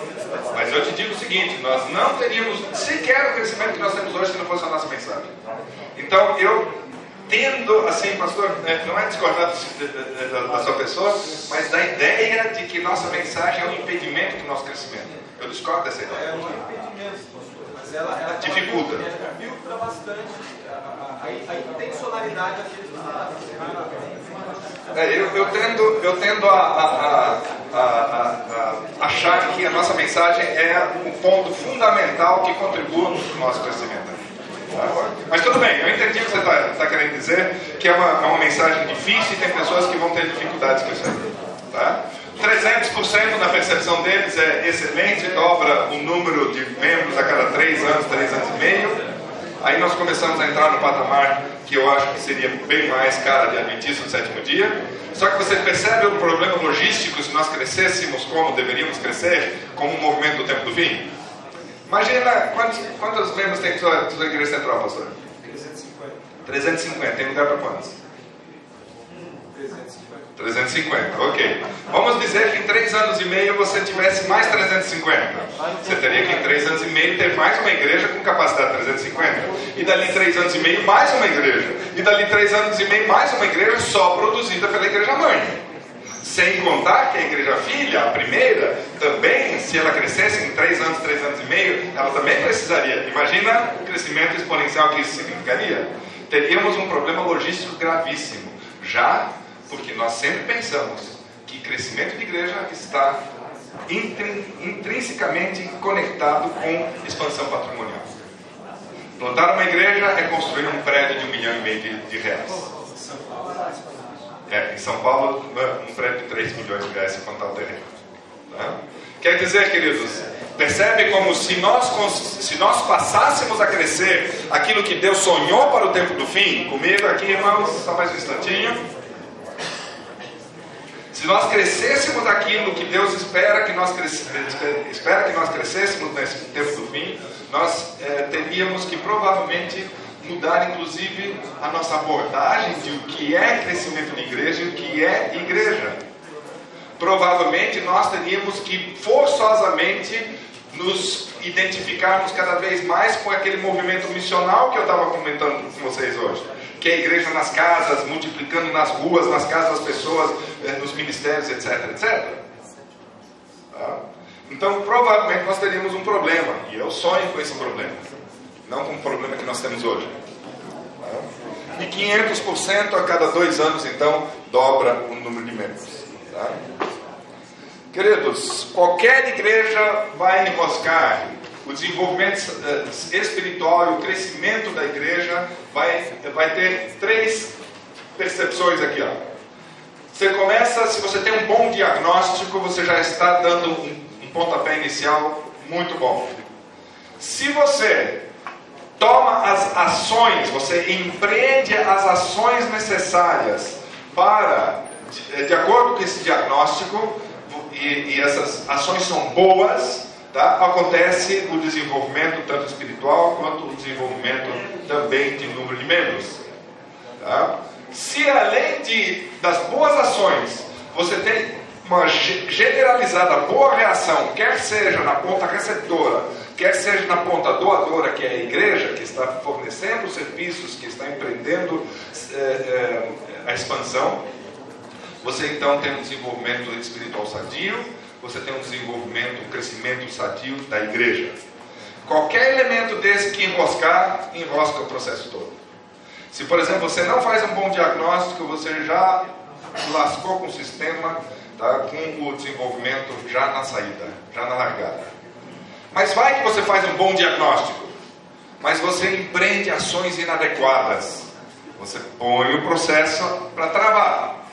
Mas eu te digo o seguinte: nós não teríamos sequer o crescimento que nós temos hoje se não fosse a nossa mensagem. Então, eu tendo, assim, pastor, né, não é discordar da sua pessoa, mas da ideia de que nossa mensagem é um impedimento do nosso crescimento. Eu discordo dessa ideia.
É um impedimento, pastor, mas ela, ela
dificulta.
Ela filtra bastante a, a, a intencionalidade daqueles
é, eu, eu, tendo, eu tendo a, a, a, a, achar que a nossa mensagem é um ponto fundamental que contribui para o nosso crescimento. Mas tudo bem, eu entendi o que você está tá querendo dizer, que é uma, é uma mensagem difícil e tem pessoas que vão ter dificuldades com isso aí. Tá? 300% na percepção deles é excelente, dobra o número de membros a cada 3 anos, 3 anos e meio. Aí nós começamos a entrar no patamar que eu acho que seria bem mais cara de Adventista no sétimo dia. Só que você percebe o problema logístico se nós crescêssemos como deveríamos crescer, como um movimento do tempo do fim? Imagina quantos, quantos membros tem sua, sua igreja central, pastor?
350.
350. Tem lugar para quantos?
350.
350, ok. Vamos dizer que em 3 anos e meio você tivesse mais 350. Você teria que em 3 anos e meio ter mais uma igreja com capacidade de 350. E dali em 3 anos e meio mais uma igreja. E dali em 3 anos e meio mais uma igreja só produzida pela igreja mãe. Sem contar que a igreja filha, a primeira, também, se ela crescesse em três anos, três anos e meio, ela também precisaria. Imagina o crescimento exponencial que isso significaria. Teríamos um problema logístico gravíssimo. Já porque nós sempre pensamos que crescimento de igreja está intrinsecamente conectado com expansão patrimonial. Plantar uma igreja é construir um prédio de um milhão e meio de, de reais. É, em São Paulo, um prédio de 3 milhões de reais se contar o terreno. Tá? Quer dizer, queridos, percebe como se nós, se nós passássemos a crescer aquilo que Deus sonhou para o tempo do fim, comigo aqui, irmãos, só mais um instantinho. Se nós crescêssemos aquilo que Deus espera que nós, espera que nós crescêssemos nesse tempo do fim, nós é, teríamos que provavelmente mudar inclusive a nossa abordagem de o que é crescimento de igreja e o que é igreja. Provavelmente nós teríamos que forçosamente nos identificarmos cada vez mais com aquele movimento missional que eu estava comentando com vocês hoje. Que é a igreja nas casas, multiplicando nas ruas, nas casas das pessoas, eh, nos ministérios, etc, etc. Tá? Então, provavelmente nós teríamos um problema, e eu sonho com esse problema, não com o problema que nós temos hoje. E 500% a cada dois anos, então, dobra o número de membros. Tá? Queridos, qualquer igreja vai enroscar. O desenvolvimento eh, espiritual e o crescimento da igreja vai, vai ter três percepções aqui. Ó. Você começa, se você tem um bom diagnóstico, você já está dando um, um pontapé inicial muito bom. Se você toma as ações, você empreende as ações necessárias para, de, de acordo com esse diagnóstico, e, e essas ações são boas, tá? acontece o desenvolvimento tanto espiritual quanto o desenvolvimento também de número de membros. Tá? Se além de, das boas ações você tem uma generalizada boa reação, quer seja na ponta receptora, quer seja na ponta doadora, que é a igreja, que está fornecendo serviços, que está empreendendo é, é, a expansão, você então tem um desenvolvimento espiritual sadio, você tem um desenvolvimento, um crescimento sadio da igreja. Qualquer elemento desse que enroscar, enrosca o processo todo. Se, por exemplo, você não faz um bom diagnóstico, você já lascou com o sistema, tá, com o desenvolvimento já na saída, já na largada. Mas vai que você faz um bom diagnóstico, mas você empreende ações inadequadas. Você põe o processo para travar.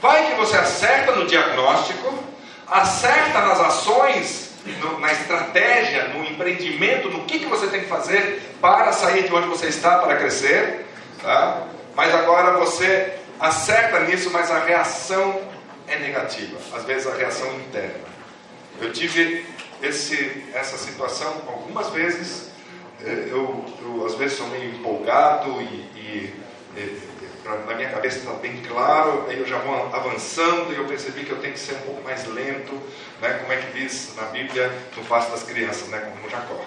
Vai que você acerta no diagnóstico, acerta nas ações, no, na estratégia, no empreendimento, no que, que você tem que fazer para sair de onde você está, para crescer. Tá? Mas agora você acerta nisso, mas a reação é negativa. Às vezes a reação interna. Eu tive esse, essa situação algumas vezes. Eh, eu, eu às vezes sou meio empolgado e, e, e na minha cabeça está bem claro, aí eu já vou avançando e eu percebi que eu tenho que ser um pouco mais lento, né, como é que diz na Bíblia, no passo das crianças, né, como Jacó.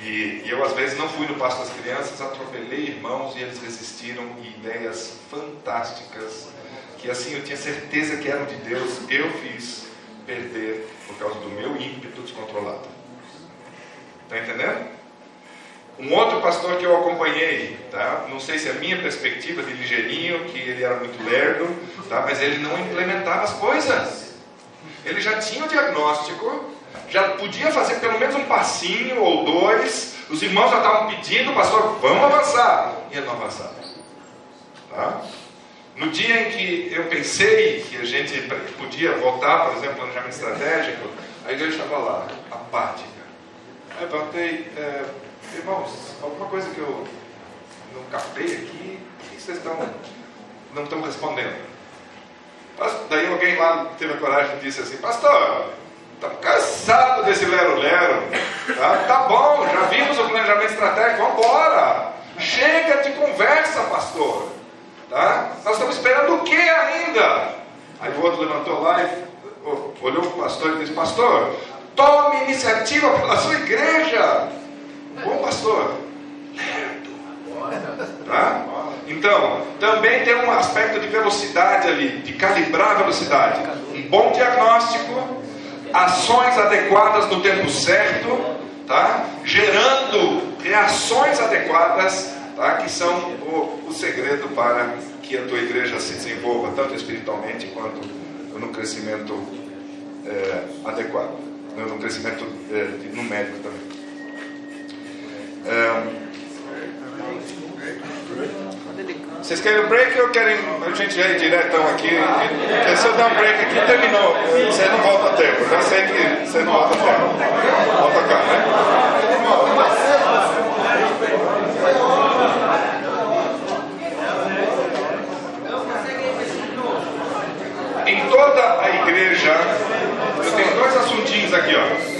E, e, eu às vezes não fui no passo das crianças, atropelei irmãos e eles resistiram e ideias fantásticas, que assim eu tinha certeza que eram de Deus, eu fiz perder por causa do meu ímpeto descontrolado. Está entendendo? Um outro pastor que eu acompanhei, tá? não sei se é a minha perspectiva de ligeirinho, que ele era muito lerdo, tá? mas ele não implementava as coisas. Ele já tinha o diagnóstico, já podia fazer pelo menos um passinho ou dois, os irmãos já estavam pedindo, pastor, vamos avançar. E ele não avançava. Tá? No dia em que eu pensei que a gente podia voltar, por exemplo, planejamento estratégico, a igreja estava lá, apática. Aí eu perguntei, é, Irmãos, alguma coisa que eu não captei aqui, por que vocês estão, não estão respondendo? Daí alguém lá teve a coragem e disse assim, pastor, estamos cansados desse lero-lero. Tá? tá bom, já vimos o planejamento estratégico, vamos embora. Chega de conversa, pastor. Tá? Nós estamos esperando o que ainda? Aí o outro levantou lá e olhou para o pastor e disse, pastor, tome iniciativa pela sua igreja. Bom pastor, Tá? Então, também tem um aspecto de velocidade ali, de calibrar a velocidade. Um bom diagnóstico, ações adequadas no tempo certo, tá? gerando reações adequadas, tá? que são o, o segredo para que a tua igreja se desenvolva, tanto espiritualmente quanto no crescimento é, adequado, no crescimento é, numérico também. É... Vocês querem break ou querem a gente já ir diretão aqui? Porque se eu dar um break aqui, terminou. Você não volta a tempo. Já sei que você não volta a tempo. Volta cá, né? aqui, ó.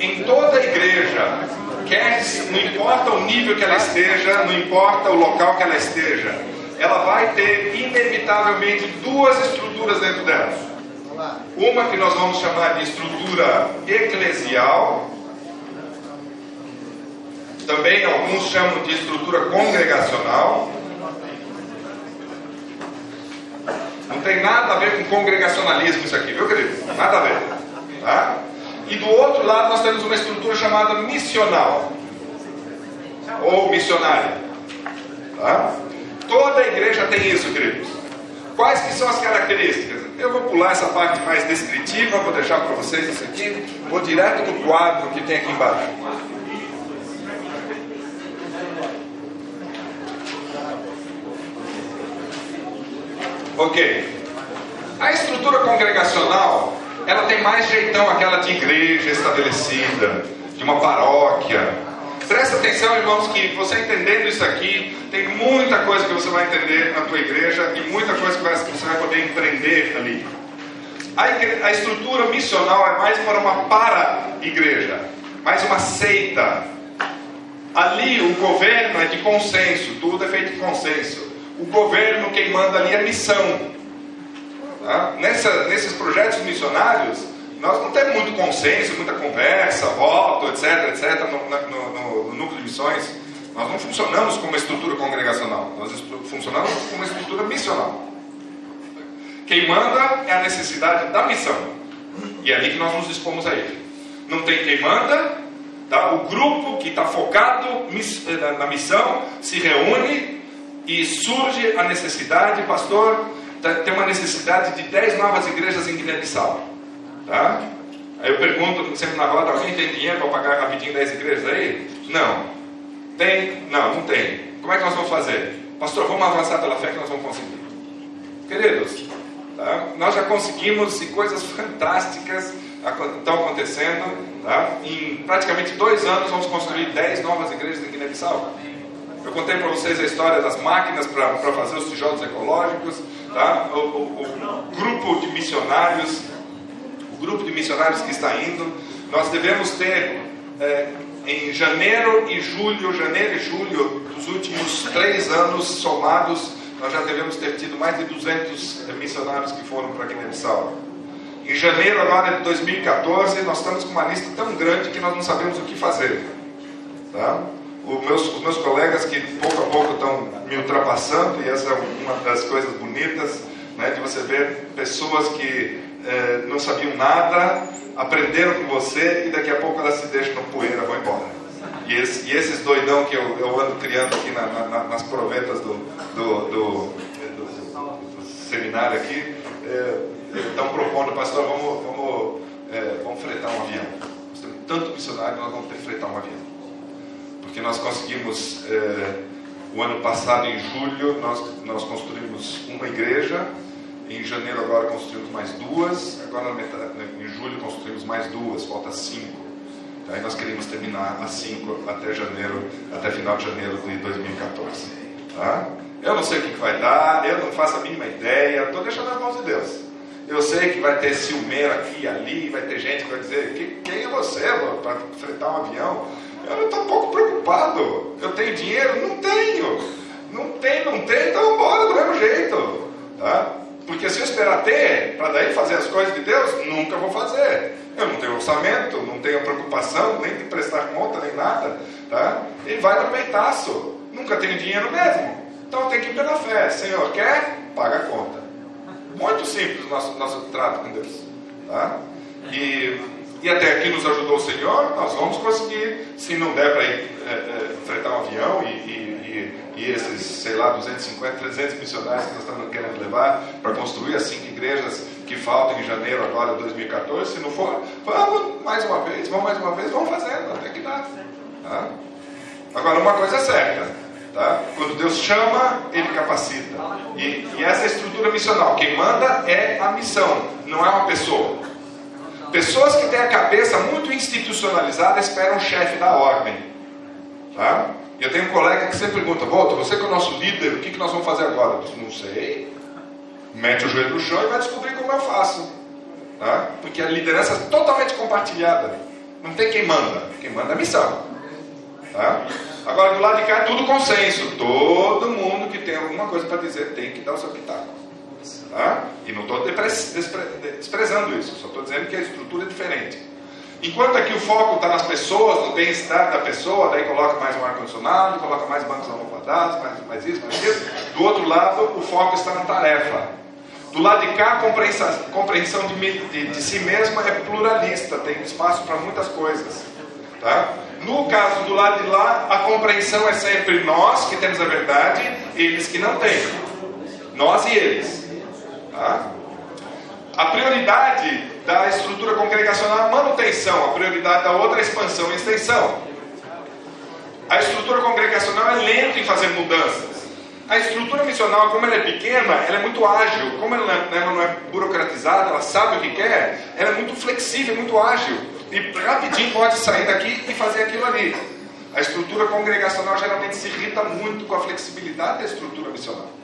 Em toda igreja, quer, não importa o nível que ela esteja, não importa o local que ela esteja, ela vai ter inevitavelmente duas estruturas dentro dela. Uma que nós vamos chamar de estrutura eclesial, também alguns chamam de estrutura congregacional, Não tem nada a ver com congregacionalismo isso aqui, viu, querido? Nada a ver. Tá? E do outro lado nós temos uma estrutura chamada missional ou missionária. Tá? Toda igreja tem isso, queridos. Quais que são as características? Eu vou pular essa parte mais descritiva, vou deixar para vocês isso aqui. Vou direto no quadro que tem aqui embaixo. Ok. A estrutura congregacional, ela tem mais jeitão aquela de igreja estabelecida, de uma paróquia. Presta atenção, irmãos, que você entendendo isso aqui, tem muita coisa que você vai entender na tua igreja e muita coisa que você vai poder empreender ali. A, a estrutura missional é mais para uma para-igreja, mais uma seita. Ali o governo é de consenso, tudo é feito de consenso. O governo, quem manda ali é missão. Tá? Nessa, nesses projetos missionários, nós não temos muito consenso, muita conversa, voto, etc, etc, no, no, no, núcleo de missões. Nós não funcionamos como estrutura congregacional, nós funcionamos como estrutura missional. Quem manda é a necessidade da missão. E é ali que nós nos dispomos a ir. Não tem quem manda, tá? o grupo que está focado na missão se reúne e surge a necessidade, pastor, tem uma necessidade de 10 novas igrejas em Guiné-Bissau. Tá? Aí eu pergunto sempre na roda, alguém tem dinheiro para pagar rapidinho 10 igrejas aí? Não. Tem? Não, não tem. Como é que nós vamos fazer? Pastor, vamos avançar pela fé que nós vamos conseguir. Queridos, tá? nós já conseguimos e coisas fantásticas estão acontecendo. Tá? Em praticamente dois anos vamos construir 10 novas igrejas em Guiné-Bissau. Eu contei para vocês a história das máquinas para fazer os tijolos ecológicos, tá? o, o, o, grupo de missionários, o grupo de missionários que está indo. Nós devemos ter é, em janeiro e julho, janeiro e julho dos últimos três anos somados, nós já devemos ter tido mais de 200 missionários que foram para Guiné-Bissau. Em janeiro agora de 2014, nós estamos com uma lista tão grande que nós não sabemos o que fazer. Tá? Meus, os meus colegas que pouco a pouco estão me ultrapassando, e essa é uma das coisas bonitas, né, de você ver pessoas que eh, não sabiam nada, aprenderam com você e daqui a pouco elas se deixam no poeira, vão embora. E, esse, e esses doidão que eu, eu, ando criando aqui na, na, nas provetas do, do, do, do seminário aqui, eh, estão propondo, pastor, vamos, vamos, eh, vamos fretar um avião. Nós temos tanto missionário que nós vamos ter que fretar um avião porque nós conseguimos, eh, o ano passado, em julho, nós, nós construímos uma igreja, em janeiro agora construímos mais duas, agora em julho construímos mais duas, falta cinco. Aí então, nós queríamos terminar as cinco até janeiro, até final de janeiro de 2014. Tá? Eu não sei o que vai dar, eu não faço a mínima ideia, estou deixando nas mãos de Deus. Eu sei que vai ter ciumeiro aqui e ali, vai ter gente que vai dizer, quem é você para enfrentar um avião? Eu estou pouco preocupado. Eu tenho dinheiro? Não tenho. Não tem, não tem, então bora do mesmo jeito. Tá? Porque se eu esperar ter, para daí fazer as coisas de Deus, nunca vou fazer. Eu não tenho orçamento, não tenho preocupação, nem de prestar conta, nem nada. Tá? Ele vai no peitaço. Nunca tenho dinheiro mesmo. Então tenho que ir pela fé. Senhor, quer? Paga a conta. Muito simples o nosso, nosso trato com Deus. Tá? E e até aqui nos ajudou o Senhor, nós vamos conseguir, se não der para ir é, é, fretar um avião e, e, e, e, esses, sei lá, 250, 300 missionários que nós estamos querendo levar para construir as cinco igrejas que faltam em janeiro agora de 2014, se não for, vamos mais uma vez, vamos mais uma vez, vamos fazendo, até que dá. Tá? Agora, uma coisa é certa, tá? quando Deus chama, Ele capacita. E, e essa é a estrutura missional, quem manda é a missão, não é uma pessoa. Pessoas que têm a cabeça muito institucionalizada esperam o chefe da ordem. Tá? Eu tenho um colega que sempre pergunta: Volta, você que é o nosso líder, o que, que nós vamos fazer agora? Eu disse, não sei. Mete o joelho no chão e vai descobrir como eu faço. Tá? Porque a liderança é totalmente compartilhada. Não tem quem manda, quem manda é a missão. Tá? Agora, do lado de cá é tudo consenso. Todo mundo que tem alguma coisa para dizer tem que dar o seu pitaco. Tá? E não estou desprezando isso, só estou dizendo que a estrutura é diferente. Enquanto aqui o foco está nas pessoas, no bem-estar da pessoa, daí coloca mais um ar-condicionado, coloca mais bancos almofadados, mais, mais isso, mais isso. Do outro lado, o foco está na tarefa. Do lado de cá, a compreensão, compreensão de, de, de si mesma é pluralista, tem espaço para muitas coisas. Tá? No caso do lado de lá, a compreensão é sempre nós que temos a verdade, eles que não têm. Nós e eles. Tá? A prioridade da estrutura congregacional é a manutenção, a prioridade da outra é a expansão e extensão. A estrutura congregacional é lenta em fazer mudanças. A estrutura missional, como ela é pequena, ela é muito ágil. Como ela, ela não é burocratizada, ela sabe o que quer, ela é muito flexível, muito ágil. E rapidinho pode sair daqui e fazer aquilo ali. A estrutura congregacional geralmente se irrita muito com a flexibilidade da estrutura missional.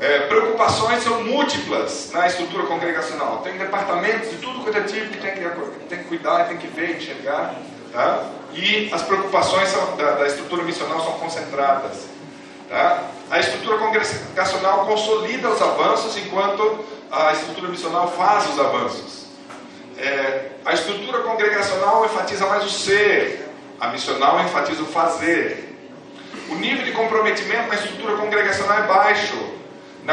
É. Preocupações são múltiplas na estrutura congregacional. Tem departamentos de tudo quanto é tipo que tem que, tem que cuidar, tem que ver, enxergar. Tá? E as preocupações são, da, da, estrutura missional são concentradas. Tá? A estrutura congregacional consolida os avanços enquanto a estrutura missional faz os avanços. É, a estrutura congregacional enfatiza mais o ser, a missional enfatiza o fazer. O nível de comprometimento na estrutura congregacional é baixo,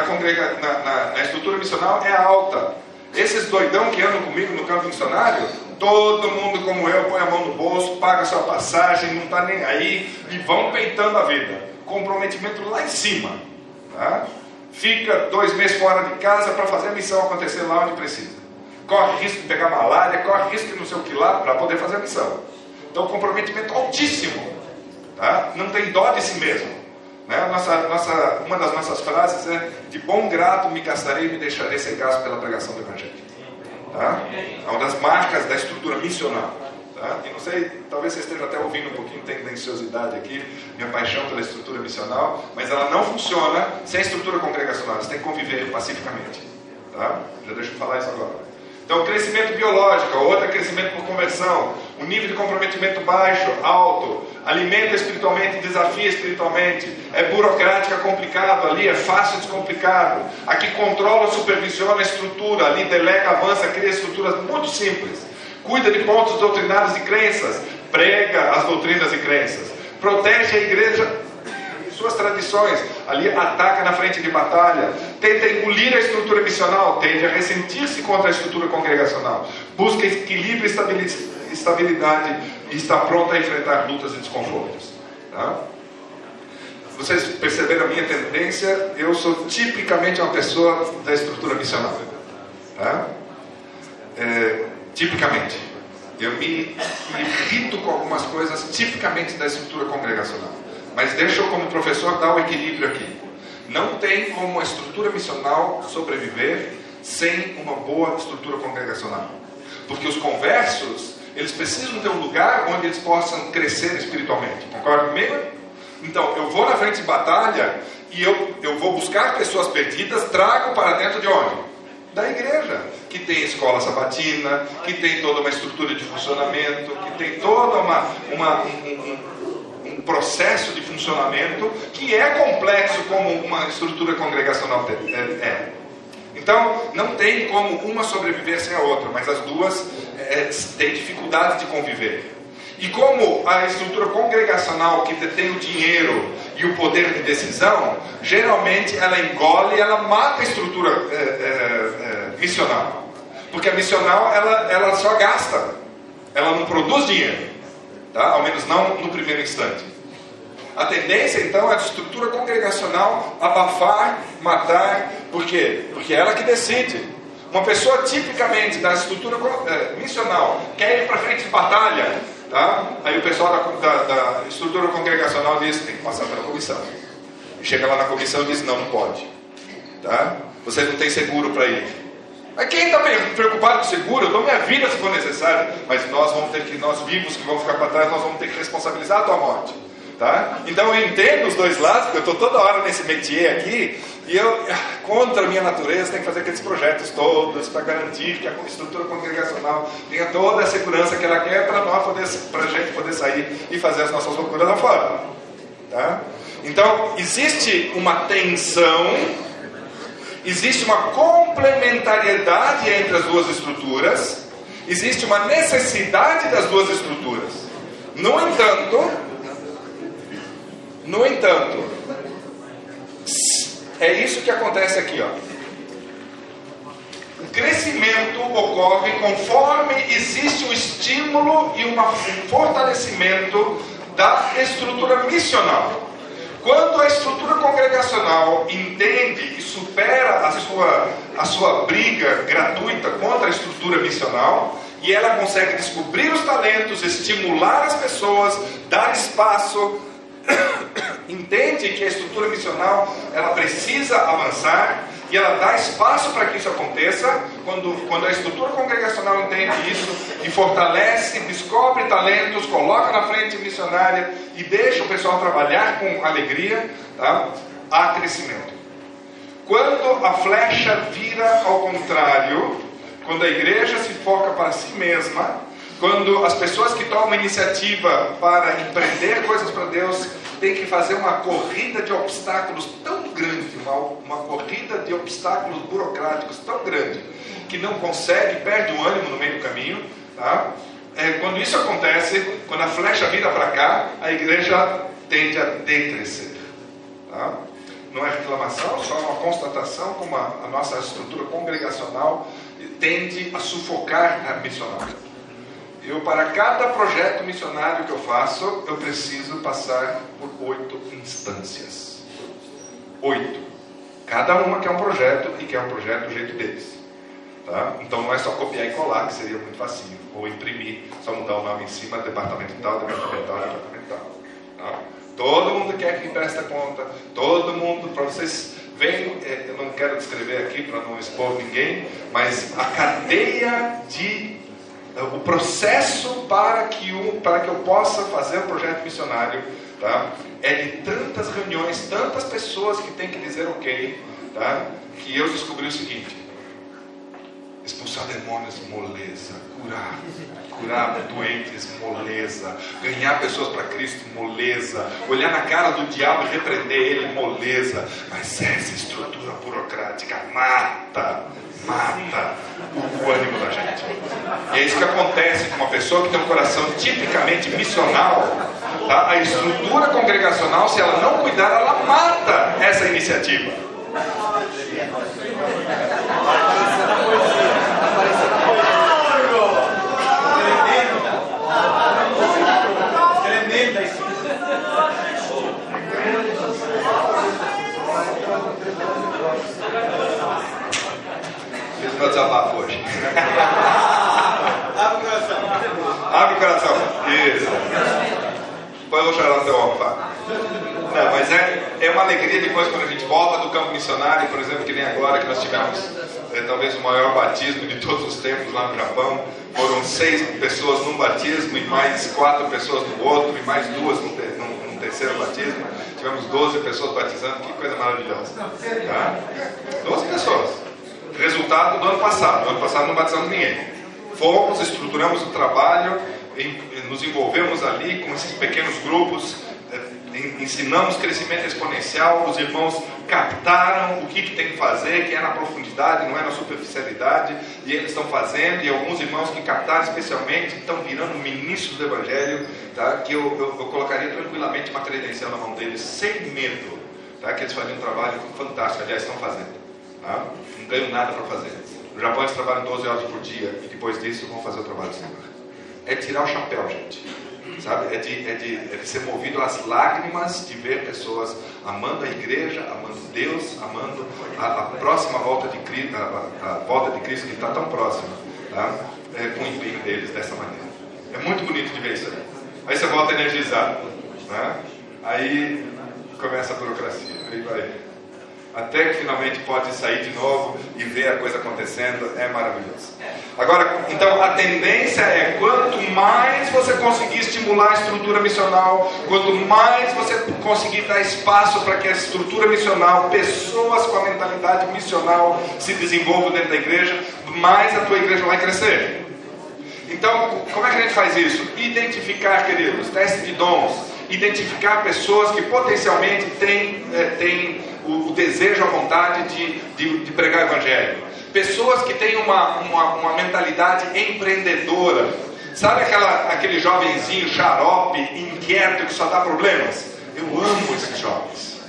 na, na, na, na estrutura missional é alta. Esses doidão que andam comigo no campo missionário, todo mundo como eu põe a mão no bolso, paga sua passagem, não está nem aí e vão peitando a vida. Comprometimento lá em cima. Tá? Fica dois meses fora de casa para fazer a missão acontecer lá onde precisa. Corre risco de pegar malária, corre risco de não sei o que lá para poder fazer a missão. Então, comprometimento altíssimo. Tá? Não tem dó de si mesmo. Né? Nossa, nossa, uma das nossas frases é: De bom grado me gastarei e me deixarei sem gasto pela pregação do Evangelho. Tá? É uma das marcas da estrutura missional. Tá? E não sei, talvez você esteja até ouvindo um pouquinho de tendenciosidade aqui, minha paixão pela estrutura missional, mas ela não funciona sem estrutura congregacional, você tem que conviver pacificamente. Tá? Já deixa eu falar isso agora. Então, crescimento biológico, outra é crescimento por conversão, o nível de comprometimento baixo, alto, alimenta espiritualmente, desafia espiritualmente, é burocrático, é complicado, ali é fácil, descomplicado. Aqui controla, supervisiona a estrutura, ali delega, avança, cria estruturas muito simples. Cuida de pontos doutrinários e crenças, prega as doutrinas e crenças, protege a igreja suas tradições, ali ataca na frente de batalha, tenta engolir a estrutura missional, tende a ressentir-se contra a estrutura congregacional, busca equilíbrio e estabilidade e está pronta a enfrentar lutas e desconfortos. Tá? Vocês perceberam a minha tendência? Eu sou tipicamente uma pessoa da estrutura missional. Tá? É, tipicamente. Eu me, me irrito com algumas coisas tipicamente da estrutura congregacional. Mas deixa eu, como professor, dar o equilíbrio aqui. Não tem como a estrutura missional sobreviver sem uma boa estrutura congregacional. Porque os conversos, eles precisam ter um lugar onde eles possam crescer espiritualmente. Concorda comigo? Então, eu vou na frente de batalha e eu, eu vou buscar pessoas perdidas, trago para dentro de onde? Da igreja que tem escola sabatina, que tem toda uma estrutura de funcionamento, que tem toda uma, uma um, processo de funcionamento que é complexo como uma estrutura congregacional é, é. Então, não tem como uma sobreviver sem a outra, mas as duas é, têm dificuldade de conviver. E como a estrutura congregacional que detém o dinheiro e o poder de decisão, geralmente ela engole, ela mata a estrutura é, é, é, missional. Porque a missional, ela, ela só gasta, ela não produz dinheiro, tá? ao menos não no primeiro instante. A tendência então é a estrutura congregacional abafar, matar, por quê? Porque é ela que decide. Uma pessoa tipicamente da estrutura é, missional quer ir para frente de batalha, tá? aí o pessoal da, da, da estrutura congregacional diz: tem que passar pela comissão. Chega lá na comissão e diz: não, não pode. Tá? Você não tem seguro para ir. Mas quem está preocupado com seguro, eu dou minha vida se for necessário. Mas nós vamos ter que, nós vivos que vamos ficar para trás, nós vamos ter que responsabilizar a tua morte. Tá? Então eu entendo os dois lados, porque eu estou toda hora nesse métier aqui, E eu, contra a minha natureza, tenho que fazer aqueles projetos todos para garantir que a estrutura congregacional tenha toda a segurança que ela quer para nós poder, para a gente poder sair e fazer as nossas loucuras lá fora. Tá? Então, existe uma tensão, existe uma complementariedade entre as duas estruturas, existe uma necessidade das duas estruturas. No entanto, no entanto, é isso que acontece aqui, ó. O crescimento ocorre conforme existe o estímulo e um fortalecimento da estrutura missional. Quando a estrutura congregacional entende e supera a sua, a sua briga gratuita contra a estrutura missional, e ela consegue descobrir os talentos, estimular as pessoas, dar espaço, entende que a estrutura missional ela precisa avançar e ela dá espaço para que isso aconteça, quando, quando a estrutura congregacional entende isso e fortalece, descobre talentos, coloca na frente missionária e deixa o pessoal trabalhar com alegria, tá? há crescimento. Quando a flecha vira ao contrário, quando a igreja se foca para si mesma, quando as pessoas que tomam iniciativa para empreender coisas para Deus têm que fazer uma corrida de obstáculos tão grande, uma, uma corrida de obstáculos burocráticos tão grande, que não consegue, perde o ânimo no meio do caminho. Tá? É, quando isso acontece, quando a flecha vira para cá, a igreja tende a decrescer. Tá? Não é reclamação, só uma constatação como a, a nossa estrutura congregacional tende a sufocar a missionária. Eu, para cada projeto missionário que eu faço, eu preciso passar por oito instâncias. Oito. Cada uma que é um projeto e que é um projeto do jeito deles. Tá? Então não é só copiar e colar, que seria muito facinho. Ou imprimir, só mudar o nome em cima, departamento tal, departamento tal, departamento tal. Tá? Todo mundo quer que preste conta, todo mundo, para vocês verem, é, eu não quero descrever aqui para não expor ninguém, mas a cadeia de o processo para que, o, para que eu possa fazer um projeto missionário tá? é de tantas reuniões, tantas pessoas que têm que dizer ok, tá? que eu descobri o seguinte: expulsar demônios, moleza, curar, curar doentes, moleza, ganhar pessoas para Cristo, moleza, olhar na cara do diabo e repreender ele, moleza, mas essa estrutura burocrática mata, mata o ânimo da gente. E é isso que acontece com uma pessoa que tem um coração tipicamente missional. Tá? A estrutura congregacional, se ela não cuidar, ela mata essa iniciativa. Meu desabafo hoje.
Abre o coração.
Abre o coração. Isso. Põe o xará no teu ombro, Não, mas é, é uma alegria depois quando a gente volta do campo missionário, por exemplo, que nem agora que nós tivemos é, talvez o maior batismo de todos os tempos lá no Japão. Foram seis pessoas num batismo e mais quatro pessoas no outro e mais duas no, te, num, num terceiro batismo. Tivemos 12 pessoas batizando, que coisa maravilhosa. Tá? 12 pessoas. Resultado do ano passado. No ano passado não batizamos ninguém. Fomos, estruturamos o trabalho, nos envolvemos ali com esses pequenos grupos, eh, ensinamos crescimento exponencial, os irmãos captaram o que, que tem que fazer, que é na profundidade, não é na superficialidade, e eles estão fazendo, e alguns irmãos que captaram especialmente estão virando ministros do Evangelho, tá? que eu, eu, eu colocaria tranquilamente uma credencial na mão deles, sem medo, tá? que eles fazem um trabalho fantástico, aliás, estão fazendo. Tá? Não ganham nada para fazer. No Japão eles trabalham 12 horas por dia e depois disso vão fazer o trabalho do Senhor. É tirar o chapéu, gente. Sabe? É de, é, de, é de ser movido às lágrimas de ver pessoas amando a igreja, amando Deus, amando a, a próxima volta de Cristo, a, a, volta de Cristo que está tão próxima, tá? É, com o empenho deles dessa maneira. É muito bonito de ver isso aí. Aí você volta energizado. Né? Aí começa a burocracia. Aí vai até que finalmente pode sair de novo e ver a coisa acontecendo, é maravilhoso. Agora, então a tendência é quanto mais você conseguir estimular a estrutura missional, quanto mais você conseguir dar espaço para que a estrutura missional, pessoas com a mentalidade missional se desenvolvam dentro da igreja, mais a tua igreja vai crescer. Então, como é que a gente faz isso? Identificar, queridos, teste de dons, identificar pessoas que potencialmente têm, é, têm o, o, desejo, a vontade de, de, de pregar o Evangelho. Pessoas que têm uma, uma, uma mentalidade empreendedora. Sabe aquela, aquele jovenzinho xarope, inquieto, que só dá problemas? Eu amo esses jovens.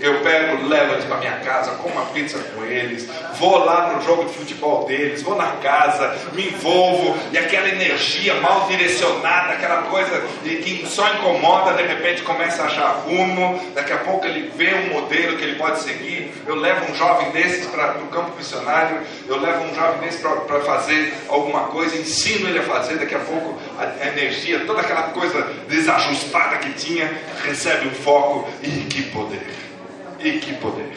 Eu pego, levo eles para minha casa, como uma pizza com eles, vou lá no jogo de futebol deles, vou na casa, me envolvo, e aquela energia mal direcionada, aquela coisa que só incomoda, de repente começa a achar rumo, daqui a pouco ele vê um modelo que ele pode seguir. Eu levo um jovem desses para o campo missionário, eu levo um jovem desses para fazer alguma coisa, ensino ele a fazer, daqui a pouco a, energia, toda aquela coisa desajustada que tinha, recebe um foco e que poder e que poder.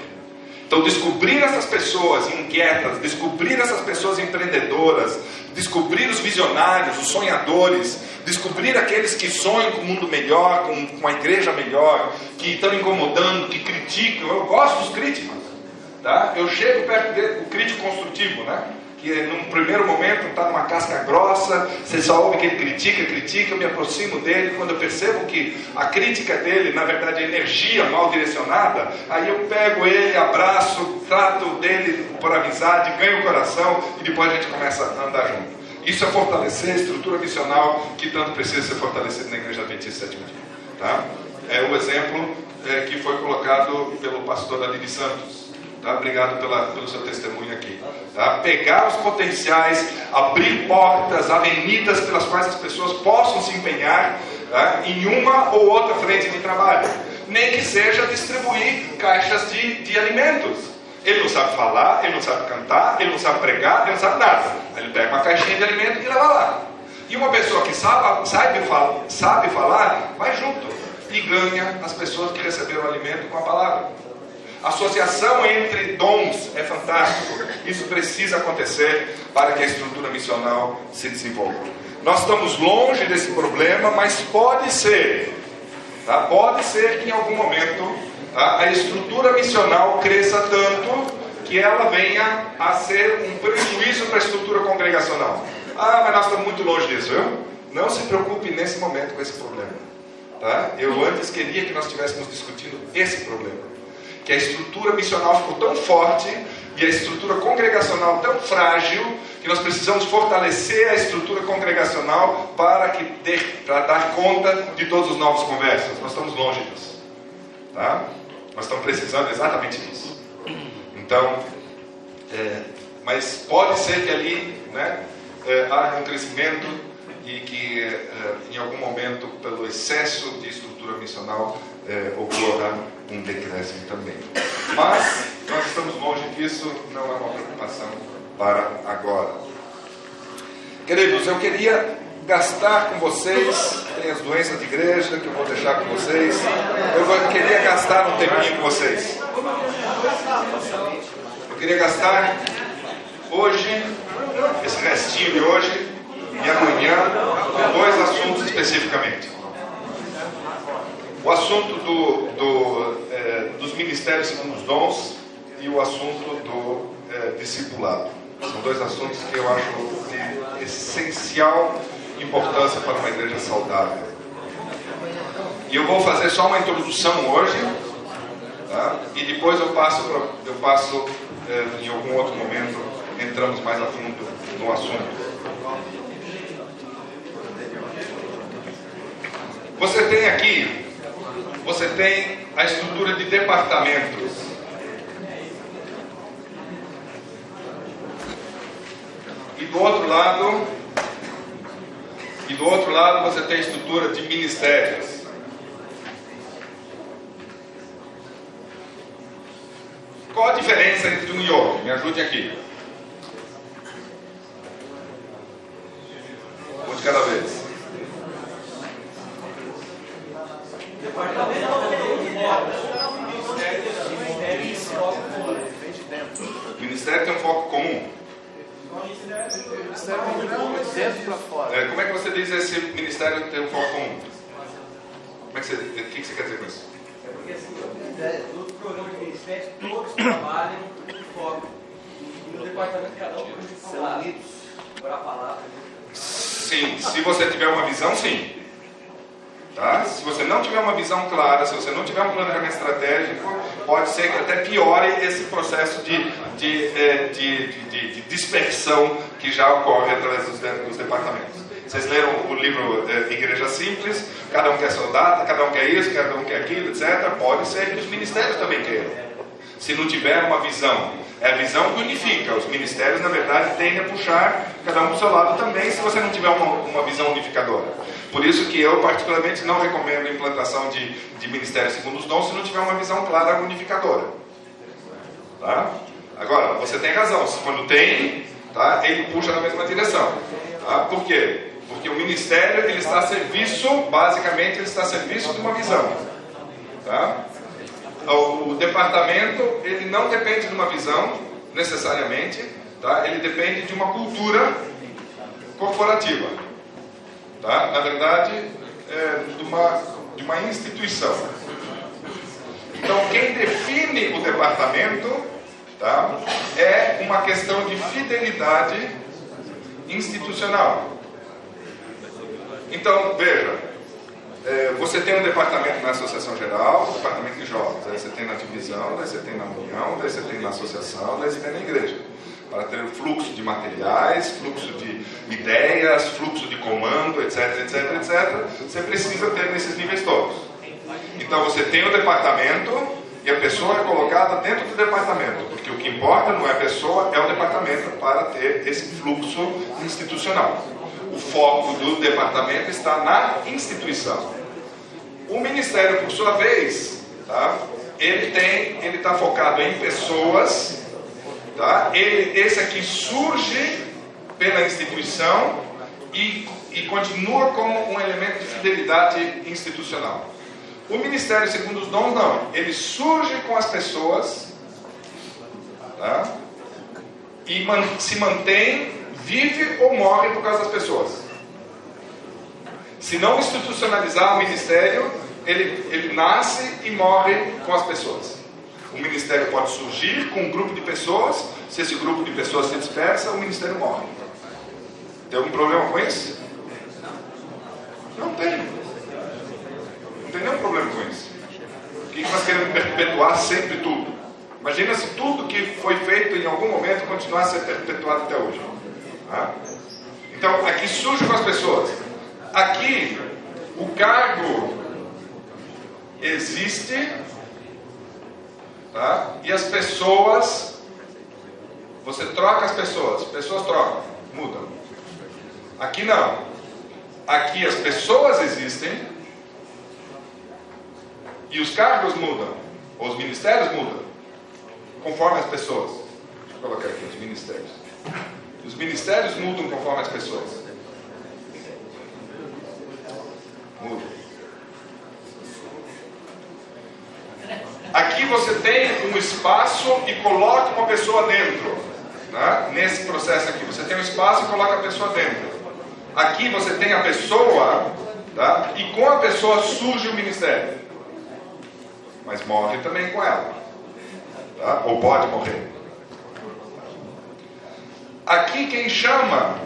Então, descobrir essas pessoas inquietas, descobrir essas pessoas empreendedoras, descobrir os visionários, os sonhadores, descobrir aqueles que sonham com um mundo melhor, com uma igreja melhor, que estão incomodando, que criticam. Eu gosto dos críticos, tá? Eu chego perto do crítico construtivo, né? Que num primeiro momento está numa casca grossa, você só ouve que ele critica, critica, eu me aproximo dele, quando eu percebo que a crítica dele, na verdade, é energia mal direcionada, aí eu pego ele, abraço, trato dele por amizade, ganho o coração e depois a gente começa a andar junto. Isso é fortalecer a estrutura missional que tanto precisa ser fortalecida na Igreja Adventista Sétimo Dia. Tá? É o exemplo é, que foi colocado pelo pastor Aline Santos. Tá? Obrigado pela, pelo seu testemunho aqui. Tá? Pegar os potenciais, abrir portas, avenidas pelas quais as pessoas possam se empenhar tá? em uma ou outra frente de trabalho. Nem que seja distribuir caixas de, de alimentos. Ele não sabe falar, ele não sabe cantar, ele não sabe pregar, ele não sabe nada. Ele pega uma caixinha de alimento e leva lá. E uma pessoa que sabe, sabe, sabe falar, vai junto e ganha as pessoas que receberam o alimento com a palavra. Associação entre dons é fantástico. Isso precisa acontecer para que a estrutura missional se desenvolva. Nós estamos longe desse problema, mas pode ser, tá? pode ser que em algum momento tá? a estrutura missional cresça tanto que ela venha a ser um prejuízo para a estrutura congregacional. Ah, mas nós estamos muito longe disso, viu? Não se preocupe nesse momento com esse problema. Tá? Eu antes queria que nós estivéssemos discutindo esse problema que a estrutura missional ficou tão forte e a estrutura congregacional tão frágil que nós precisamos fortalecer a estrutura congregacional para, que ter, para dar conta de todos os novos conversos. Nós estamos longe disso. Tá? Nós estamos precisando exatamente disso. Então, é, mas pode ser que ali né, é, haja um crescimento e que é, em algum momento, pelo excesso de estrutura missional, é, ocorra um decréscimo também. Mas nós estamos longe disso, não é uma preocupação para agora. Queridos, eu queria gastar com vocês, tem as doenças de igreja que eu vou deixar com vocês, eu queria gastar um tempinho com vocês. Eu queria gastar hoje, esse restinho de hoje e amanhã, com dois assuntos especificamente. O assunto do, do, é, dos ministérios segundo os dons e o assunto do é, discipulado. São dois assuntos que eu acho de essencial importância para uma igreja saudável. E eu vou fazer só uma introdução hoje, tá? e depois eu passo, pra, eu passo é, em algum outro momento, entramos mais a fundo no assunto. Você tem aqui você tem a estrutura de departamentos. E do outro lado, e do outro lado você tem a estrutura de ministérios. Qual a diferença entre um e outro? Me ajude aqui. Um de cada vez.
Departamento de obras, ministério
ministério tem um foco comum.
Dentro para fora.
É, como é que você diz esse ministério tem um foco comum? Como é que você, o que você quer dizer com isso?
É porque assim, no programa de ministério, todos trabalham com foco. E no departamento, cada um tem um lado. Para a palavra.
Sim, se você tiver uma visão, sim. Tá? Se você não tiver uma visão clara, se você não tiver um planejamento estratégico, pode ser que até piore esse processo de, de, eh, de, de, de dispersão que já ocorre através dos, dos departamentos. Vocês leram o livro eh, Igreja Simples, cada um quer sua data, cada um quer isso, cada um quer aquilo, etc. Pode ser que os ministérios também queiram. Se não tiver uma visão, é a visão que unifica. Os ministérios, na verdade, tendem a puxar cada um para o seu lado também, se você não tiver uma, uma visão unificadora. Por isso que eu, particularmente, não recomendo a implantação de, de ministérios segundo os dons se não tiver uma visão clara unificadora. Tá? Agora, você tem razão. Quando tem, tá, ele puxa na mesma direção. Tá? Por quê? Porque o ministério ele está a serviço, basicamente, ele está a serviço de uma visão. Tá? O, departamento ele não depende de uma visão necessariamente, tá? Ele depende de uma cultura corporativa, tá? Na verdade, é, de uma de uma instituição. Então, quem define o departamento, tá? É uma questão de fidelidade institucional. Então, veja, é, você tem um departamento na Associação Geral, um departamento de jovens, aí você tem na divisão, daí você tem na união, daí você tem na associação, daí você tem na igreja. Para ter fluxo de materiais, fluxo de ideias, fluxo de comando, etc, etc, etc, você precisa ter nesses níveis todos. Então você tem o departamento e a pessoa é colocada dentro do departamento, porque o que importa não é a pessoa, é o departamento para ter esse fluxo institucional. O foco do departamento está na instituição. O ministério, por sua vez, tá? ele tem, ele está focado em pessoas, tá? Ele, esse aqui surge pela instituição e, e continua como um elemento de fidelidade institucional. O ministério, segundo os dons, não. Ele surge com as pessoas, tá? E man, se mantém, vive ou morre por causa das pessoas. Se não institucionalizar o ministério, ele, ele nasce e morre com as pessoas. O ministério pode surgir com um grupo de pessoas, se esse grupo de pessoas se dispersa, o ministério morre. Tem algum problema com isso? Não tem. Não tem nenhum problema com isso. O que nós queremos perpetuar sempre tudo? Imagina se tudo que foi feito em algum momento continuasse a ser perpetuado até hoje. Tá? Então, aqui surge com as pessoas. Aqui, o cargo existe, tá? e as pessoas, você troca as pessoas, pessoas trocam, mudam. Aqui não. Aqui as pessoas existem e os cargos mudam, os ministérios mudam, conforme as pessoas. Deixa eu colocar aqui os ministérios. Os ministérios mudam conforme as pessoas. Muda. Aqui você tem um espaço e coloca uma pessoa dentro. Tá? Nesse processo aqui, você tem um espaço e coloca a pessoa dentro. Aqui você tem a pessoa, tá? e com a pessoa surge o ministério. Mas morre também com ela. Tá? Ou pode morrer. Aqui quem chama,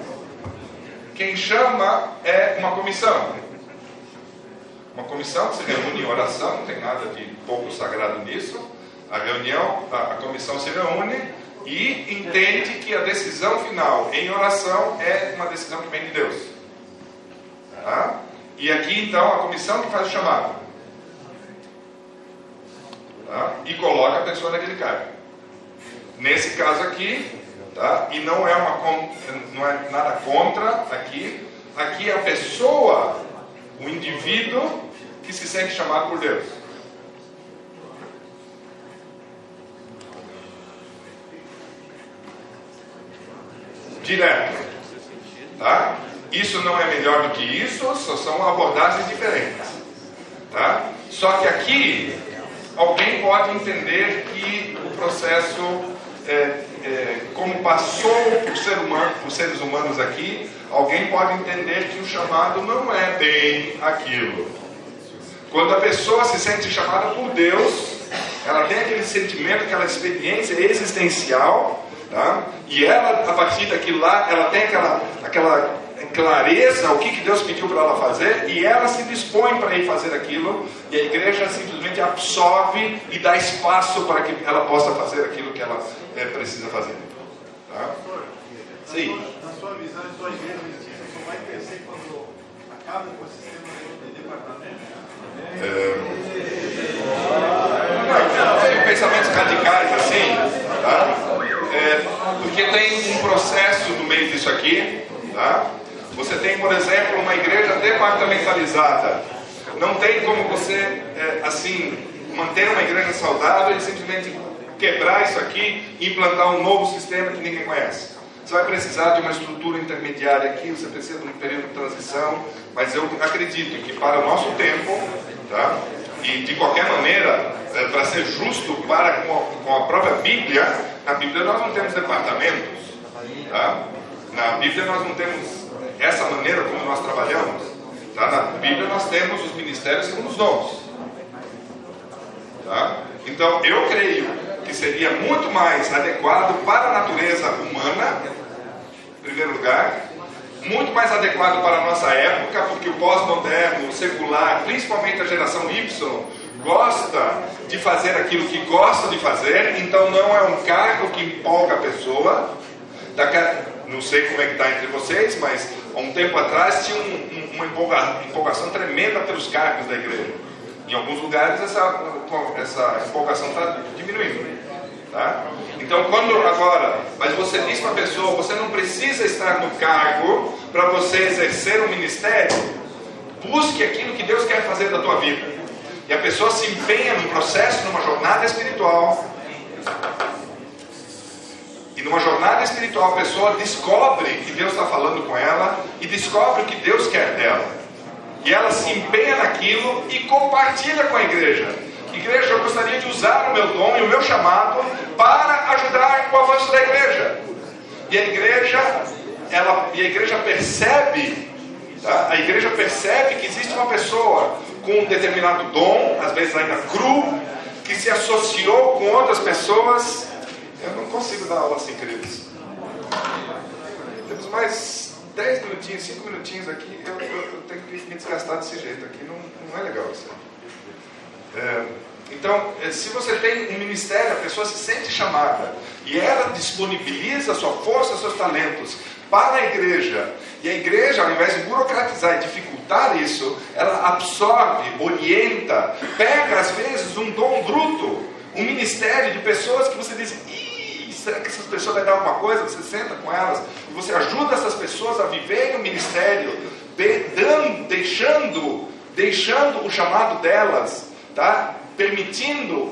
quem chama é uma comissão. Uma comissão que se reúne em oração, não tem nada de pouco sagrado nisso. A reunião, a, a comissão se reúne e entende que a decisão final em oração é uma decisão que vem de Deus. Tá? E aqui então a comissão que faz o chamado. Tá? E coloca a pessoa naquele cargo. Nesse caso aqui, tá? e não é, uma, não é nada contra aqui, aqui é a pessoa, o indivíduo que se sente chamado por Deus. Direto. Tá? Isso não é melhor do que isso, só são abordagens diferentes. Tá? Só que aqui, alguém pode entender que o processo é, é, como passou por, ser humano, por seres humanos aqui, alguém pode entender que o chamado não é bem aquilo. Quando a pessoa se sente chamada por Deus, ela tem aquele sentimento, aquela experiência existencial, tá? e ela, a partir daquilo lá, ela tem aquela, aquela clareza o que, que Deus pediu para ela fazer e ela se dispõe para ir fazer aquilo e a igreja simplesmente absorve e dá espaço para que ela possa fazer aquilo que ela é, precisa fazer. Tá? Sim.
Na sua visão, a sua igreja só vai crescer quando acaba com o sistema de departamento?
Não, tem pensamentos radicais assim, tá? É, porque tem um processo no meio disso aqui, tá? Você tem, por exemplo, uma igreja departamentalizada. Não tem como você, é, assim, manter uma igreja saudável e simplesmente quebrar isso aqui e implantar um novo sistema que ninguém conhece. Você vai precisar de uma estrutura intermediária aqui, você precisa de um período de transição, mas eu acredito que para o nosso tempo, tá? e de qualquer maneira, é, para ser justo para com a, com a própria Bíblia, na Bíblia nós não temos departamentos. Tá? Na Bíblia nós não temos essa maneira como nós trabalhamos, tá? na Bíblia nós temos os ministérios como os dons. Tá? Então eu creio que seria muito mais adequado para a natureza humana, em primeiro lugar, muito mais adequado para a nossa época, porque o pós-moderno, o secular, principalmente a geração Y, gosta de fazer aquilo que gosta de fazer, então não é um cargo que empolga a pessoa. Não sei como é que está entre vocês, mas há um tempo atrás tinha um, um, uma empolgação tremenda pelos cargos da igreja. Em alguns lugares essa, essa empolgação está diminuindo. Tá? Então, quando agora, mas você diz para a pessoa, você não precisa estar no cargo para você exercer um ministério, busque aquilo que Deus quer fazer da tua vida. E a pessoa se empenha num processo, numa jornada espiritual, e numa jornada espiritual, a pessoa descobre que Deus está falando com ela e descobre o que Deus quer dela. E ela se empenha naquilo e compartilha com a igreja. Igreja, eu gostaria de usar o meu dom e o meu chamado para ajudar o avanço da igreja. E a igreja, ela, e a igreja percebe, tá? a igreja percebe que existe uma pessoa com um determinado dom, às vezes ainda cru, que se associou com outras pessoas eu não consigo dar aula assim, queridos. Temos mais 10 minutinhos, 5 minutinhos aqui. Eu, eu, eu, tenho que me desgastar desse jeito aqui. Não, não é legal isso. É, então, é, se você tem um ministério, a pessoa se sente chamada e ela disponibiliza sua força, seus talentos para a igreja, e a igreja, ao invés de burocratizar e dificultar isso, ela absorve, orienta, pega às vezes um dom bruto, um ministério de pessoas que você diz, Será que essas pessoas vai dar alguma coisa? Você senta com elas e você ajuda essas pessoas a viver o ministério, dando, deixando, deixando o chamado delas, tá? permitindo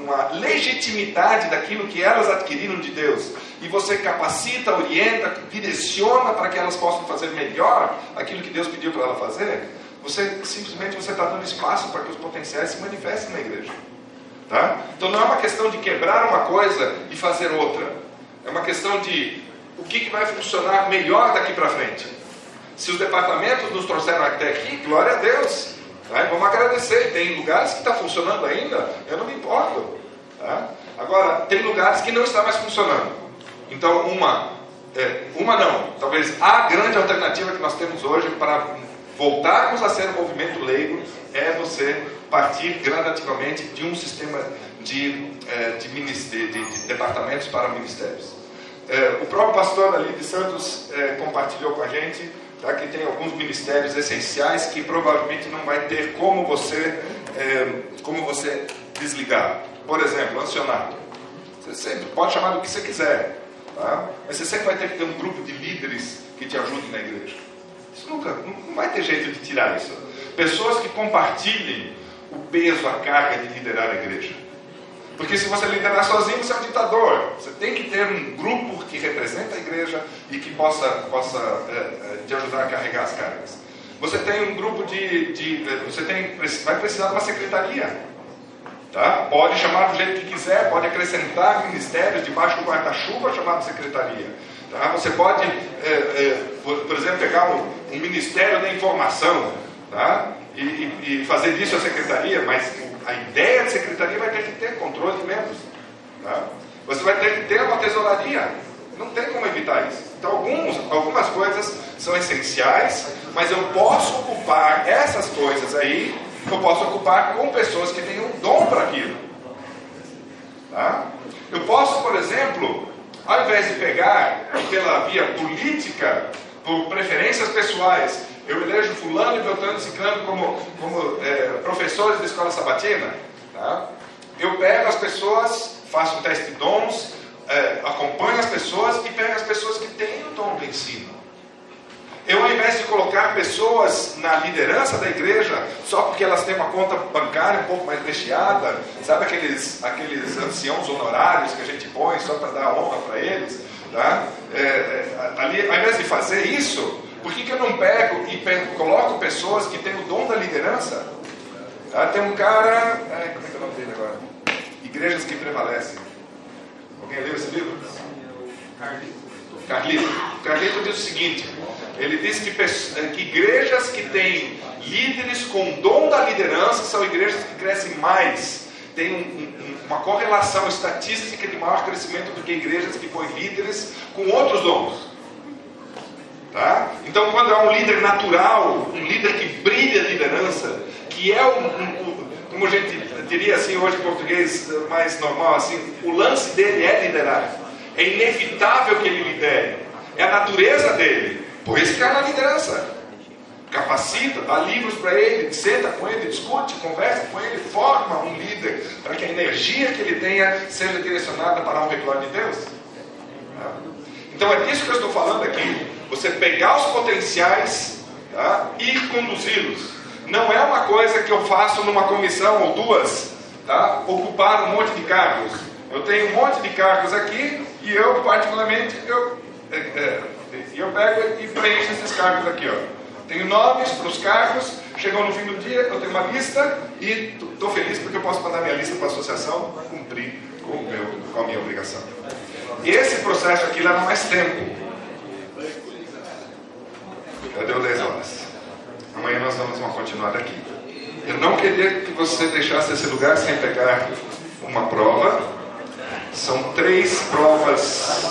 uma legitimidade daquilo que elas adquiriram de Deus. E você capacita, orienta, direciona para que elas possam fazer melhor aquilo que Deus pediu para ela fazer. Você simplesmente você está dando espaço para que os potenciais se manifestem na igreja. Tá? Então não é uma questão de quebrar uma coisa e fazer outra. É uma questão de o que, que vai funcionar melhor daqui para frente. Se os departamentos nos trouxeram até aqui, glória a Deus. Vamos agradecer. Tem lugares que está funcionando ainda, eu não me importo. Tá? Agora, tem lugares que não está mais funcionando. Então, uma, é, uma não, talvez a grande alternativa que nós temos hoje para voltarmos a ser um movimento leigo é você partir gradativamente de um sistema de, é, de, de, de departamentos para ministérios. É, o próprio pastor ali de Santos é, compartilhou com a gente tá, que tem alguns ministérios essenciais que provavelmente não vai ter como você, como você desligar. Por exemplo, ancionato. Você sempre pode chamar do que você quiser, tá? mas você sempre vai ter que ter um grupo de líderes que te ajudem na igreja. Isso nunca, não vai ter jeito de tirar isso. Pessoas que compartilhem o peso, a carga de liderar a igreja. Porque se você liderar sozinho, você é um ditador. Você tem que ter um grupo que representa a igreja e que possa, possa é, é, te ajudar a carregar as cargas. Você tem um grupo de. de você tem, vai precisar de uma secretaria. Tá? Pode chamar do jeito que quiser, pode acrescentar ministérios debaixo do guarda-chuva chamado secretaria. Tá? Você pode, é, é, por, por, exemplo, pegar um, um, ministério da informação tá? e, e, e, fazer disso a secretaria, mas a ideia de secretaria vai ter que ter controle de membros. Tá? Você vai ter que ter uma tesouraria. Não tem como evitar isso. Então, alguns, algumas coisas são essenciais, mas eu posso ocupar essas coisas aí, eu posso ocupar com pessoas que têm um dom para aquilo. Tá? Eu posso, por exemplo, ao invés de pegar pela via política, por preferências pessoais, eu elejo fulano e beltrano ciclano como, como é, professores da escola sabatina, tá? eu pego as pessoas, faço um teste de dons, é, acompanho as pessoas e pego as pessoas que têm o dom do ensino. Eu, ao invés de colocar pessoas na liderança da igreja, só porque elas têm uma conta bancária um pouco mais recheada, sabe aqueles, aqueles anciãos honorários que a gente põe só para dar honra para eles? Tá? É, é, ali, ao invés de fazer isso, por que, que eu não pego e pego, coloco pessoas que têm o dom da liderança? Tá? Tem um cara. Ai, como é que é o nome dele agora? Igrejas que prevalecem. Alguém leu esse livro? Carlito. Carlito. Diz o seguinte: ele diz que, eh, que igrejas que têm líderes com dom da liderança são igrejas que crescem mais, tem um, um, uma correlação estatística de maior crescimento do que igrejas que põem líderes com outros dons. Tá? Então, quando é um líder natural, um líder que brilha liderança, que é um, um, como a gente diria assim hoje em português mais normal, assim, o lance dele é liderar. É inevitável que ele lidere. É a natureza dele. Por isso que é na liderança. Capacita, dá livros para ele, senta com ele, discute, conversa com ele, forma um líder para que a energia que ele tenha seja direcionada para a honra e glória de Deus. Tá? Então é disso que eu estou falando aqui. Você pegar os potenciais tá? e conduzi-los. Não é uma coisa que eu faço numa comissão ou duas, tá? ocupar um monte de cargos. Eu tenho um monte de cargos aqui e eu, particularmente, eu, é, é, eu pego e preencho esses cargos aqui. Ó. Tenho nomes para os cargos, chegou no fim do dia, eu tenho uma lista e estou feliz porque eu posso mandar minha lista para a associação cumprir com, meu, com a minha obrigação. Esse processo aqui leva mais tempo. Já deu 10 horas. Amanhã nós vamos uma continuada aqui. Eu não queria que você deixasse esse lugar sem pegar uma prova. São três provas